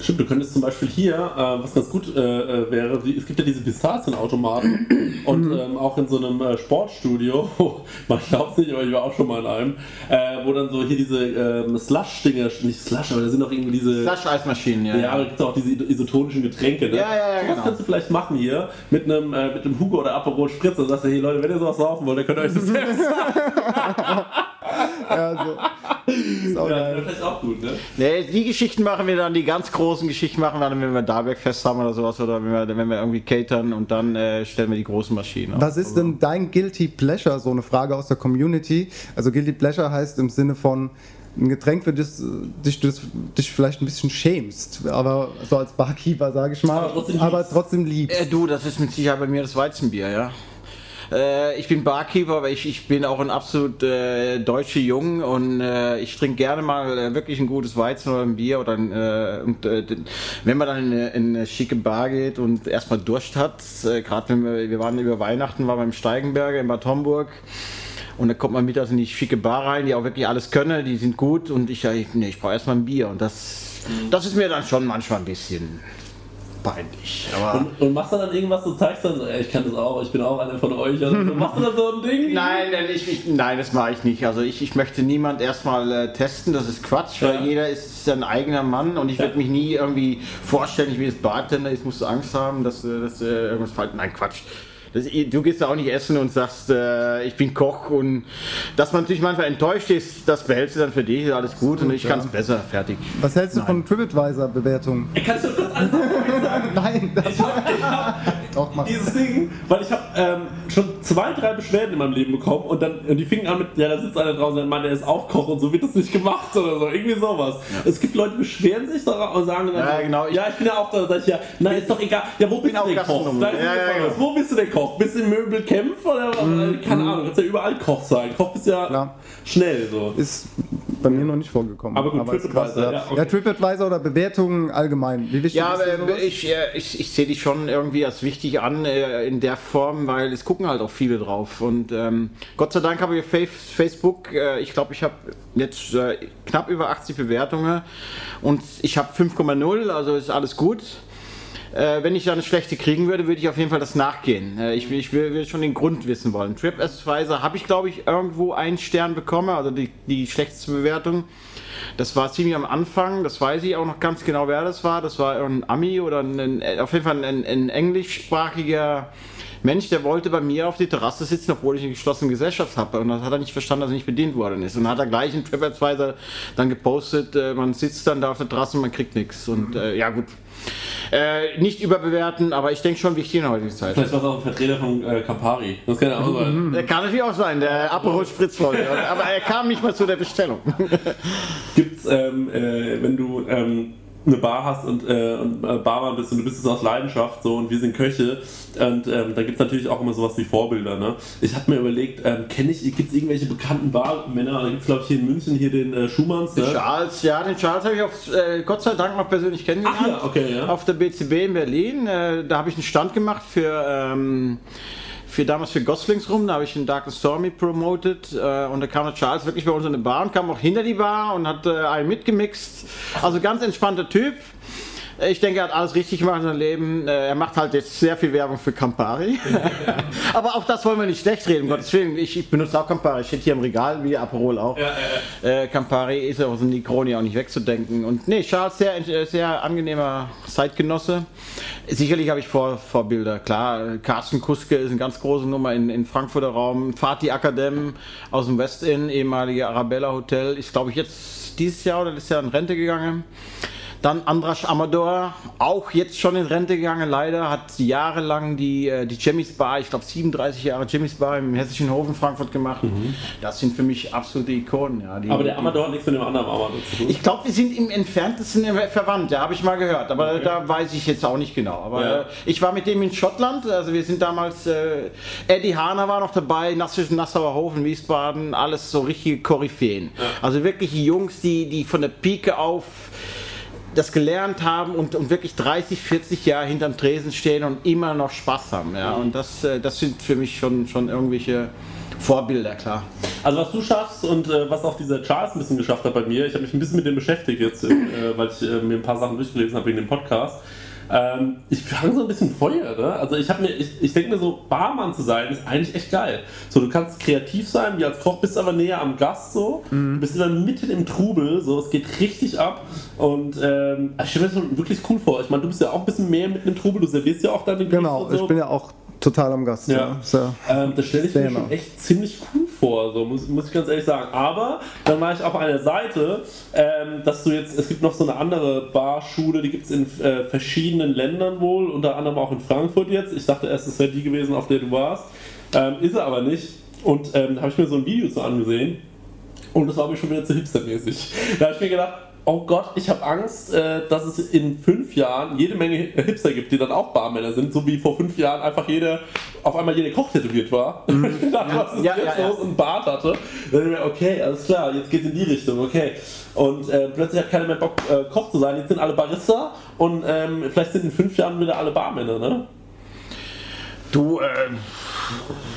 Stimmt, du könntest zum Beispiel hier, äh, was ganz gut äh, äh, wäre, es gibt ja diese Pistazienautomaten und ähm, auch in so einem äh, Sportstudio, man glaubt nicht, aber ich war auch schon mal in einem, äh, wo dann so hier diese ähm, Slush-Dinge, nicht Slush, aber da sind auch irgendwie diese... Flascheismaschinen, ja. Ja, da gibt es auch diese isotonischen Getränke. Ne? Ja, ja, ja, So was genau. kannst du vielleicht machen hier mit einem, äh, mit einem Hugo oder Aperol Spritz und sagst du, hey Leute, wenn ihr sowas saufen wollt, dann könnt ihr euch das selbst ja also, ist auch Ja, das ist auch gut, ne? Nee, die Geschichten machen wir dann, die ganz großen Geschichten machen wir dann, wenn wir Darbergfest haben oder sowas oder wenn wir, wenn wir irgendwie catern und dann äh, stellen wir die großen Maschinen auf. Was ist denn dein Guilty Pleasure? So eine Frage aus der Community. Also Guilty Pleasure heißt im Sinne von ein Getränk, für das dich, das, dich vielleicht ein bisschen schämst, aber so als Barkeeper, sage ich mal, Aber trotzdem aber liebst. trotzdem liebst. Äh, du, das ist mit Sicherheit bei mir das Weizenbier, ja. Äh, ich bin Barkeeper, aber ich, ich bin auch ein absolut äh, deutscher Jung und äh, ich trinke gerne mal äh, wirklich ein gutes Weizen oder ein Bier oder ein, äh, und, äh, wenn man dann in eine, in eine schicke Bar geht und erstmal Durst hat, äh, gerade wenn wir, wir waren über Weihnachten, waren wir im Steigenberger in Bad Homburg und dann kommt man mittags in die schicke Bar rein, die auch wirklich alles können, die sind gut und ich, ich, nee, ich brauche erstmal ein Bier und das, das ist mir dann schon manchmal ein bisschen peinlich. Und, und machst du dann irgendwas, du zeigst dann so, ey, ich kann das auch, ich bin auch einer von euch. Also, so, machst du dann so ein Ding? Nein, nein, ich, ich, nein, das mache ich nicht. Also ich, ich möchte niemand erstmal äh, testen, das ist Quatsch, weil Ja. jeder ist sein eigener Mann und ich werde mich nie irgendwie vorstellen, ich bin jetzt Bartender, jetzt musst du Angst haben, dass, äh, dass äh, irgendwas falsch Nein, Quatsch. Das, du gehst ja auch nicht essen und sagst, äh, ich bin Koch und dass man natürlich manchmal enttäuscht ist, das behältst du dann für dich, ist alles gut und ich kann es besser, fertig. Was hältst du von TripAdvisor-Bewertungen? Kannst du kurz alles sagen? Nein, das Ich hab, ich hab Doch, mach. dieses Ding, weil ich habe ähm, schon zwei, drei Beschwerden in meinem Leben bekommen und dann und die fingen an mit, ja, da sitzt einer draußen, der meint, der ist auch Koch und so wird das nicht gemacht oder so, irgendwie sowas. Es gibt Leute, die beschweren sich darauf und sagen dann Ja, genau, ich- ja, ich bin ja auch da, sag ich ja, nein, ist doch egal. Ja, wo bist auch du denn Koch? Ja, ja, genau. Wo bist du denn Koch? Bist du im Möbelkämpf oder Mhm. keine Ahnung, kannst ja überall Koch sein. Koch bist ja Klar. schnell so. ist bei mir noch nicht vorgekommen. Aber gut, ist TripAdvisor, ja. ja, okay. ja, TripAdvisor oder Bewertungen allgemein. Wie wichtig Ja, ist aber ich, ich, ich sehe die schon irgendwie als wichtig an äh, in der Form, weil es gucken halt auch viele drauf. Und ähm, Gott sei Dank habe ich Facebook, äh, ich glaube, ich habe jetzt äh, knapp über 80 Bewertungen und ich habe 5,0, also ist alles gut. Äh, wenn ich da eine schlechte kriegen würde, würde ich auf jeden Fall das nachgehen. Äh, ich ich will schon den Grund wissen wollen. TripAdvisor habe ich, glaube ich, irgendwo einen Stern bekommen, also die, die schlechteste Bewertung. Das war ziemlich am Anfang, das weiß ich auch noch ganz genau, wer das war. Das war ein Ami oder ein, auf jeden Fall ein, ein englischsprachiger Mensch, der wollte bei mir auf die Terrasse sitzen, obwohl ich eine geschlossene Gesellschaft habe. Und das hat er nicht verstanden, dass er nicht bedient worden ist. Und dann hat er gleich in TripAdvisor dann gepostet, äh, man sitzt dann da auf der Terrasse und man kriegt nichts. Und äh, ja gut, äh, nicht überbewerten, aber ich denke schon wichtig in der heutigen Zeit. Vielleicht war es auch ein Vertreter von äh, Campari. Das kann ja auch sein. Der kann natürlich auch sein, der Aperol Spritz. Aber er kam nicht mal zu der Bestellung. Gibt's, ähm, äh, wenn du ähm, eine Bar hast und, äh, und äh, Barmann bist und du bist es aus Leidenschaft so und wir sind Köche und ähm, da gibt es natürlich auch immer sowas wie Vorbilder. Ne? Ich habe mir überlegt, ähm, kenne ich, gibt es irgendwelche bekannten Barmänner? Da gibt es glaube ich hier in München hier den äh, Schumanns. Den Ne? Charles, ja, den Charles habe ich auf, äh, Gott sei Dank mal persönlich kennengelernt. Ach ja, okay, ja. Auf der BCB in Berlin. Äh, da habe ich einen Stand gemacht für, ähm, für damals für Goslings rum. Da habe ich den Dark Stormy promoted. Äh, und da kam der Charles wirklich bei uns in die Bar und kam auch hinter die Bar und hat äh, einen mitgemixt. Also ganz entspannter Typ. Ich denke, er hat alles richtig gemacht in seinem Leben. Äh, Er macht halt jetzt sehr viel Werbung für Campari. Aber auch das wollen wir nicht schlecht reden, um Gottes Willen. Ich, ich benutze auch Campari. Steht hier im Regal, wie Aperol auch. Äh, Campari ist aus dem Negroni auch nicht wegzudenken. Und nee, Charles, sehr, äh, sehr angenehmer Zeitgenosse. Sicherlich habe ich Vor Vorbilder, klar. Carsten Kuske ist eine ganz große Nummer in, in Frankfurter Raum. Fatih Akadem aus dem West Inn, ehemalige Arabella Hotel, ist glaube ich jetzt dieses Jahr oder letztes Jahr in Rente gegangen. Dann Andras Amador, auch jetzt schon in Rente gegangen, leider, hat jahrelang die, äh, die Jimmy's Bar, ich glaube 37 Jahre Jimmy's Bar im hessischen Hof in Frankfurt gemacht. Das sind für mich absolute Ikonen. Ja, die, Mhm. Aber der Amador hat nichts mit dem anderen Amador zu tun. ich glaube, wir sind im entferntesten verwandt, ja, habe ich mal gehört, aber da weiß ich jetzt auch nicht genau. Aber Ja. äh, ich war mit dem in Schottland, also wir sind damals, äh, Eddie Hahner war noch dabei, Nass- Nassauer Hof in Wiesbaden, alles so richtige Koryphäen. Also wirklich Jungs, die, die von der Pike auf das gelernt haben und, und wirklich 30, 40 Jahre hinterm Tresen stehen und immer noch Spaß haben. Ja. Und das, äh, das sind für mich schon, schon irgendwelche Vorbilder, klar. Also was du schaffst und äh, was auch dieser Charles ein bisschen geschafft hat bei mir, ich habe mich ein bisschen mit dem beschäftigt jetzt, äh, weil ich äh, mir ein paar Sachen durchgelesen habe wegen dem Podcast. Ähm, ich fange so ein bisschen Feuer, ne? Also ich habe mir, ich, ich denke mir so, Barmann zu sein ist eigentlich echt geil. So, du kannst kreativ sein, wie als Koch bist aber näher am Gast so, bist du dann mitten im Trubel, so, es geht richtig ab und ähm, ich stelle mir das schon wirklich cool vor. Ich meine, du bist ja auch ein bisschen mehr mitten im Trubel, du servierst ja auch deine Genau, so. ich bin ja auch total am Gast. Ja. Ja Ähm, das stelle ich mir Thema. schon echt ziemlich cool vor, so muss, muss ich ganz ehrlich sagen. Aber dann war ich auf einer Seite, ähm, dass du jetzt, es gibt noch so eine andere Barschule, die gibt es in äh, verschiedenen Ländern wohl, unter anderem auch in Frankfurt jetzt. Ich dachte erst, es wäre die gewesen, auf der du warst. Ähm, ist er aber nicht. Und ähm, da habe ich mir so ein Video so angesehen. Und das war mir schon wieder zu hipstermäßig. Da habe ich mir gedacht, oh Gott, ich habe Angst, äh, dass es in fünf Jahren jede Menge Hipster gibt, die dann auch Barmänner sind, so wie vor fünf Jahren einfach jeder, auf einmal jeder Koch tätowiert war. Dachte, was ist Ja, jetzt ja, ja. los und einen Bart hatte. Dann dachte ich mir, okay, alles klar, jetzt geht's in die Richtung, okay. Und äh, plötzlich hat keiner mehr Bock, äh, Koch zu sein, jetzt sind alle Barista und ähm, vielleicht sind in fünf Jahren wieder alle Barmänner, ne? Du, ähm,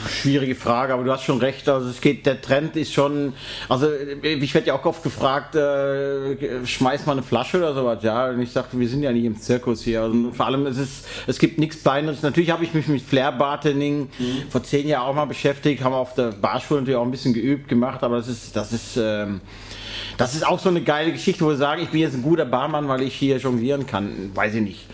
schwierige Frage, aber du hast schon recht. Also es geht, der Trend ist schon, also ich werde ja auch oft gefragt, äh, schmeiß mal eine Flasche oder sowas, ja. Und ich sage, wir sind ja nicht im Zirkus hier. Also vor allem, es ist, es gibt nichts Beineres. Natürlich habe ich mich mit Flair Bartending vor zehn Jahren auch mal beschäftigt, haben auf der Barschule natürlich auch ein bisschen geübt gemacht, aber das ist, das ist, ähm, das ist auch so eine geile Geschichte, wo ich sage, ich bin jetzt ein guter Barmann, weil ich hier jonglieren kann. Weiß ich nicht.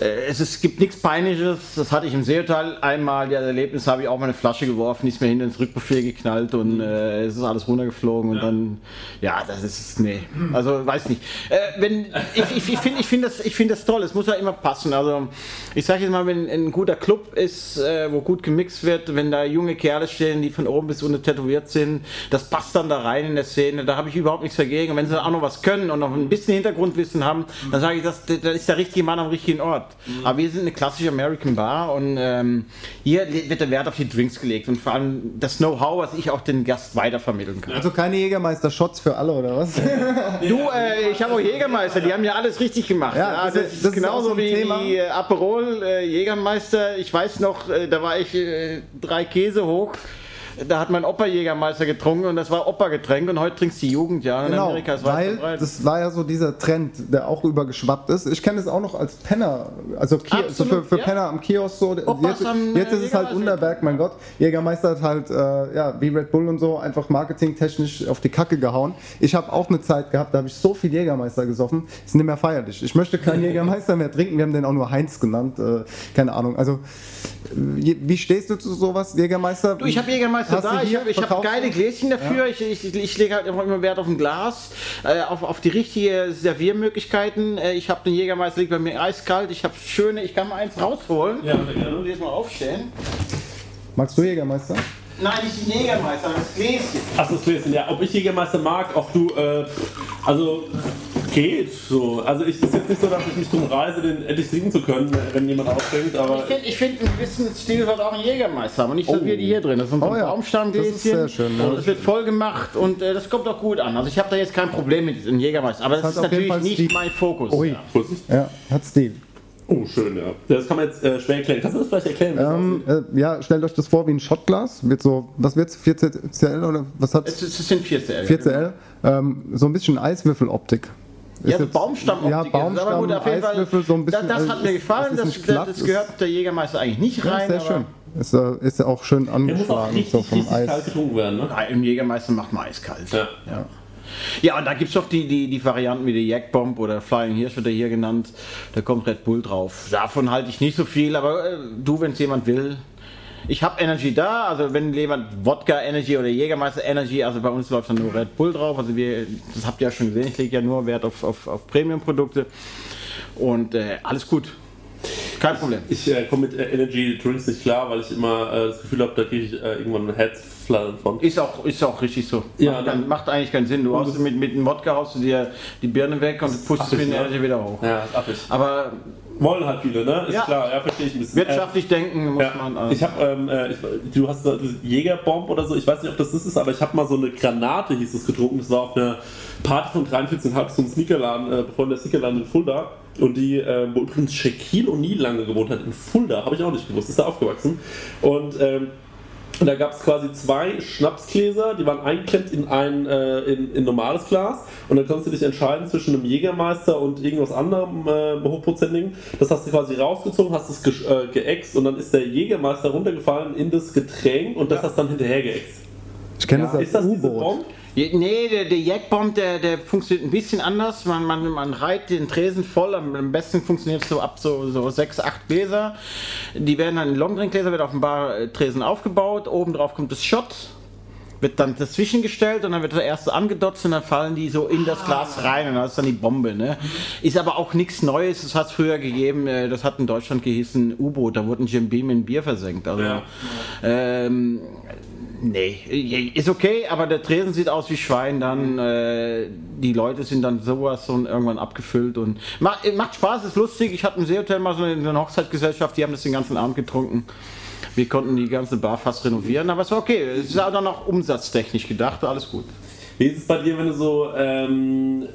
Äh, Es, ist, es gibt nichts Peinliches, das hatte ich im Seehotel einmal, ja, das Erlebnis habe ich auch mal eine Flasche geworfen, ist mir hinten ins Rückbuffet geknallt und äh, es ist alles runtergeflogen und dann, ja, das ist, nee, also weiß nicht. Äh, wenn, ich ich, ich finde ich find das, ich find das toll, es muss ja immer passen, also ich sage jetzt mal, wenn ein guter Club ist, äh, wo gut gemixt wird, wenn da junge Kerle stehen, die von oben bis unten tätowiert sind, das passt dann da rein in der Szene, da habe ich überhaupt nichts dagegen und wenn sie dann auch noch was können und noch ein bisschen Hintergrundwissen haben, dann sage ich, das, das ist der richtige Mann am richtigen Ort. Aber wir sind eine klassische American Bar und ähm, hier wird der Wert auf die Drinks gelegt und vor allem das Know-how, was ich auch den Gast weitervermitteln kann. Also keine Jägermeister-Shots für alle, oder was? Du, äh, ich habe auch Jägermeister, die haben ja alles richtig gemacht. Ja, Ja, das das, ist- ist, das ist genauso so ein wie, Thema. wie äh, Aperol, äh, Jägermeister. Ich weiß noch, äh, da war ich äh, drei Käse hoch. Da hat mein Opa Jägermeister getrunken und das war Opa-Getränk und heute trinkt die Jugend, ja. In Genau, Amerika ist weil das war ja so dieser Trend, der auch übergeschwappt ist. Ich kenne es auch noch als Penner, also Ki also für, Absolut, für ja. Penner am Kiosk so. Opas Jetzt, haben, jetzt äh, ist es halt Unterberg, mein Gott. Jägermeister hat halt, äh, ja, wie Red Bull und so, einfach marketingtechnisch auf die Kacke gehauen. Ich habe auch eine Zeit gehabt, da habe ich so viel Jägermeister gesoffen, ist nicht mehr feierlich. Ich möchte keinen Jägermeister mehr trinken, wir haben den auch nur Heinz genannt, äh, keine Ahnung. Also, äh, wie stehst du zu sowas, Jägermeister? Du, ich habe Jägermeister Hast du da, ich hier? habe ich hab Verkaufst du? geile Gläschen dafür, ich, ich, ich lege halt immer Wert auf ein Glas, äh, auf, auf die richtige Serviermöglichkeiten. Äh, ich habe den Jägermeister, liegt bei mir eiskalt, ich habe schöne, ich kann mal eins rausholen. Ja, gerne. Und jetzt mal aufstellen. Magst du Jägermeister? Nein, nicht den Jägermeister, das Gläschen. Ach, das Gläschen, ja. Ob ich Jägermeister mag, auch du, äh, also Geht so. Also ich ist jetzt nicht so, dass ich mich drum reise, den endlich trinken zu können, wenn jemand ausschenkt, aber. Ich finde, ich find, einen gewissen Stil wird auch ein Jägermeister haben. Und nicht so wie die hier drin. Das ist so ein Oh ja, Baumstammgläschen. das ist sehr schön, ja. Und das wird voll gemacht und äh, das kommt auch gut an. Also ich habe da jetzt kein Problem mit dem Jägermeister. Aber das, hat ist natürlich nicht Stil. mein Fokus. Ui. Ja. Vorsicht. Ja, hat Stil. Oh, schön, ja. Das kann man jetzt äh, schwer erklären. Kannst du das vielleicht erklären? das Ähm, äh, ja, stellt euch das vor wie ein Shotglas. Wird so, was wird's? 4CL oder was hat's? Es, es sind 4CL. 4CL. Ähm, so ein bisschen Eiswürfeloptik. Ja, so Baumstammoptik. Ja, ist es. Aber Baumstamm, gut, auf jeden Fall, Eiswürfel, so ein bisschen. Das, das hat also mir ist- gefallen. ist Das, das, das ist- gehört der Jägermeister eigentlich nicht Ja, rein. sehr schön. Ist, äh, ist ja auch schön Der muss auch angeschlagen, richtig, so vom richtig kalt Eis. getrunken werden, ne? Nein, im Jägermeister macht man eiskalt. Ja. Ja. Ja, und da gibt es doch die, die, die Varianten wie die Jack Bomb oder Flying Hirsch wird er hier genannt. Da kommt Red Bull drauf. Davon halte ich nicht so viel, aber äh, du, wenn es jemand will. Ich habe Energy da, also wenn jemand Wodka Energy oder Jägermeister Energy, also bei uns läuft dann nur Red Bull drauf. Also wir, das habt ihr ja schon gesehen, ich lege ja nur Wert auf, auf, auf Premium-Produkte. Und äh, alles gut. Kein Problem. Ich äh, komme mit äh, Energy Drinks nicht klar, weil ich immer äh, das Gefühl habe, da kriege ich äh, irgendwann ein Herzflattern von. Ist auch, ist auch richtig so. Ja, macht, kein- macht eigentlich keinen Sinn. Du hast mit, mit dem Wodka haust du dir die Birne weg und pustest mit ne? Energy wieder hoch. Ja, ist affig. Aber Wollen halt viele, ne? Ist Ja. klar, ja, verstehe ich ein bisschen. wirtschaftlich denken muss Ja, man. äh, ich habe, ähm, äh, du hast Jägerbomb oder so, ich weiß nicht, ob das das ist, aber ich habe mal so eine Granate, hieß es, getrunken. Das war auf einer Party von 43,5 so einem Sneakerladen, äh, bevor der Sneakerladen in Fulda. Und die, äh, wo übrigens Shaquille O'Neal lange gewohnt hat, in Fulda, habe ich auch nicht gewusst, ist da aufgewachsen. Und ähm, und da gab es quasi zwei Schnapsgläser, die waren eingeklemmt in ein äh, in, in normales Glas. Und dann konntest du dich entscheiden zwischen einem Jägermeister und irgendwas anderem äh, hochprozentigen. Das hast du quasi rausgezogen, hast es ge äh, geäxt und dann ist der Jägermeister runtergefallen in das Getränk und das hast du dann hinterher geäxt. Ich kenne das als Ist das diese U-Boot. Nee, der, der Jackbomb, der, der funktioniert ein bisschen anders. Man, man, man reiht den Tresen voll. Am, besten funktioniert es so ab so, so 6, 8 Gläser. Die werden dann in Longdrink-Gläser, wird auf dem Bar-Tresen aufgebaut. Oben drauf kommt das Shot. Wird dann dazwischen gestellt und dann wird der erste angedotzt und dann fallen die so in das Glas rein und das ist dann die Bombe. Ne? Ist aber auch nichts Neues, das hat es früher gegeben, äh, das hat in Deutschland gehießen U-Boot, da wurde ein Jim Beam in Bier versenkt. Also, Ja. ähm, Nee, ist okay, aber der Tresen sieht aus wie Schwein dann. Äh, die Leute sind dann sowas von irgendwann abgefüllt und macht, macht Spaß, ist lustig. Ich hatte im Seehotel mal so eine, eine Hochzeitsgesellschaft, die haben das den ganzen Abend getrunken. Wir konnten die ganze Bar fast renovieren, aber es war okay. Es ist auch dann auch umsatztechnisch gedacht, alles gut. Wie ist es bei dir, wenn du so. Ähm,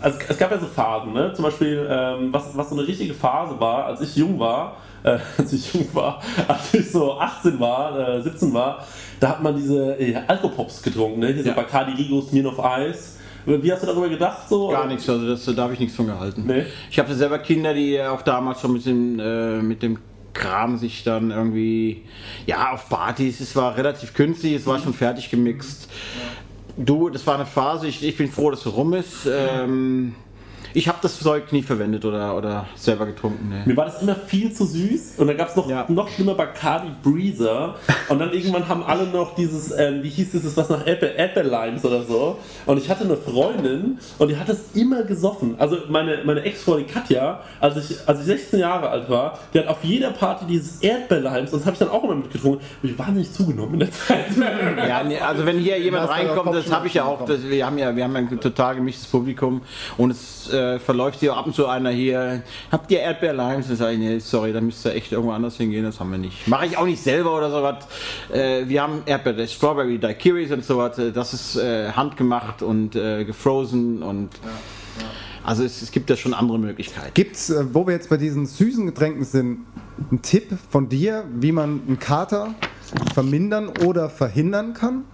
also es gab ja so Phasen, ne? Zum Beispiel, ähm, was, was so eine richtige Phase war, als ich jung war, äh, als ich jung war, als ich so 18 war, äh, 17 war, da hat man diese äh, Alkopops getrunken, ne? Hier so Ja. Bacardi Rigo, Smirnoff Ice. Wie hast du darüber gedacht? So? Gar nichts, also das, da habe ich nichts von gehalten. Nee. Ich hatte selber Kinder, die auch damals schon mit dem, äh, mit dem Kram sich dann irgendwie, ja, auf Partys, es war relativ künstlich, es war schon fertig gemixt. Du, das war eine Phase, ich, ich bin froh, dass es rum ist. Ähm, ich habe das Zeug nie verwendet oder, oder selber getrunken. Nee. Mir war das immer viel zu süß und dann gab es noch, Ja. noch schlimmer Bacardi Breezer und dann irgendwann haben alle noch dieses, ähm, wie hieß dieses, was nach Erdbeer, Erdbeerlimes oder so und ich hatte eine Freundin und die hat das immer gesoffen. Also meine, meine Ex-Freundin Katja, als ich, als ich 16 Jahre alt war, die hat auf jeder Party dieses Erdbeerlimes und das habe ich dann auch immer mitgetrunken. Ich wahnsinnig zugenommen in der Zeit. Ja, nee, also wenn hier jemand reinkommt, das habe ich ja auch, das, wir haben ja, wir haben ja ein total gemischtes Publikum und es äh, verläuft hier ab und zu einer hier, habt ihr Erdbeerlimes? Dann sage ich, nee, sorry, da müsst ihr echt irgendwo anders hingehen, das haben wir nicht. Mache ich auch nicht selber oder sowas. Äh, wir haben Erdbeer, Strawberry Daiquiris und sowas, äh, das ist äh, handgemacht und äh, gefrozen und also es, es gibt ja schon andere Möglichkeiten. Gibt's, äh, wo wir jetzt bei diesen süßen Getränken sind, einen Tipp von dir, wie man einen Kater vermindern oder verhindern kann?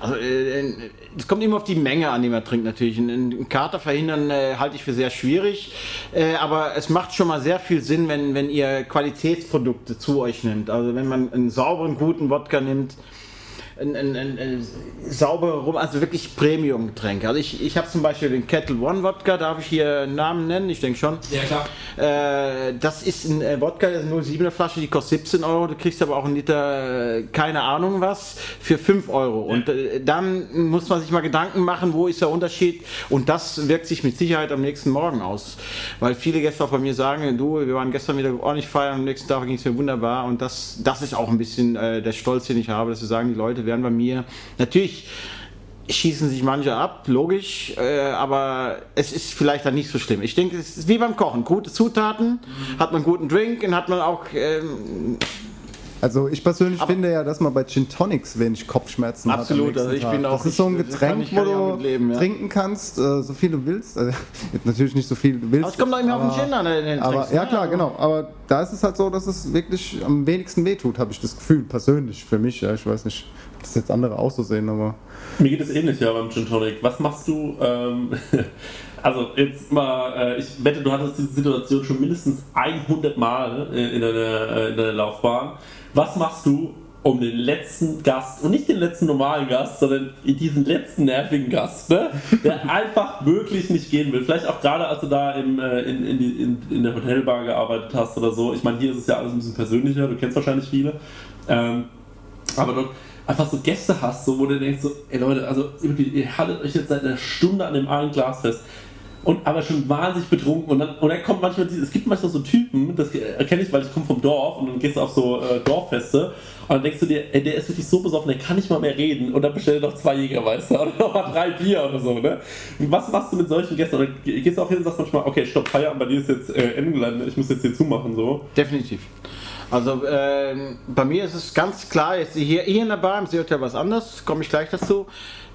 Also äh, es kommt immer auf die Menge an, die man trinkt natürlich. Einen Kater verhindern äh, halte ich für sehr schwierig, äh, aber es macht schon mal sehr viel Sinn, wenn, wenn ihr Qualitätsprodukte zu euch nimmt. Also wenn man einen sauberen, guten Wodka nimmt, ein, ein, ein, ein sauberer Rum, also wirklich Premium-Getränke. Also ich, ich habe zum Beispiel den Kettle One Wodka, darf ich hier einen Namen nennen? Ich denke schon. Ja, klar. Äh, das ist ein äh, Wodka, das ist eine 07er Flasche, die kostet 17 Euro. Du kriegst aber auch einen Liter, äh, keine Ahnung was, für 5 Euro. Und äh, dann muss man sich mal Gedanken machen, wo ist der Unterschied. Und das wirkt sich mit Sicherheit am nächsten Morgen aus. Weil viele Gäste auch bei mir sagen, du, wir waren gestern wieder ordentlich feiern, am nächsten Tag ging es mir wunderbar. Und das, das ist auch ein bisschen äh, der Stolz, den ich habe, dass sie sagen, die Leute werden bei mir natürlich schießen sich manche ab, logisch, äh, aber es ist vielleicht dann nicht so schlimm. Ich denke, es ist wie beim Kochen. Gute Zutaten, hat man guten Drink und hat man auch ähm, Also ich persönlich finde ja, dass man bei Gin Tonics wenig Kopfschmerzen Absolut, hat. am also ich nächsten bin Tag. auch- Das ist so ein Getränk, kann wo du leben, ja. trinken kannst, äh, so viel du willst. Also, natürlich nicht so viel du willst. Aber es kommt doch immer auf den Gin an, den Aber, trinkst, ja ne? klar, Also- genau. Aber da ist es halt so, dass es wirklich am wenigsten wehtut, habe ich das Gefühl, persönlich für mich. Ja, ich weiß nicht, das jetzt andere auch so sehen, aber Mir geht es ähnlich ja beim Gin Tonic. Was machst du? Ähm, also jetzt mal, äh, ich wette, du hattest diese Situation schon mindestens 100 Mal äh, in deiner, äh, in deiner Laufbahn. Was machst du, um den letzten Gast und nicht den letzten normalen Gast, sondern diesen letzten nervigen Gast, ne? der einfach wirklich nicht gehen will? Vielleicht auch gerade, als du da im, äh, in, in, die, in, in der Hotelbar gearbeitet hast oder so. Ich meine, hier ist es ja alles ein bisschen persönlicher. Du kennst wahrscheinlich viele. Ähm, aber du einfach so Gäste hast, so, wo du denkst, so, ey Leute, also ihr haltet euch jetzt seit einer Stunde an dem einen Glas fest. Und aber schon wahnsinnig betrunken. Und dann, und dann kommt manchmal, es gibt manchmal so Typen, das erkenne ich, weil ich komme vom Dorf und dann gehst du auf so äh, Dorffeste und dann denkst du dir, ey, der ist wirklich so besoffen, der kann nicht mal mehr reden und dann bestell dir noch zwei Jägermeister oder noch mal drei Bier oder so, ne? Was machst du mit solchen Gästen? Oder ge- gehst du auch hin und sagst manchmal, okay, stopp, Feierabend, bei dir ist jetzt äh, England, ich muss jetzt hier zumachen, so. Definitiv. Also ähm, bei mir ist es ganz klar, jetzt hier, hier in der Bar im Seehotel was anderes, komme ich gleich dazu.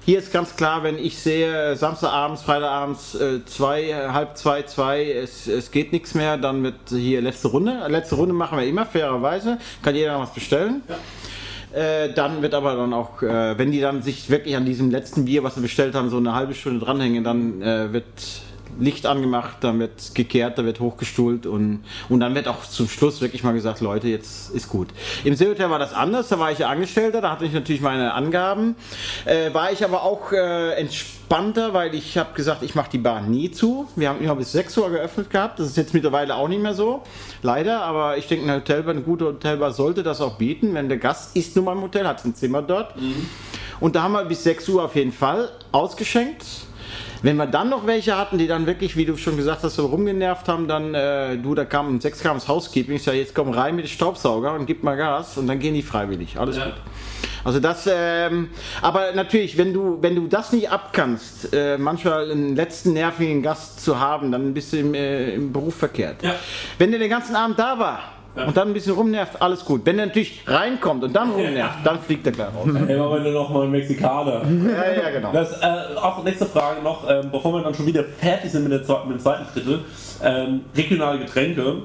Hier ist ganz klar, wenn ich sehe, Samstagabends, Freitagabends, äh, zwei, äh, halb zwei, zwei, es, es geht nichts mehr, dann wird hier letzte Runde. Letzte Runde machen wir immer, fairerweise. Kann jeder noch was bestellen. Äh, dann wird aber dann auch, äh, wenn die dann sich wirklich an diesem letzten Bier, was sie bestellt haben, so eine halbe Stunde dranhängen, dann äh, wird Licht angemacht, dann wird gekehrt, dann wird hochgestuhlt und, und dann wird auch zum Schluss wirklich mal gesagt, Leute, jetzt ist gut. Im Seehotel war das anders, da war ich ja Angestellter, da hatte ich natürlich meine Angaben, äh, war ich aber auch äh, entspannter, weil ich habe gesagt, ich mache die Bar nie zu. Wir haben immer bis 6 Uhr geöffnet gehabt, das ist jetzt mittlerweile auch nicht mehr so, leider, aber ich denke, eine Hotelbar, eine gute Hotelbar sollte das auch bieten, wenn der Gast ist nun mal im Hotel, hat ein Zimmer dort. Und da haben wir bis 6 Uhr auf jeden Fall ausgeschenkt. Wenn wir dann noch welche hatten, die dann wirklich, wie du schon gesagt hast, so rumgenervt haben, dann, äh, du, da kam um sechs kam das Housekeeping, ich sag, jetzt komm rein mit dem Staubsauger und gib mal Gas und dann gehen die freiwillig. Alles Ja. gut. Also das, ähm, aber natürlich, wenn du, wenn du das nicht abkannst, äh, manchmal einen letzten nervigen Gast zu haben, dann bist du im, äh, im Beruf verkehrt. Ja. Wenn der den ganzen Abend da war Ja. und dann ein bisschen rumnervt, alles gut. Wenn der natürlich reinkommt und dann rumnervt, dann fliegt er gleich raus. Immer wenn du noch mal ein Mexikaner. ja, ja, genau. Das, äh, auch nächste Frage noch, ähm, bevor wir dann schon wieder fertig sind mit, der, mit dem zweiten Drittel. Ähm, regionale Getränke.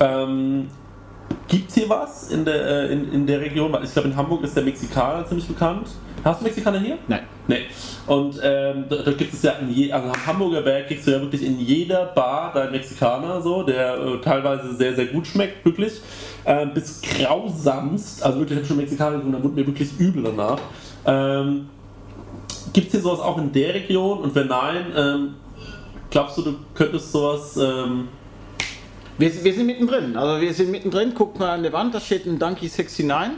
Ähm, Gibt es hier was in der, äh, in, in der Region? Ich glaube, in Hamburg ist der Mexikaner ziemlich bekannt. Hast du Mexikaner hier? Nein. Nee. Und ähm, da, da gibt es ja in je, also am Hamburger Berg kriegst du ja wirklich in jeder Bar deinen Mexikaner, so, der äh, teilweise sehr, sehr gut schmeckt, wirklich. Ähm, bis grausamst, also wirklich, ich habe schon Mexikaner getrunken, da wurde mir wirklich übel danach. Ähm, Gibt es hier sowas auch in der Region? Und wenn nein, ähm, glaubst du, du könntest sowas. Ähm, Wir, wir sind mittendrin. Also wir sind mittendrin. Guckt mal an der Wand, da steht ein Donkey 69.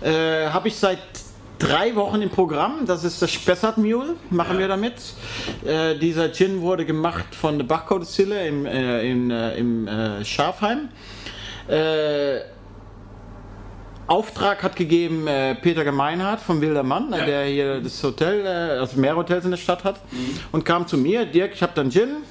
Äh, Habe ich seit drei Wochen im Programm. Das ist das Spessart Mule. Machen wir damit. Äh, dieser Gin wurde gemacht von der Bachko Distille im, äh, in, äh, im äh, Schafheim. Äh, Auftrag hat gegeben äh, Peter Gemeinhardt vom Wilder Mann, äh, Ja. der hier das Hotel, also mehr Hotels in der Stadt hat, und kam zu mir, Dirk, ich habe dann Gin,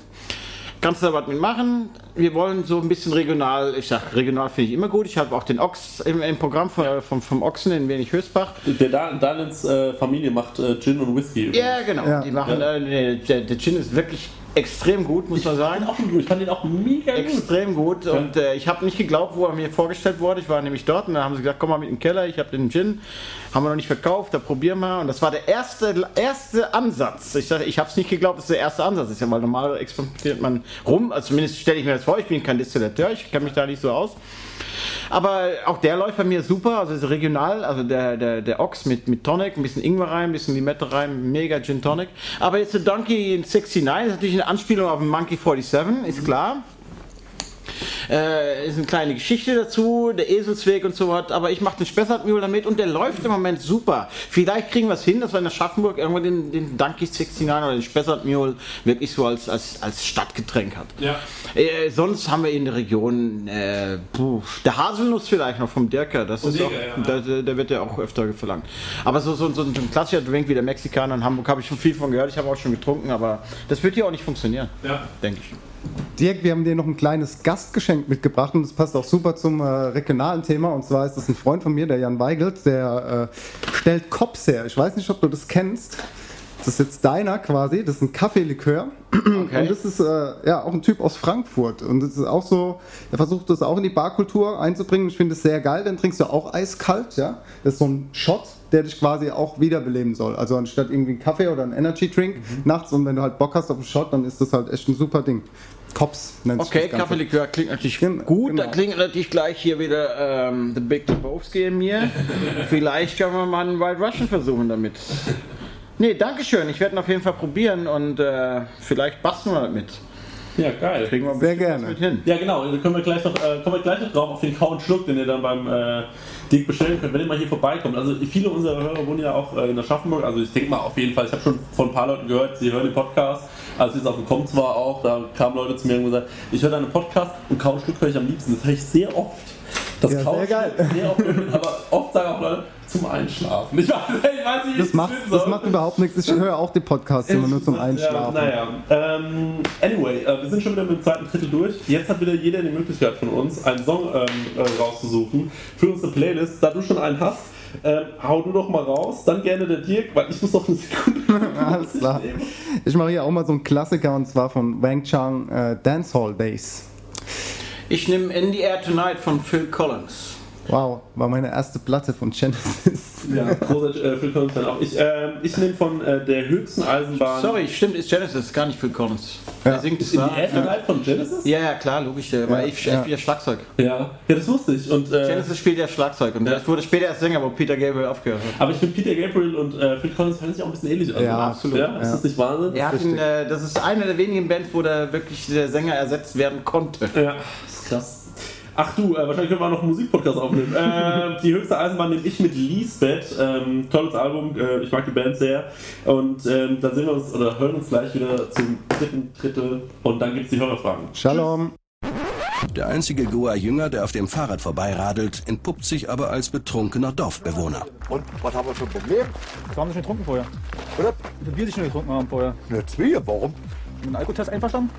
kannst du da was mitmachen? Wir wollen so ein bisschen regional, ich sag, regional finde ich immer gut, ich habe auch den Ochs im, im Programm von, vom, vom Ochsen in Wenig Höchstbach. der Daniels äh, Familie macht äh, Gin und Whisky. Ja, genau, Ja. die machen, Ja. äh, der, der Gin ist wirklich extrem gut, muss man sagen. Auch schon gut. Ich fand den auch mega gut. Extrem gut und äh, ich habe nicht geglaubt, wo er mir vorgestellt wurde. Ich war nämlich dort und dann haben sie gesagt, komm mal mit in den Keller, ich habe den Gin, haben wir noch nicht verkauft, da probieren wir. Und das war der erste, erste Ansatz. Ich, sag, ich habe es nicht geglaubt, dass es der erste Ansatz ist, ja, weil normal experimentiert man rum. Also zumindest stelle ich mir das vor, ich bin kein Distillateur, ich kenne mich da nicht so aus. Aber auch der läuft bei mir super, also ist regional, also der, der, der Ochs mit, mit Tonic, ein bisschen Ingwer rein, ein bisschen Limette rein, mega Gin Tonic. Aber jetzt der Donkey 69 ist natürlich eine Anspielung auf den Monkey 47, ist klar. Äh, ist eine kleine Geschichte dazu, der Eselsweg und so was. Aber ich mache den Spessartmühl damit und der läuft im Moment super. Vielleicht kriegen wir es hin, dass wir in Aschaffenburg irgendwann den, den Donkey 69 oder den Spessartmühl wirklich so als, als, als Stadtgetränk hat. Ja. Äh, sonst haben wir in der Region äh, puh, der Haselnuss vielleicht noch vom Dirker. Das ist Dirker, auch, ja. der, der wird ja auch öfter verlangt. Aber so, so, so ein klassischer Drink wie der Mexikaner in Hamburg habe ich schon viel von gehört. Ich habe auch schon getrunken, aber das wird hier auch nicht funktionieren, Ja. denke ich. Dirk, wir haben dir noch ein kleines Gastgeschenk mitgebracht und das passt auch super zum äh, regionalen Thema. Und zwar ist das ein Freund von mir, der Jan Weigelt, der äh, stellt Kops her. Ich weiß nicht, ob du das kennst. Das ist jetzt deiner quasi. Das ist ein Kaffeelikör. Und das ist äh, ja auch ein Typ aus Frankfurt. Und das ist auch so, er versucht das auch in die Barkultur einzubringen. Ich finde es sehr geil. Dann trinkst du auch eiskalt. Ja? Das ist so ein Shot, der dich quasi auch wiederbeleben soll. Also anstatt irgendwie einen Kaffee oder einen Energy Drink nachts und wenn du halt Bock hast auf einen Shot, dann ist das halt echt ein super Ding. Kops nennt sich Okay, das Ganze. Kaffeelikör klingt natürlich Gen- gut. genau. Da klingt natürlich gleich hier wieder ähm, The Big Lebowski in mir. Vielleicht können wir mal einen Wild Russian versuchen damit. Nee, Dankeschön. Ich werde ihn auf jeden Fall probieren und äh, vielleicht basteln wir damit. Ja, geil. Kriegen wir Sehr gerne. mit hin. Ja, genau. Da können wir gleich noch, äh, kommen wir gleich noch drauf auf den Kau und Schluck, den ihr dann beim äh, Dick bestellen könnt, wenn ihr mal hier vorbeikommt. Also viele unserer Hörer wohnen ja auch äh, in Aschaffenburg. Also ich denke mal auf jeden Fall, ich habe schon von ein paar Leuten gehört, sie hören den Podcast. Als ich es auf dem Kommt war auch, da kamen Leute zu mir und gesagt, ich höre deinen Podcast und Kau und Schluck höre ich am liebsten. Das höre ich sehr oft. Das Ja, sehr geil. Schluck Sehr oft, aber oft sagen auch Leute, zum Einschlafen. Ich weiß, ich weiß nicht, wie Das macht, das macht überhaupt nichts. Ich höre auch die Podcasts immer nur zum Einschlafen. Ja, naja. Ähm, anyway, äh, wir sind schon wieder mit dem zweiten Drittel durch. Jetzt hat wieder jeder die Möglichkeit von uns, einen Song ähm, äh, rauszusuchen für unsere Playlist. Da du schon einen hast, ähm, hau du doch mal raus. Dann gerne der Dirk, weil ich muss noch eine Sekunde. Alles klar. Ich mache hier auch mal so einen Klassiker und zwar von Wang Chang äh, Dancehall Days. Ich nehme In the Air Tonight von Phil Collins. Wow, war meine erste Platte von Genesis. Ja, großer äh, Phil Collins Fan auch. Ich, ähm, ich nehme von äh, der höchsten Eisenbahn. Sorry, stimmt, ist Genesis, gar nicht Phil Collins. Er singt Ist in die Air Tonight von Genesis? Ja, ja, klar, logisch, der war ich, ja. ich wieder Schlagzeug. Ja, ja das wusste ich. Und, äh, Genesis spielt ja Schlagzeug und der wurde später erst Sänger, wo Peter Gabriel aufgehört hat. aber ich finde Peter Gabriel und äh, Phil Collins hören sich auch ein bisschen ähnlich an. Ja, absolut. Ja, ist das nicht Wahnsinn? Er hat ihn, äh, das ist eine der wenigen Bands, wo der wirklich der Sänger ersetzt werden konnte. Ja, das ist krass. Ach du, äh, wahrscheinlich können wir auch noch einen Musikpodcast aufnehmen. äh, die höchste Eisenbahn nehme ich mit Lisbeth. Ähm, tolles Album, äh, ich mag die Band sehr. Und ähm, dann sehen wir uns oder hören uns gleich wieder zum dritten Drittel und dann gibt es die Hörerfragen. Shalom. Der einzige Goa-Jünger, der auf dem Fahrrad vorbeiradelt, entpuppt sich aber als betrunkener Dorfbewohner. Und was haben wir für ein Problem? Was haben Sie schon getrunken vorher? Oder? Wie viel Bier Sie schon getrunken haben vorher? Eine Zwiebel, warum? Mit einem Alkotest einverstanden?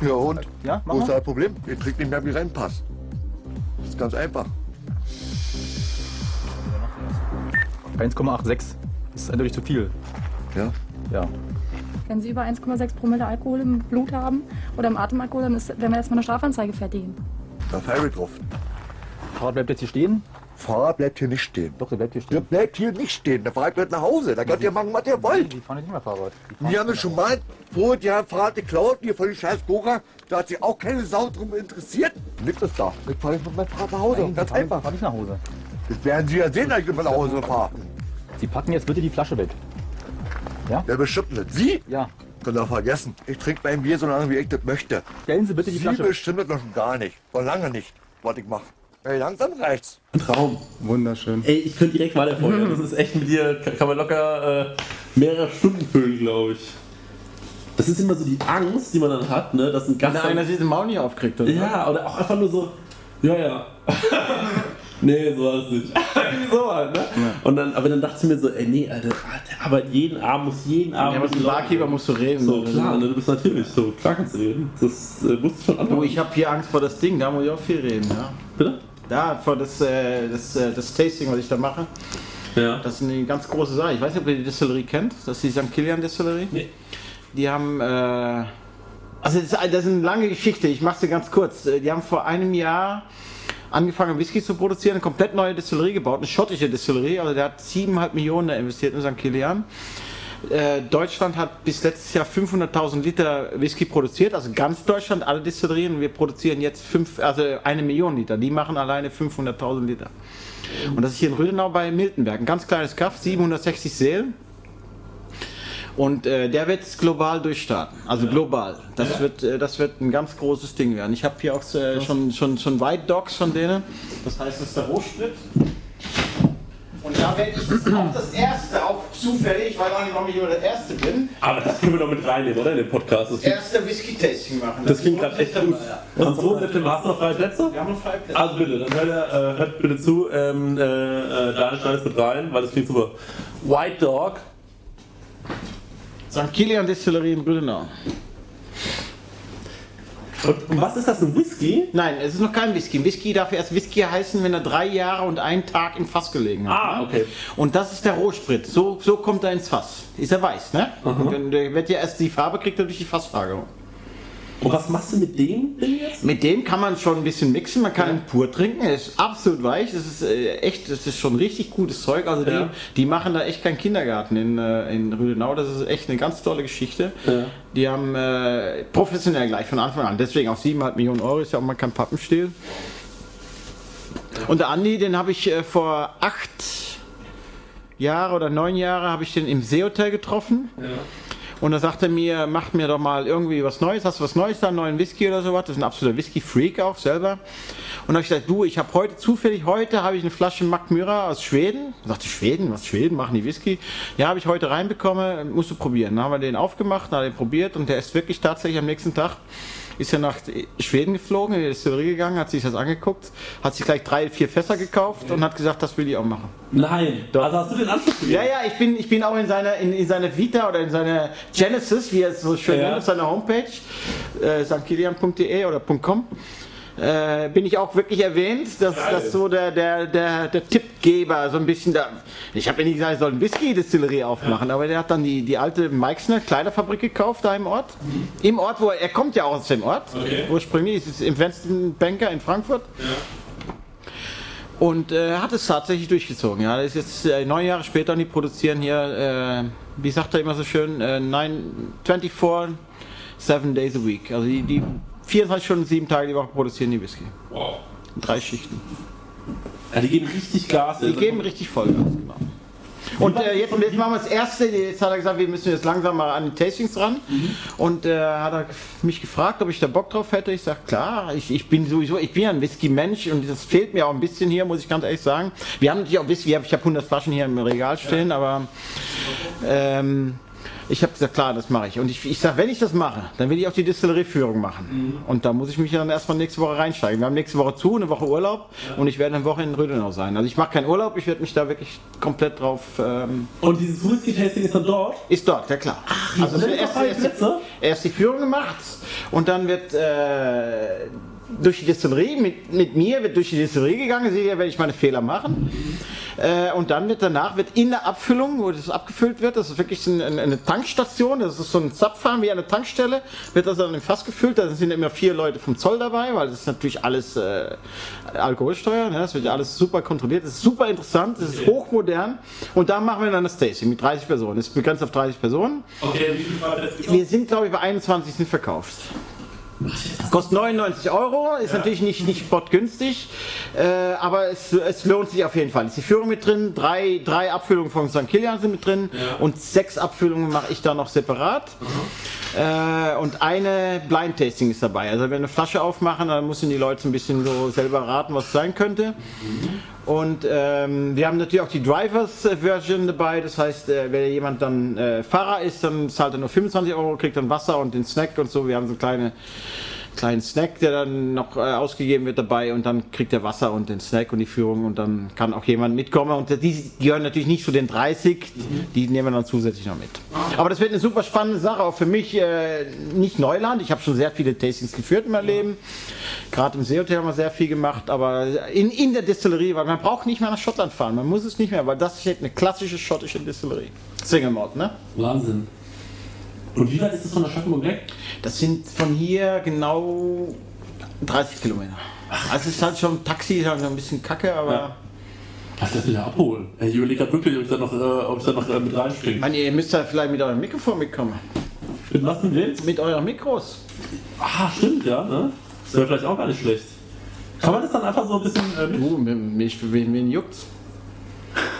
Ja und? Ja, mach Wo ist mal. das Problem? Ihr trinkt nicht mehr wie reinpasst. Das ist ganz einfach. 1,86. Das ist eindeutig zu viel. Ja? Ja. Wenn Sie über 1,6 Promille Alkohol im Blut haben oder im Atemalkohol, dann ist, werden wir erstmal eine Strafanzeige fertigen. Da fahre ich drauf. Fahrrad bleibt jetzt hier stehen? Fahrrad bleibt hier nicht stehen. Doch, der bleibt hier Der stehen. bleibt hier nicht stehen. Der Fahrrad gehört nach Hause. Da könnt ihr machen, was ihr wollt. Die fahren nicht mehr Fahrrad. Die Wir haben es schon mal vor, die haben Fahrrad geklaut, hier von den scheiß Gora. Da hat sich auch keine Sau drum interessiert. Nichts ist da. Ich fahre jetzt mit meinem Fahrrad nach Hause. Nein, ganz die fahren, einfach. fahren nicht nach Hause. Das werden Sie ja sehen, als ich mit nach Hause fahre. Sie packen jetzt bitte die Flasche weg. Der bestimmt nicht. Sie? Ja. Könnt ihr vergessen. Ich trinke mein Bier so lange, wie ich das möchte. Stellen Sie bitte die Sie Flasche. bestimmt das noch schon gar nicht. Schon lange nicht, was ich mache. Ey, langsam reicht's. Ein Traum. Wunderschön. Ey, ich könnte direkt weiterfolgen. Das ist echt mit dir, kann man locker äh, mehrere Stunden füllen, glaube ich. Das ist immer so die Angst, die man dann hat, ne, dass ein Gast. Einer sich den Maul nicht aufkriegt, oder? Ja, oder auch einfach nur so, ja, ja. nee, so war es nicht. So halt, ne? Und dann, aber dann dachte ich mir so, ey, nee, Alter, der arbeitet jeden Abend, muss jeden Abend. Ja, mit dem Barkeeper musst du reden. So, klar, ne, du bist natürlich so, klar kannst du reden. Das äh, wusste ich von Anfang Du, an. ich habe hier Angst vor das Ding, da muss ich auch viel reden, ja. Bitte? Da, vor das, äh, das, äh, das Tasting, was ich da mache. Ja. Das ist eine ganz große Sache. Ich weiß nicht, ob ihr die Distillerie kennt. Das ist die St. Kilian Distillerie. Nee. Die haben, äh, also das ist, das ist eine lange Geschichte. Ich mache sie ganz kurz. Äh, Die haben vor einem Jahr angefangen, Whisky zu produzieren, eine komplett neue Distillerie gebaut, eine schottische Distillerie. Also der hat 7,5 Millionen da investiert in St. Kilian. Äh, Deutschland hat bis letztes Jahr 500.000 Liter Whisky produziert, also ganz Deutschland, alle Distillerien. Wir produzieren jetzt fünf, also eine Million Liter. Die machen alleine 500.000 Liter. Und das ist hier in Rödenau bei Miltenberg. Ein ganz kleines Kaff, 760 Seelen. Und äh, der wird global durchstarten. Also global. Das, wird, äh, das wird ein ganz großes Ding werden. Ich habe hier auch äh, schon, schon, schon White Dogs von denen. Das heißt, das ist der Rohsprit. Und da werde ich das auch das erste, zufällig, ich weiß auch nicht, warum ich nur der Erste bin, Aber das können wir doch mit reinnehmen, oder? In den Podcast. Das erste Whisky-Tasting machen. das klingt gerade echt gut. Und so, September, hast du noch freie Plätze? Wir haben noch freie Plätze. Also bitte, dann hört, äh, hört bitte zu, ähm, äh, äh, Daniel schneidet mit rein, weil das klingt super. White Dog. St. Kilian Distillerie in Rüdenau. Und was ist das, ein Whisky? Nein, es ist noch kein Whisky. Ein Whisky darf erst Whisky heißen, wenn er drei Jahre und einen Tag im Fass gelegen hat. Ah, ne? okay. Und das ist der Rohsprit. So, so kommt er ins Fass. Ist er weiß, ne? Wenn, der wird ja erst die Farbe kriegt er durch die Fasslagerung. Und was machst du mit dem Ding jetzt? Mit dem kann man schon ein bisschen mixen, man kann ihn pur trinken, er ist absolut weich, das ist äh, echt, das ist schon richtig gutes Zeug. Also die, Ja. die machen da echt keinen Kindergarten in, äh, in Rüdenau, das ist echt eine ganz tolle Geschichte. Ja. Die haben äh, professionell gleich von Anfang an, deswegen auch 7,5 Millionen Euro, ist ja auch mal kein Pappenstiel. Und der Andi, den habe ich äh, vor acht Jahre oder neun Jahre habe ich den im Seehotel getroffen. Und da sagte er mir, mach mir doch mal irgendwie was Neues, hast du was Neues da, einen neuen Whisky oder sowas? Das ist ein absoluter Whisky-Freak auch selber. Und da habe ich gesagt, du, ich habe heute, zufällig heute, habe ich eine Flasche Mack Myra aus Schweden. Da sagte ich, Schweden, was Schweden, machen die Whisky? Ja, habe ich heute reinbekommen, musst du probieren. Dann haben wir den aufgemacht, dann hat er den probiert und der ist wirklich tatsächlich am nächsten Tag ist er nach Schweden geflogen, in die Distillerie gegangen, hat sich das angeguckt, hat sich gleich drei, vier Fässer gekauft und hat gesagt, das will ich auch machen. Nein. Also hast du den Anschluss gegeben? Ja, ja, ich bin, ich bin auch in seiner in, in seiner Vita oder in seiner Genesis, wie er es so schön Ja. nennt, auf seiner Homepage, äh, stkilian.de oder .com, äh, bin ich auch wirklich erwähnt, dass das so der, der, der, der Tippgeber so ein bisschen da. Ich habe ja nicht gesagt, ich soll eine Whisky-Distillerie aufmachen, aber der hat dann die, die alte Meixner Kleiderfabrik gekauft da im Ort. Im Ort, wo er, er kommt ja auch aus dem Ort, Okay. ursprünglich, ist es im Westen Banker in Frankfurt. Und äh, hat es tatsächlich durchgezogen. Ja, das ist jetzt äh, neun Jahre später und die produzieren hier, äh, wie sagt er immer so schön, äh, nine, 24, 7 days a week. Also die, die 24 Stunden, sieben Tage die Woche produzieren die Whisky. Wow. In drei Schichten. Ja, die geben richtig Gas. Die geben richtig Vollgas, genau. Und äh, jetzt, jetzt machen wir das erste. Jetzt hat er gesagt, wir müssen jetzt langsam mal an die Tastings ran. Und äh, hat er mich gefragt, ob ich da Bock drauf hätte. Ich sage, klar, ich, ich bin sowieso, ich bin ja ein Whisky-Mensch und das fehlt mir auch ein bisschen hier, muss ich ganz ehrlich sagen. Wir haben natürlich auch Whisky, ich habe 100 Flaschen hier im Regal stehen, aber ähm, ich habe gesagt, klar, das mache ich. Und ich, ich sage, wenn ich das mache, dann will ich auch die Distillerieführung machen. Und da muss ich mich dann erstmal nächste Woche reinsteigen. Wir haben nächste Woche zu, eine Woche Urlaub und ich werde eine Woche in Rödenau sein. Also ich mache keinen Urlaub, ich werde mich da wirklich komplett drauf... Ähm, Und dieses Whisky-Tasting ist dann dort? ist dort, ja klar. also sind erst, erst, Plätze? erst die Führung gemacht und dann wird äh, durch die Distillerie, mit, mit mir wird durch die Distillerie gegangen, sehe ja, werde ich meine Fehler machen. Äh, und dann wird danach wird in der Abfüllung, wo das abgefüllt wird, das ist wirklich ein, ein, eine Tankstation, das ist so ein Zapfhahn wie eine Tankstelle, wird das dann im Fass gefüllt. Da sind immer vier Leute vom Zoll dabei, weil das ist natürlich alles äh, Alkoholsteuer, ne? das wird ja alles super kontrolliert, das ist super interessant, das ist hochmodern und da machen wir dann das Tasting mit 30 Personen. Das ist begrenzt auf 30 Personen. Okay, wie viel Fall jetzt Wir sind, glaube ich, bei 21 sind verkauft. Kostet 99 Euro, ist natürlich nicht, nicht spottgünstig, äh, aber es, es lohnt sich auf jeden Fall. Ist die Führung mit drin, drei, drei Abfüllungen von St. Kilian sind mit drin und sechs Abfüllungen mache ich da noch separat. Äh, und eine Blind Tasting ist dabei. Also wenn wir eine Flasche aufmachen, dann müssen die Leute ein bisschen so selber raten, was es sein könnte. Und ähm, wir haben natürlich auch die Drivers-Version dabei. Das heißt, äh, wenn jemand dann äh, Fahrer ist, dann zahlt er nur 25 Euro, kriegt dann Wasser und den Snack und so. Wir haben so kleine kleinen Snack, der dann noch äh, ausgegeben wird dabei und dann kriegt er Wasser und den Snack und die Führung und dann kann auch jemand mitkommen und die, die gehören natürlich nicht zu den 30, die nehmen wir dann zusätzlich noch mit. Aber das wird eine super spannende Sache, auch für mich äh, nicht Neuland. Ich habe schon sehr viele Tastings geführt in meinem Leben. Gerade im Seehotel haben wir sehr viel gemacht, aber in, in der Distillerie, weil man braucht nicht mehr nach Schottland fahren, man muss es nicht mehr, weil das ist eine klassische schottische Distillerie. Single Malt, ne? Wahnsinn. Und wie weit ist das von der Schaffenburg weg? Das sind von hier genau 30 Kilometer. Also es ist halt schon Taxi, ist halt so ein bisschen kacke, aber. Ja. Ach, das ich abholen. Ich überlege gerade wirklich, ob ich da noch, äh, ob ich da noch äh, mit reinspringe. Ich meine, ihr müsst da vielleicht mit eurem Mikrofon mitkommen. Mit was mit wem? Mit euren Mikros. Ah, stimmt, ja. Ne? Das wäre vielleicht auch gar nicht schlecht. Kann man das dann einfach so ein bisschen äh, mit? Du, mich, mich, wen, wen juckt's?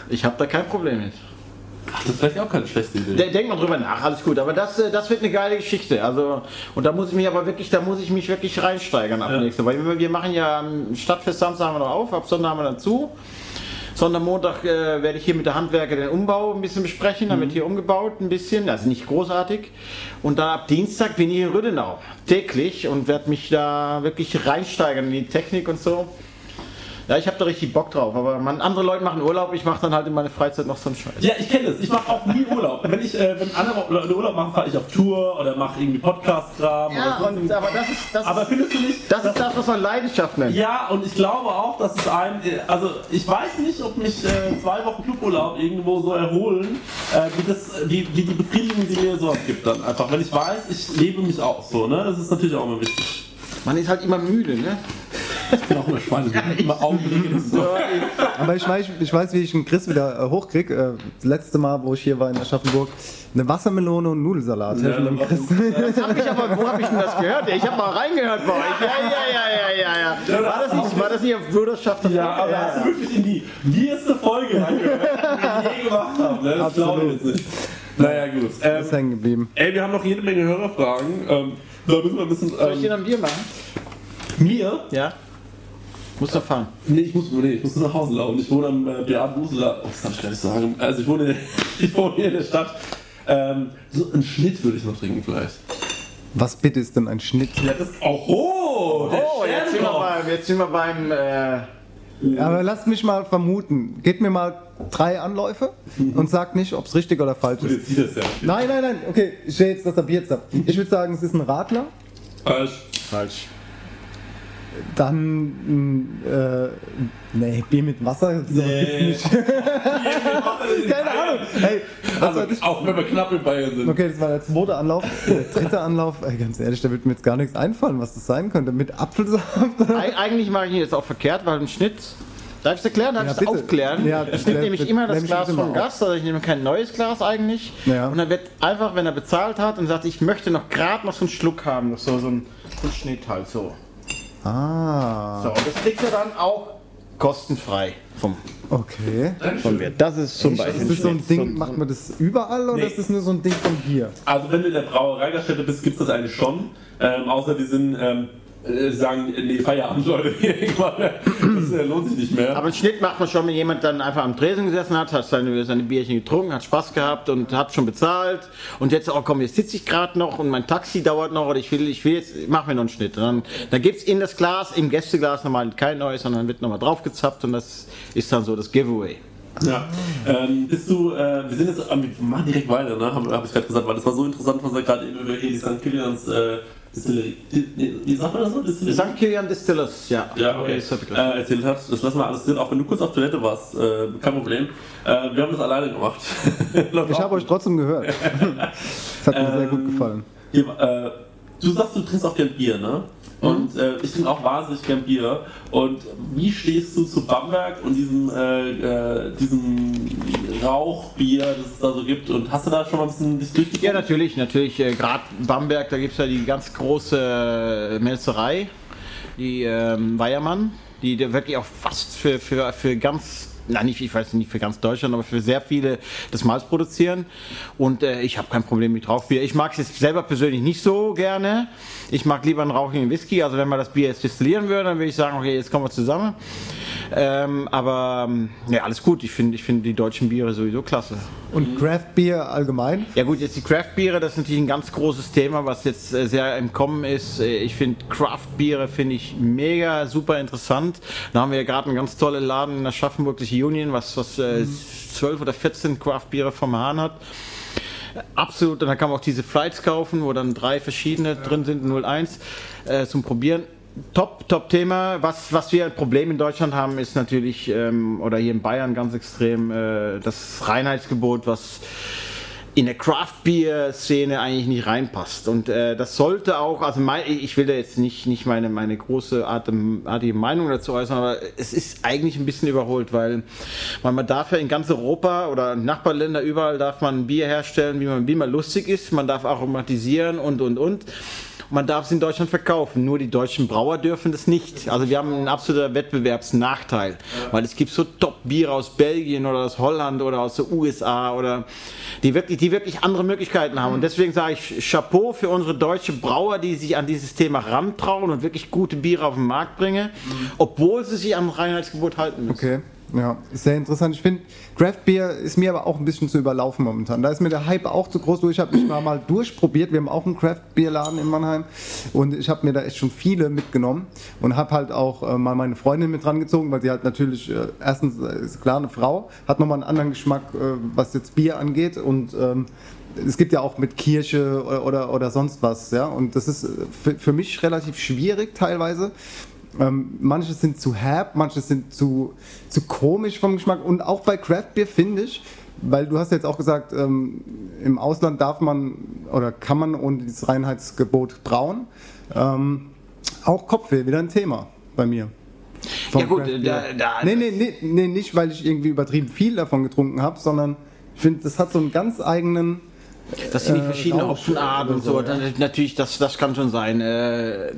Ich habe da kein Problem mit. Ach, das ist vielleicht auch keine schlechte Idee. De- Denk mal drüber nach, alles gut. Aber das, äh, das wird eine geile Geschichte. Also, und da muss ich mich aber wirklich, da muss ich mich wirklich reinsteigern ab nächste Woche. Weil wir, wir machen ja am Stadtfest Samstag haben wir noch auf, ab Sonntag haben wir dann zu. Sonntag, Montag äh, werde ich hier mit der Handwerker den Umbau ein bisschen besprechen. Dann wird hier umgebaut ein bisschen, also nicht großartig. Und dann ab Dienstag bin ich in Rüdenau täglich und werde mich da wirklich reinsteigern in die Technik und so. Ja, ich habe da richtig Bock drauf. Aber man, andere Leute machen Urlaub, ich mache dann halt in meiner Freizeit noch so einen Scheiß. Ja, ich kenne das. Ich mache auch nie Urlaub. Wenn ich, äh, wenn andere Leute Urlaub machen, fahre ich auf Tour oder mache irgendwie Podcast-Kram. Ja, oder so. und, aber das ist das, Aber findest du nicht? das ist das, was man Leidenschaft nennt. Ja, und ich glaube auch, dass es ein, also ich weiß nicht, ob mich äh, zwei Wochen Cluburlaub irgendwo so erholen, äh, wie, das, wie, wie die Befriedigung, die mir sowas gibt dann einfach. Wenn ich weiß, ich lebe mich auch so, ne? Das ist natürlich auch immer wichtig. Man ist halt immer müde, ne? Ich bin auch immer Schweine, immer Augenblicke. So. Aber ich weiß, ich weiß, wie ich einen Chris wieder äh, hochkrieg. Äh, das letzte Mal, wo ich hier war in Aschaffenburg, eine Wassermelone und Nudelsalat. Helfen dem Chris. Das hab ich aber, wo habe ich denn das gehört? Ich habe mal reingehört bei euch. Ja, ja, ja, ja, ja, ja. War das nicht, war das nicht auf Bruderschaft? Ja, aber da hast du wirklich in die wirste Folge reingehört, die wir je gemacht haben. Ne? Das glaube ich jetzt nicht. Naja, gut. Ähm, ist hängen geblieben. ey, wir haben noch jede Menge Hörerfragen. Ähm, da müssen wir ein bisschen. Soll ich Ähm, dann Bier machen? mir? Ja. Fahren. Nee, ich muss, nee, ich muss nach Hause laufen. Ich wohne am äh, Beat Buseler. Oh, das kann ich gar nicht sagen. Also ich wohne, ich wohne hier in der Stadt. Ähm, so einen Schnitt würde ich noch trinken vielleicht. Was bitte ist denn ein Schnitt? Ja, das. Oh, der Oh, jetzt sind beim, jetzt sind wir beim äh, Aber lasst mich mal vermuten. Gebt mir mal drei Anläufe und sagt nicht, ob es richtig oder falsch ist. jetzt sieht das ja. Nein, nein, nein. Okay, ich sehe jetzt, dass er Bier jetzt ab. Ich würde sagen, es ist ein Radler. Falsch. falsch. Dann, mh, äh, nee, Bier mit Wasser, sowas Nee. gibt's nicht. Keine Ahnung. Hey, Also, auch wenn wir knapp in Bayern sind. Okay, das war der zweite Anlauf. Der dritte Anlauf, ey, ganz ehrlich, da wird mir jetzt gar nichts einfallen, was das sein könnte. Mit Apfelsaft? Eig eigentlich mache ich ihn jetzt auch verkehrt, weil ein Schnitt. Darf ich es erklären? Darf Ja, ich es bitte. aufklären? Ja, ich nehme nämlich immer das Glas vom. Gast, also ich nehme kein neues Glas eigentlich. Ja. Und dann wird einfach, wenn er bezahlt hat und sagt, ich möchte noch gerade noch so einen Schluck haben, noch so, so, ein, so ein Schnitt halt so. Ah, So, und das kriegt er dann auch kostenfrei vom, okay. vom Wirt. Das ist zum Beispiel Ist das so ein. Ding, macht man das überall oder Nee. ist das nur so ein Ding von hier? Also wenn du in der Brauereigaststätte bist, gibt es das eigentlich schon. Ähm, außer die sind, ähm, äh, sagen, nee, Feierabend, Leute, irgendwann, das äh, lohnt sich nicht mehr. Aber einen Schnitt macht man schon, wenn jemand dann einfach am Tresen gesessen hat, hat seine, seine Bierchen getrunken, hat Spaß gehabt und hat schon bezahlt. Und jetzt, oh komm, jetzt sitze ich gerade noch und mein Taxi dauert noch oder ich will, ich will jetzt, mach mir noch einen Schnitt. Und dann, dann gibt es in das Glas, im Gästeglas nochmal kein neues, sondern wird nochmal draufgezapft und das ist dann so das Giveaway. Ja. Ähm, bist du, äh, wir sind jetzt, wir machen direkt weiter, ne? Habe hab ich gerade gesagt, weil das war so interessant, was er gerade eben über die St. Kilians äh, Nee, wie sagt man das so? St. Kilian Distillers, ja. Ja, okay. Äh, erzählt hat. Das lassen wir alles drin, auch wenn du kurz auf Toilette warst. Äh, kein Problem. Äh, wir haben das alleine gemacht. Ich habe euch trotzdem gehört. Das hat mir sehr gut gefallen. Hier, äh, du sagst, du trinkst auch gern Bier, ne? Und äh, ich trinke auch wahnsinnig gern Bier. Und wie stehst du zu Bamberg und diesem, äh, äh, diesem Rauchbier, das es da so gibt? Und hast du da schon mal ein bisschen dich durchgeguckt? Ja, natürlich, natürlich. Äh, Gerade Bamberg, da gibt es ja die ganz große äh, Melzerei, die ähm, Weiermann, die wirklich auch fast für, für, für ganz, nein, nicht, ich weiß nicht für ganz Deutschland, aber für sehr viele das Malz produzieren. Und äh, ich habe kein Problem mit Rauchbier. Ich mag es selber persönlich nicht so gerne. Ich mag lieber einen rauchigen Whisky. Also wenn wir das Bier jetzt destillieren würden, dann würde ich sagen, okay, jetzt kommen wir zusammen. Ähm, aber ähm, ja, alles gut. Ich finde ich finde die deutschen Biere sowieso klasse. Und Craft Beer allgemein? Ja gut, jetzt die Craft-Biere, das ist natürlich ein ganz großes Thema, was jetzt äh, sehr im Kommen ist. Äh, Ich finde Craft-Biere finde ich mega super interessant. Da haben wir ja gerade einen ganz tollen Laden in Aschaffenburg, das Union, was, was äh, 12 oder 14 Craft-Biere vom Hahn hat. Absolut, und da kann man auch diese Flights kaufen, wo dann drei verschiedene drin sind, 01, äh, zum Probieren. Top, top Thema. Was, was wir ein Problem in Deutschland haben, ist natürlich, ähm, oder hier in Bayern ganz extrem, äh, das Reinheitsgebot, was in der Craft Beer Szene eigentlich nicht reinpasst. Und äh, das sollte auch also mein, ich will da jetzt nicht nicht meine meine große artige Meinung dazu äußern aber es ist eigentlich ein bisschen überholt weil, weil man darf ja in ganz Europa oder Nachbarländer überall darf man Bier herstellen wie man wie man lustig ist. Man darf aromatisieren und und und und man darf es in Deutschland verkaufen. Nur die deutschen Brauer dürfen das nicht. Also wir haben einen absoluten Wettbewerbsnachteil, weil es gibt so Top-Biere aus Belgien oder aus Holland oder aus den USA oder die wirklich, die wirklich andere Möglichkeiten haben. Und deswegen sage ich Chapeau für unsere deutschen Brauer, die sich an dieses Thema rantrauen und wirklich gute Biere auf den Markt bringen, obwohl sie sich am Reinheitsgebot halten müssen. Okay. Ja, sehr interessant. Ich finde, Craft Beer ist mir aber auch ein bisschen zu überlaufen momentan. Da ist mir der Hype auch zu groß. Ich habe mich mal, mal durchprobiert. Wir haben auch einen Craft Beer Laden in Mannheim und ich habe mir da echt schon viele mitgenommen und habe halt auch äh, mal meine Freundin mit dran gezogen, weil sie halt natürlich äh, erstens äh, ist klar eine Frau, hat nochmal einen anderen Geschmack, äh, was jetzt Bier angeht und ähm, es gibt ja auch mit Kirche oder, oder, oder sonst was, ja. Und das ist äh, für, für mich relativ schwierig teilweise. Ähm, manche sind zu herb, manche sind zu, zu komisch vom Geschmack. Und auch bei Craft Beer finde ich, weil du hast jetzt auch gesagt, ähm, im Ausland darf man oder kann man ohne dieses Reinheitsgebot brauen. Ähm, auch Kopfweh, wieder ein Thema bei mir. Ja, gut, da- da- nee, nee, nee, nee, nicht weil ich irgendwie übertrieben viel davon getrunken habe, sondern ich finde, das hat so einen ganz eigenen. Das sind die äh, verschiedenen Rausch Hopfenarten und so. oder Dann, natürlich, das, das kann schon sein. Äh,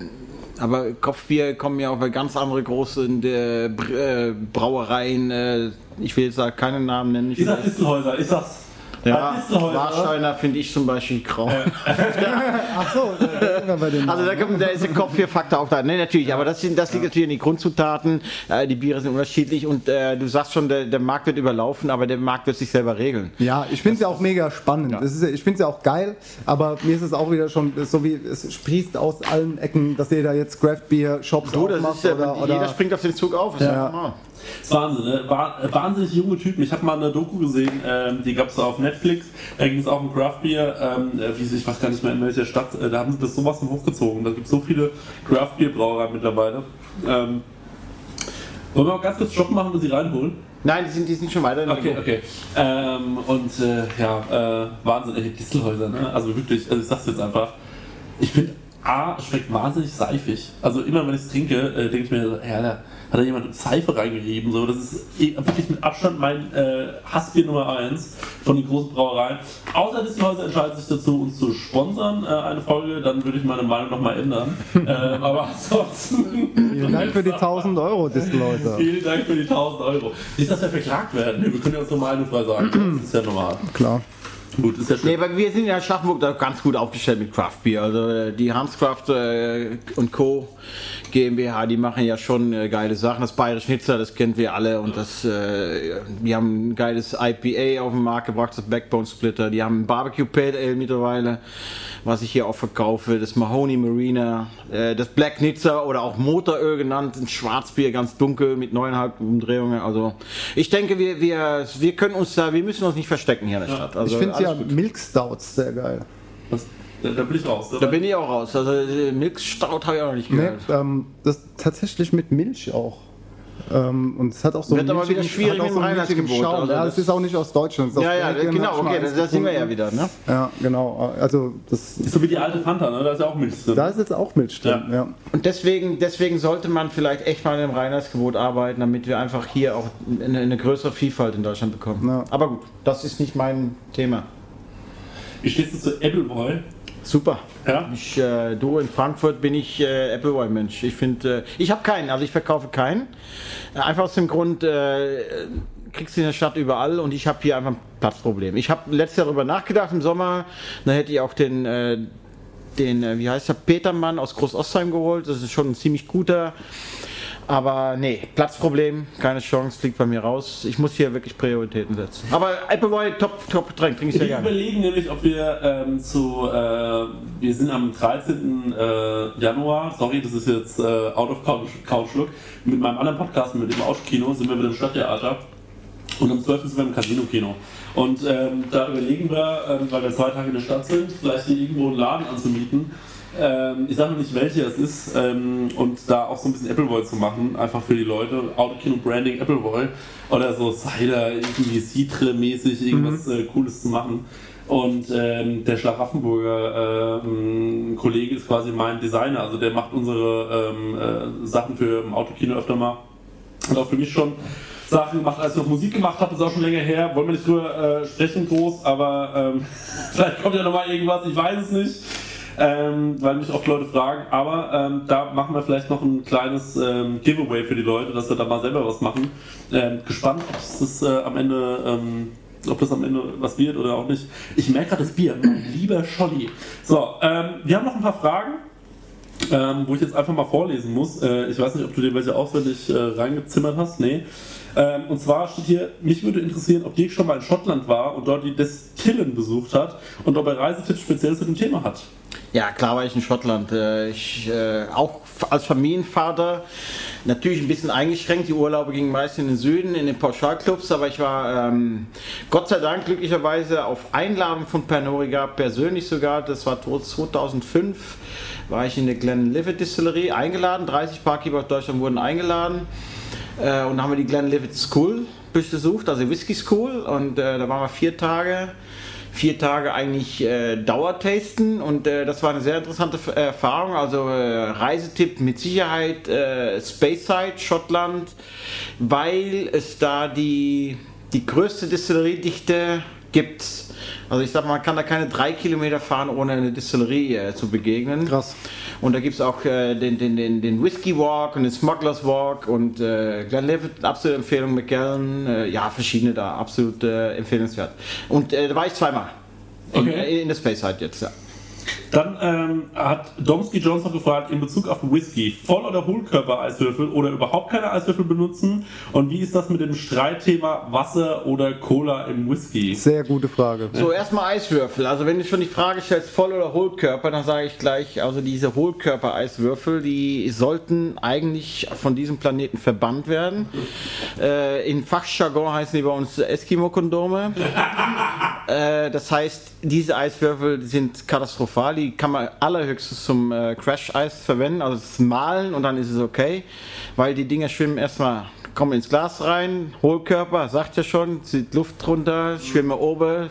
aber Kopfbier kommen ja auch bei ganz andere große äh, Br- äh, Brauereien. Äh, ich will jetzt da keinen Namen nennen. Ich Ich sag Distelhäuser, ich sag's. Ja. Warsteiner finde ich zum Beispiel grau. Ach so, da sind wir bei den Also da, kommt, da ist der Kopfbierfaktor auch da. Nee, natürlich, aber das, sind, das liegt natürlich in die Grundzutaten. Äh, die Biere sind unterschiedlich und äh, du sagst schon, der, der Markt wird überlaufen, aber der Markt wird sich selber regeln. Ja, ich finde es ja auch mega spannend. Das ist, ja- ich finde es ja auch geil, aber mir ist es auch wieder schon so wie es sprießt aus allen Ecken, dass jeder jetzt Craft Beer Shops Du, das aufmacht ist ja, oder, oder jeder springt auf den Zug auf. Ist ja. Ja. normal. Das ist Wahnsinn, ne? Wa- Wahnsinnig junge Typen. Ich habe mal eine Doku gesehen, ähm, die gab es auf Netflix. Da ging es auch um Craft Beer. Ähm, äh, wie, sie- ich weiß gar nicht mehr in welcher Stadt. Äh, da haben sie das sowas von hochgezogen. Da gibt es so viele Craft Beer Brauereien mittlerweile. Ähm, wollen wir mal ganz kurz Stopp machen und sie reinholen? Nein, die sind, die sind schon weiter. in der Okay, Gruppe. okay. Ähm, und äh, ja, äh, Wahnsinn, ey, Distelhäuser, ne? Also wirklich, also ich sag's jetzt einfach. Ich finde, A, schmeckt wahnsinnig seifig. Also immer wenn ich es trinke, äh, denke ich mir, so, ja, da hat da jemand Seife reingerieben. So. Das ist wirklich mit Abstand mein äh, Hassbier Nummer 1 von den großen Brauereien. Außer Distelhäuser entscheidet sich dazu, uns zu sponsern, äh, eine Folge, dann würde ich meine Meinung nochmal ändern. ähm, aber ansonsten. Vielen Dank für die 1000 Euro, Distelhäuser. Vielen Dank für die 1000 Euro. Nicht, dass wir verklagt werden. Wir können ja uns normal frei sagen. Das ist ja normal. Klar. Gut, ist ja schön. Nee, aber wir sind in Aschaffenburg da ganz gut aufgestellt mit Craft Beer. Also äh, die Hanscraft äh, und Co. GmbH, die machen ja schon äh, geile Sachen. Das Bayerische Schnitzer, das kennen wir alle. Und das, äh, die haben ein geiles IPA auf den Markt gebracht, das Backbone Splitter. Die haben ein Barbecue Pale Ale mittlerweile, was ich hier auch verkaufe. Das Mahoney Marina, äh, das Black Nitzer oder auch Motoröl genannt, ein Schwarzbier, ganz dunkel mit neuneinhalb Umdrehungen. Also ich denke, wir, wir, wir können uns da, wir müssen uns nicht verstecken hier in der Stadt. Also, ich finde ja gut. Milk Stouts sehr geil. Das, da, da bin ich raus. Da bin ich auch raus. Also äh, Milchstaut habe ich auch noch nicht Nee, gehört. ähm, das tatsächlich mit Milch auch. Ähm, und es hat auch so Wird aber wieder schwierig mit dem Reinheitsgebot. Also ja, das- das ist auch nicht aus Deutschland. das ist Ja, aus ja, Belgien, genau, ich okay, eins da sind wir ja wieder, ne? Ja, genau. Also das, Ist so wie die alte Fanta, ne? Da ist ja auch Milch drin. da ist jetzt auch Milch drin. Ja. Und deswegen, deswegen sollte man vielleicht echt mal im Reinheitsgebot arbeiten, damit wir einfach hier auch eine, eine größere Vielfalt in Deutschland bekommen. Ja. Aber gut, das ist nicht mein Thema. Wie stehst du zu Appleboy? Super. Ja? Ich, äh, du in Frankfurt bin ich äh, Appleboy-Mensch. Ich finde, äh, ich habe keinen, also ich verkaufe keinen. Äh, einfach aus dem Grund, äh, kriegst du in der Stadt überall und ich habe hier einfach ein Platzproblem. Ich habe letztes Jahr darüber nachgedacht im Sommer, da hätte ich auch den, äh, den äh, wie heißt der, Petermann aus Groß-Ostheim geholt. Das ist schon ein ziemlich guter. Aber nee, Platzproblem, keine Chance, fliegt bei mir raus. Ich muss hier wirklich Prioritäten setzen. Aber Appleboy, top, top Getränk, trinke ich sehr Wir gerne. überlegen nämlich, ob wir ähm, zu, äh, wir sind am 13. Äh, Januar, sorry, das ist jetzt äh, out of couch, couch look, mit meinem anderen Podcast, mit dem Auskino, sind wir mit dem Stadttheater und am 12. sind wir im Casino-Kino. Und ähm, da überlegen wir, ähm, weil wir zwei Tage in der Stadt sind, vielleicht hier irgendwo einen Laden anzumieten. Ähm, ich sage noch nicht, welcher es ist ähm, und da auch so ein bisschen Appleboy zu machen, einfach für die Leute. Autokino-Branding Appleboy oder so Cider, irgendwie Citre-mäßig irgendwas äh, Cooles zu machen. Und ähm, der Schlaraffenburger ähm, Kollege ist quasi mein Designer, also der macht unsere ähm, äh, Sachen für im Autokino öfter mal. Und auch für mich schon Sachen gemacht, als ich noch Musik gemacht habe, ist auch schon länger her. Wollen wir nicht drüber äh, sprechen groß, aber ähm, vielleicht kommt ja noch mal irgendwas, ich weiß es nicht. Ähm, weil mich oft Leute fragen. Aber ähm, da machen wir vielleicht noch ein kleines ähm, Giveaway für die Leute, dass wir da mal selber was machen. Ähm, gespannt, ob es das äh, am Ende. Ähm, ob das am Ende was wird oder auch nicht. Ich merke gerade das Bier, mein lieber Scholli. So, ähm, wir haben noch ein paar Fragen. Ähm, wo ich jetzt einfach mal vorlesen muss. Äh, ich weiß nicht, ob du dir welche auswendig äh, reingezimmert hast. Nee. Ähm, und zwar steht hier, mich würde interessieren, ob Dirk schon mal in Schottland war und dort die Destillen besucht hat und ob er Reisetipps speziell zu dem Thema hat. Ja, klar war ich in Schottland. Äh, Ich, äh, auch als Familienvater natürlich ein bisschen eingeschränkt. Die Urlaube gingen meist in den Süden, in den Pauschalclubs, aber ich war ähm, Gott sei Dank glücklicherweise auf Einladung von Pernod Ricard, persönlich sogar, das war 2005, war ich in der Glenlivet Distillerie eingeladen. 30 Barkeeper aus Deutschland wurden eingeladen. Äh, und dann haben wir die Glenlivet School besucht, also Whisky School. Und äh, da waren wir vier Tage vier Tage eigentlich äh, Dauertasten und äh, das war eine sehr interessante F- Erfahrung. Also äh, Reisetipp mit Sicherheit äh, Speyside, Schottland, weil es da die, die größte Distilleriedichte gibt. Also ich sag mal, man kann da keine drei Kilometer fahren, ohne eine Distillerie äh, zu begegnen. Krass. Und da gibt es auch äh, den, den, den, den Whisky Walk und den Smugglers Walk und äh, Glenlivet, absolute Empfehlung, McGallen, äh, ja, verschiedene da, absolut äh, empfehlenswert. Und äh, da war ich zweimal. In, Okay. äh, in der Space Side jetzt, ja. Dann ähm, hat Domsky Jones noch gefragt, in Bezug auf Whisky, Voll- oder Hohlkörper-Eiswürfel oder überhaupt keine Eiswürfel benutzen? Und wie ist das mit dem Streitthema Wasser oder Cola im Whisky? Sehr gute Frage. So, erstmal Eiswürfel. Also wenn du schon die Frage stellst, Voll- oder Hohlkörper, dann sage ich gleich, also diese Hohlkörper-Eiswürfel, die sollten eigentlich von diesem Planeten verbannt werden. Äh, in Fachjargon heißen die bei uns Eskimo-Kondome. äh, das heißt, diese Eiswürfel sind katastrophal. Die kann man allerhöchstens zum äh, Crash-Eis verwenden, also das Malen und dann ist es okay, weil die Dinger schwimmen erstmal, kommen ins Glas rein, Hohlkörper, sagt ja schon, zieht Luft drunter, schwimmen oben,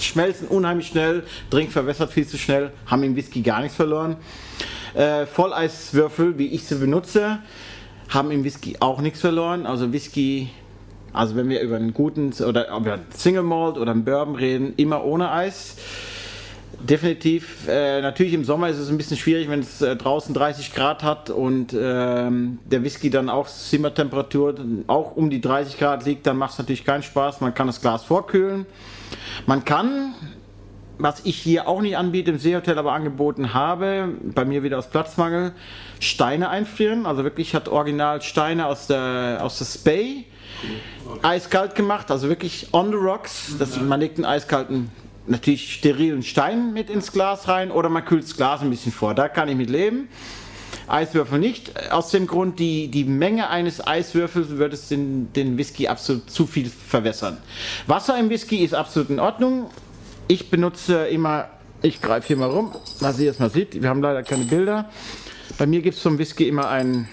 schmelzen unheimlich schnell, Drink verwässert viel zu schnell, haben im Whisky gar nichts verloren. Äh, Volleiswürfel, wie ich sie benutze, haben im Whisky auch nichts verloren. Also Whisky, also wenn wir über einen guten oder über einen Single Malt oder einen Bourbon reden, immer ohne Eis. Definitiv. Äh, natürlich im Sommer ist es ein bisschen schwierig, wenn es äh, draußen 30 Grad hat und ähm, der Whisky dann auch Zimmertemperatur auch um die 30 Grad liegt, dann macht es natürlich keinen Spaß. Man kann das Glas vorkühlen. Man kann, was ich hier auch nicht anbiete, im Seehotel aber angeboten habe, bei mir wieder aus Platzmangel, Steine einfrieren. Also wirklich hat original Steine aus der, aus der Spey eiskalt gemacht, also wirklich on the rocks. Das, man legt einen eiskalten, natürlich sterilen Stein mit ins Glas rein oder man kühlt das Glas ein bisschen vor. Da kann ich mit leben. Eiswürfel nicht. Aus dem Grund, die, die Menge eines Eiswürfels würde es den, den Whisky absolut zu viel verwässern. Wasser im Whisky ist absolut in Ordnung. Ich benutze immer, ich greife hier mal rum, dass ihr es mal sieht. Wir haben leider keine Bilder. Bei mir gibt es zum Whisky immer ein,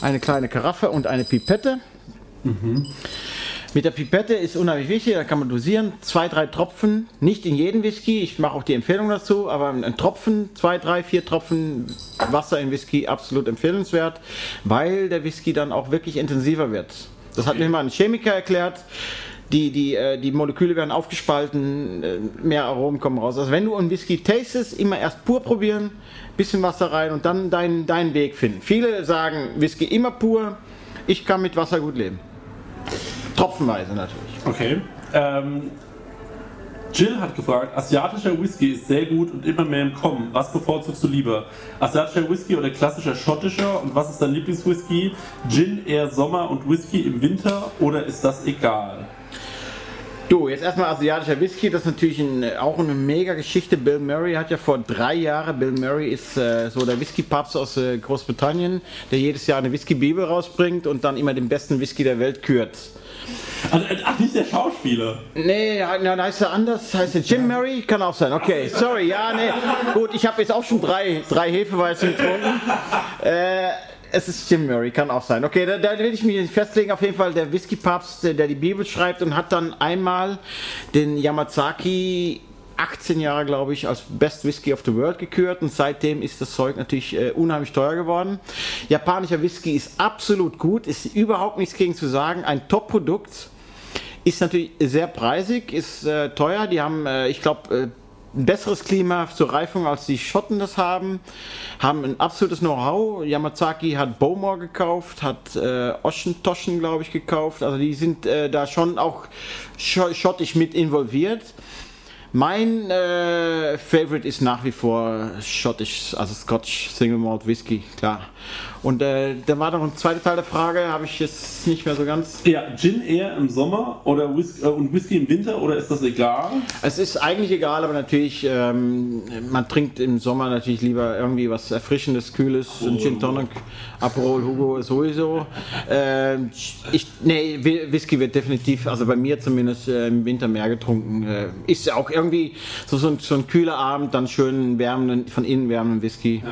eine kleine Karaffe und eine Pipette. Mit der Pipette ist unheimlich wichtig, da kann man dosieren. Zwei, drei Tropfen, nicht in jeden Whisky, ich mache auch die Empfehlung dazu, aber ein Tropfen, zwei, drei, vier Tropfen Wasser in Whisky absolut empfehlenswert, weil der Whisky dann auch wirklich intensiver wird. Das hat mir mal ein Chemiker erklärt. Die, die, äh, die Moleküle werden aufgespalten, äh, mehr Aromen kommen raus. Also wenn du einen Whisky tastest, immer erst pur probieren, bisschen Wasser rein und dann deinen deinen Weg finden. Viele sagen Whisky immer pur, ich kann mit Wasser gut leben. Tropfenweise natürlich. Okay. Ähm, Jill hat gefragt, asiatischer Whisky ist sehr gut und immer mehr im Kommen. Was bevorzugst du lieber? Asiatischer Whisky oder klassischer schottischer? Und was ist dein Lieblingswhisky? Gin eher Sommer und Whisky im Winter oder ist das egal? Du, jetzt erstmal asiatischer Whisky, das ist natürlich ein, auch eine mega Geschichte. Bill Murray hat ja vor drei Jahren, Bill Murray ist äh, so der Whisky-Papst aus äh, Großbritannien, der jedes Jahr eine Whisky-Bibel rausbringt und dann immer den besten Whisky der Welt kürt. Also, äh, ach, nicht der Schauspieler. Nee, ja, na, heißt er anders? Heißt er Jim Murray? Kann auch sein. Okay, sorry, ja, nee. Gut, ich habe jetzt auch schon drei, drei Hefeweizen getrunken. Äh, es ist Jim Murray, kann auch sein. Okay, da, da will ich mich festlegen. Auf jeden Fall der Whisky-Papst, der, der die Bibel schreibt und hat dann einmal den Yamazaki 18 Jahre, glaube ich, als Best Whisky of the World gekürt und seitdem ist das Zeug natürlich äh, unheimlich teuer geworden. Japanischer Whisky ist absolut gut, ist überhaupt nichts gegen zu sagen, ein Top-Produkt. Ist natürlich sehr preisig, ist äh, teuer. Die haben, äh, ich glaube, äh, ein besseres Klima zur Reifung, als die Schotten das haben, haben ein absolutes Know-how. Yamazaki hat Bowmore gekauft, hat äh, Oschentoschen, glaube ich, gekauft. Also die sind äh, da schon auch scho- schottisch mit involviert. Mein äh, Favorite ist nach wie vor schottisch, also Scotch Single Malt Whisky, klar. Und äh, da war noch ein zweiter Teil der Frage, habe ich jetzt nicht mehr so ganz. Ja, Gin eher im Sommer oder Whisky, äh, und Whisky im Winter oder ist das egal? Es ist eigentlich egal, aber natürlich, ähm, man trinkt im Sommer natürlich lieber irgendwie was Erfrischendes, Kühles, ein Gin Tonic, Aperol, Hugo sowieso. Ähm, ich, nee, Whi- Whisky wird definitiv, also bei mir zumindest äh, im Winter mehr getrunken. Äh, ist auch irgendwie so, so, ein, so ein kühler Abend, dann schön wärmenden, von innen wärmenden Whisky.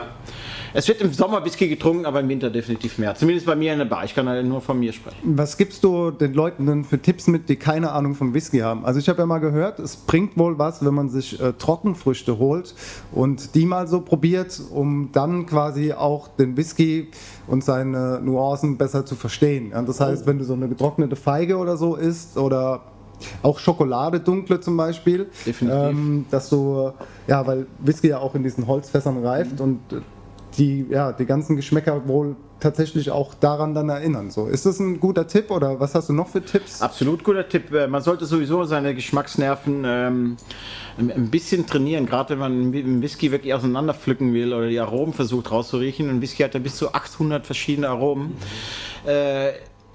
Es wird im Sommer Whisky getrunken, aber im Winter definitiv mehr. Zumindest bei mir in der Bar. Ich kann halt nur von mir sprechen. Was gibst du den Leuten denn für Tipps mit, die keine Ahnung vom Whisky haben? Also ich habe ja mal gehört, es bringt wohl was, wenn man sich äh, Trockenfrüchte holt und die mal so probiert, um dann quasi auch den Whisky und seine Nuancen besser zu verstehen. Ja, das heißt, wenn du so eine getrocknete Feige oder so isst oder auch Schokolade dunkle zum Beispiel, ähm, dass du, ja, weil Whisky ja auch in diesen Holzfässern reift und äh, die, ja, die ganzen Geschmäcker wohl tatsächlich auch daran dann erinnern. So, ist das ein guter Tipp oder was hast du noch für Tipps? Absolut guter Tipp. Äh, Man sollte sowieso seine Geschmacksnerven ähm, ein bisschen trainieren, gerade wenn man einen Whisky wirklich auseinanderpflücken will oder die Aromen versucht rauszuriechen. Ein Whisky hat ja bis zu 800 verschiedene Aromen. Äh,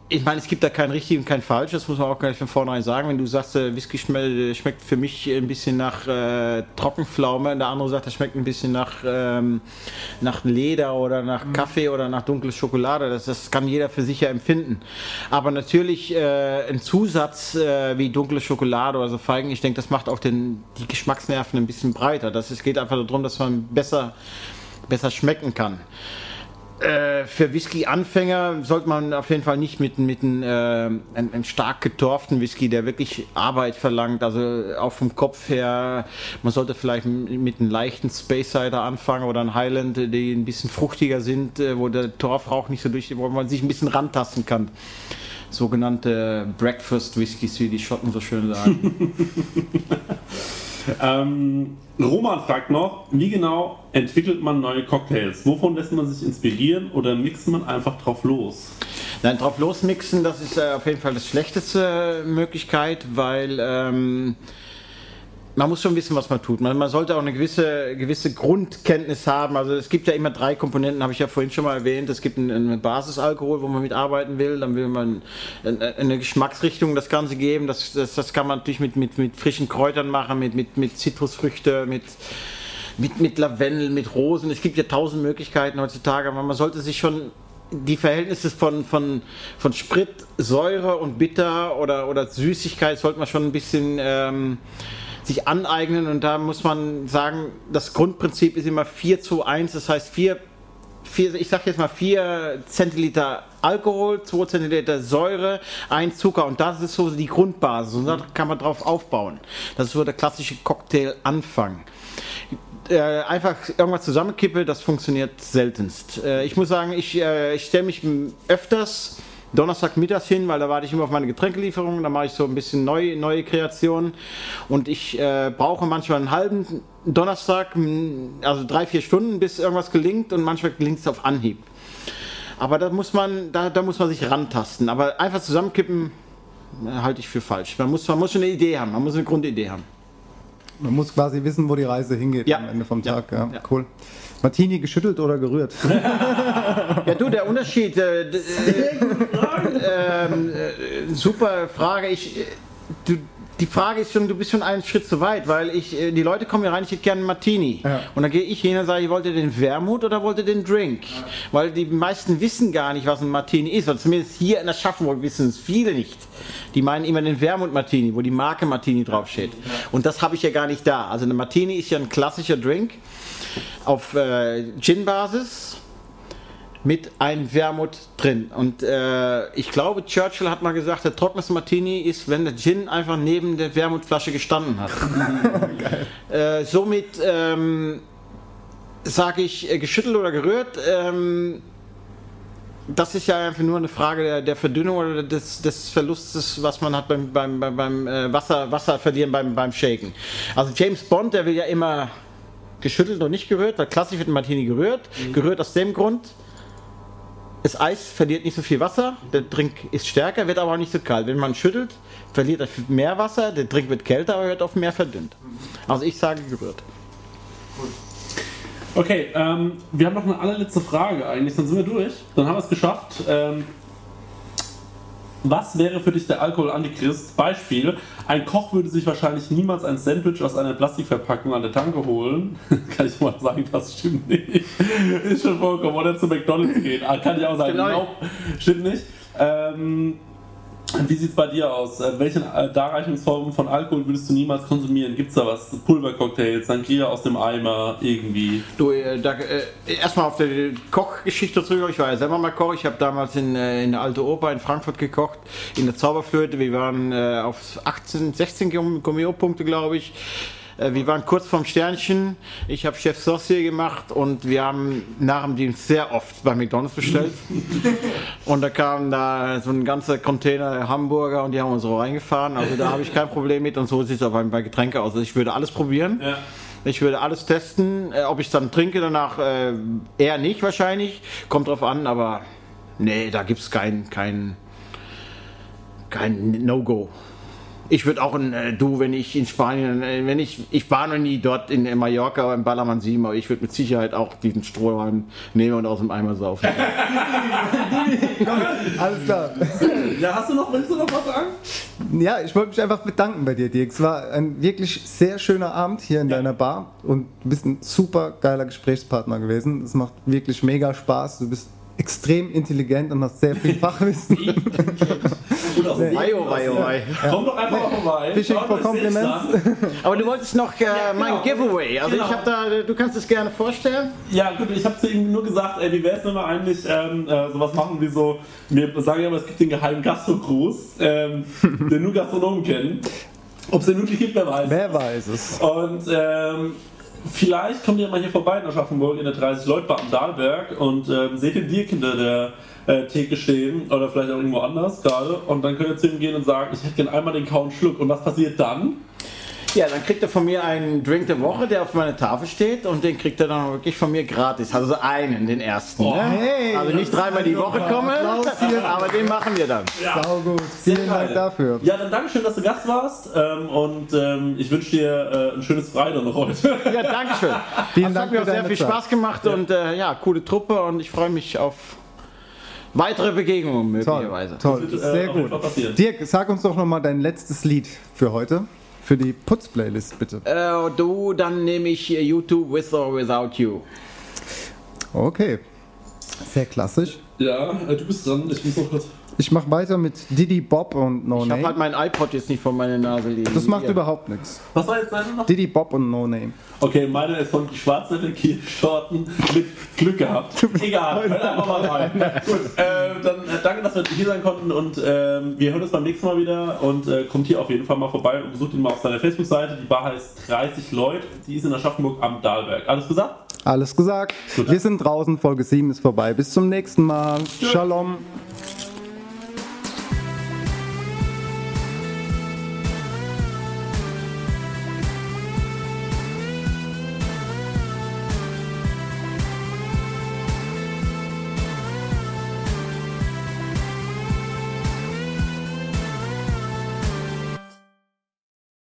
ich meine, es gibt da kein richtig und kein falsch, das muss man auch gleich von vornherein sagen. Wenn du sagst, äh, Whisky schme schmeckt für mich ein bisschen nach äh, Trockenpflaume, und der andere sagt, das schmeckt ein bisschen nach, ähm, nach Leder oder nach Kaffee oder nach dunkle Schokolade, das, das kann jeder für sich ja empfinden. Aber natürlich äh, ein Zusatz äh, wie dunkle Schokolade oder so Feigen, ich denke, das macht auch den, die Geschmacksnerven ein bisschen breiter. Das, es geht einfach darum, dass man besser, besser schmecken kann. Äh, für Whisky-Anfänger sollte man auf jeden Fall nicht mit, mit einem, äh, einem, einem stark getorften Whisky, der wirklich Arbeit verlangt, also auch vom Kopf her, man sollte vielleicht mit einem leichten Space Cider anfangen oder einem Highland, die ein bisschen fruchtiger sind, äh, wo der Torfrauch nicht so durch, wo man sich ein bisschen rantasten kann. Sogenannte Breakfast Whiskys, wie die Schotten so schön sagen. Ähm, Roman fragt noch, wie genau entwickelt man neue Cocktails? Wovon lässt man sich inspirieren oder mixt man einfach drauf los? Nein, drauf losmixen, das ist äh, auf jeden Fall das schlechteste Möglichkeit, weil ähm, man muss schon wissen, was man tut. Man, man sollte auch eine gewisse, gewisse Grundkenntnis haben. Also es gibt ja immer drei Komponenten, habe ich ja vorhin schon mal erwähnt. Es gibt einen, einen Basisalkohol, wo man mitarbeiten will. Dann will man eine, Geschmacksrichtung das Ganze geben. Das, das, das kann man natürlich mit, mit, mit frischen Kräutern machen, mit, mit, mit Zitrusfrüchte, mit mit, mit Lavendel, mit Rosen. Es gibt ja tausend Möglichkeiten heutzutage, aber man sollte sich schon die Verhältnisse von, von, von Sprit, Säure und Bitter oder, oder Süßigkeit sollte man schon ein bisschen ähm, sich aneignen und da muss man sagen, das Grundprinzip ist immer 4 zu 1, das heißt 4 vier, ich sag jetzt mal 4 Zentiliter Alkohol, 2 Zentiliter Säure, 1 Zucker und das ist so die Grundbasis und da kann man drauf aufbauen. Das ist so der klassische Cocktail-Anfang. Äh, einfach irgendwas zusammenkippe, das funktioniert seltenst. Äh, ich muss sagen, ich, äh, ich stelle mich öfters Donnerstagmittags hin, weil da warte ich immer auf meine Getränkelieferung, da mache ich so ein bisschen neu, neue Kreationen und ich äh, brauche manchmal einen halben Donnerstag, also drei, vier Stunden, bis irgendwas gelingt und manchmal gelingt es auf Anhieb. Aber da muss man, da, da muss man sich rantasten. Aber einfach zusammenkippen äh, halte ich für falsch. Man muss, man muss schon eine Idee haben, man muss eine Grundidee haben. Man muss quasi wissen, wo die Reise hingeht am Ende vom Tag. Ja, Cool. Martini geschüttelt oder gerührt? Ja, du, der Unterschied. Äh, äh, ähm, äh, super Frage. Ich, äh, du, die Frage ist schon, du bist schon einen Schritt zu weit, weil ich, äh, die Leute kommen hier rein, ich hätte gerne einen Martini. Und dann gehe ich hin und sage, ich wollte den Wermut oder wollte den Drink? Weil die meisten wissen gar nicht, was ein Martini ist. Oder zumindest hier in Aschaffenburg wissen es viele nicht. Die meinen immer den Wermut Martini, wo die Marke Martini draufsteht. Und das habe ich ja gar nicht da. Also eine Martini ist ja ein klassischer Drink auf äh, Gin-Basis mit einem Wermut drin. Und äh, ich glaube, Churchill hat mal gesagt, der trockenste Martini ist, wenn der Gin einfach neben der Wermutflasche gestanden hat. äh, somit ähm, sage ich äh, geschüttelt oder gerührt. Ähm, das ist ja einfach nur eine Frage der, der Verdünnung oder des, des Verlustes, was man hat beim, beim, beim, beim äh, Wasser, Wasser verlieren beim, beim Shaken. Also James Bond, der will ja immer geschüttelt und nicht gerührt, weil klassisch wird ein Martini gerührt. Gerührt aus dem Grund, das Eis verliert nicht so viel Wasser, der Drink ist stärker, wird aber auch nicht so kalt. Wenn man schüttelt, verliert er mehr Wasser, der Drink wird kälter, aber wird auch mehr verdünnt. Also ich sage gerührt. Okay, ähm, wir haben noch eine allerletzte Frage eigentlich, dann sind wir durch. Dann haben wir es geschafft. Ähm, was wäre für dich der Alkohol-Antichrist? Beispiel, ein Koch würde sich wahrscheinlich niemals ein Sandwich aus einer Plastikverpackung an der Tanke holen. kann ich mal sagen, das stimmt nicht. Ist schon vorgekommen. Oder zu McDonalds gehen. Ah, kann ich auch sagen, Genau. nope, stimmt nicht. Ähm, wie sieht es bei dir aus? Äh, Welche äh, Darreichungsformen von Alkohol würdest du niemals konsumieren? Gibt es da was? Pulvercocktails, Sangria aus dem Eimer, irgendwie? Du, äh, da, äh, erstmal auf die Kochgeschichte zurück. Ich war ja selber mal Koch. Ich habe damals in, äh, in der Alte Oper in Frankfurt gekocht, in der Zauberflöte. Wir waren äh, auf 18, 16 Gummio-Punkte, glaube ich. Äh, Wir waren kurz vorm Sternchen. Ich habe Chef Saucier gemacht und wir haben nach dem Dienst sehr oft bei McDonalds bestellt. und da kam da so ein ganzer Container Hamburger und die haben uns so reingefahren. Also da habe ich kein Problem mit und so sieht es auch bei, Getränke aus. Also ich würde alles probieren. Ja. Ich würde alles testen. Äh, ob ich es dann trinke danach, äh, eher nicht wahrscheinlich. Kommt drauf an, aber nee, da gibt es kein, kein, kein No-Go. Ich würde auch in, äh, du, wenn ich in Spanien, äh, wenn ich, ich war noch nie dort in, in Mallorca oder in Ballermann 7, aber ich würde mit Sicherheit auch diesen Strohhalm nehmen und aus dem Eimer saufen. Alles klar. Ja, hast du noch, willst du noch was sagen? Ja, ich wollte mich einfach bedanken bei dir, Dirk. Es war ein wirklich sehr schöner Abend hier in deiner Bar und du bist ein super geiler Gesprächspartner gewesen. Es macht wirklich mega Spaß. Du bist extrem intelligent und hast sehr viel Fachwissen. Gut aus Wei, oh, wei, oh. Komm doch einfach mal vorbei. Fishing for Compliments. Aber du wolltest noch äh, mein genau. Giveaway. Also Genau. ich habe da, du kannst es gerne vorstellen. Ja, gut, ich habe zu ihm nur gesagt, ey, wie wäre es, wenn wir eigentlich ähm, äh, sowas machen wie so, wir sagen ja immer, es gibt den geheimen Gastrogruß, ähm, den nur Gastronomen kennen. Ob es den wirklich gibt, wer weiß. Wer weiß es. Und ähm, vielleicht kommt ihr mal hier vorbei in Aschaffenburg in der 30-Leut-Bar am Dahlberg und ähm, seht den Dirk hinter der äh, Theke stehen oder vielleicht auch irgendwo anders gerade und dann könnt ihr zu ihm gehen und sagen, ich hätte gerne einmal den kauen Schluck und was passiert dann? Ja, dann kriegt er von mir einen Drink der Woche, der auf meiner Tafel steht und den kriegt er dann wirklich von mir gratis. Also so einen, den ersten. Oh, ne? hey, also nicht dreimal die Woche komme, aber den machen wir dann. Sau gut. Sehr Vielen geil. Dank dafür. Ja, dann danke schön, dass du Gast warst ähm, und ähm, ich wünsche dir äh, ein schönes Freitag noch heute. Ja, danke schön. Vielen das Dank hat mir auch sehr viel Zeit. Spaß gemacht und äh, ja, coole Truppe und ich freue mich auf weitere Begegnungen Toll, möglicherweise. toll. Das wird, äh, Sehr gut. Dirk, sag uns doch nochmal dein letztes Lied für heute. Für die Putz-Playlist, bitte. Äh, du, dann nehme ich YouTube With or Without You. Okay. Sehr klassisch. Ja, äh, du bist dran. Ich muss noch kurz. Ich mache weiter mit Diddy Bob und No Ich habe Name. halt mein iPod jetzt nicht vor meiner Nase liegen. das macht Hier. überhaupt nichts. Was war jetzt deine noch? Diddy Bob und No Name. Okay, meine ist von die schwarzen Kielschorten mit Glück gehabt. Egal, hört einfach mal rein. Gut, äh, dann äh, danke, dass wir hier sein konnten und ähm, wir hören uns beim nächsten Mal wieder und äh, kommt hier auf jeden Fall mal vorbei und besucht ihn mal auf seiner Facebook-Seite. Die Bar heißt 30 Leute, die ist in Aschaffenburg am Dahlberg. Alles gesagt? Alles gesagt. Wir sind draußen, Folge 7 ist vorbei. Bis zum nächsten Mal. Shalom.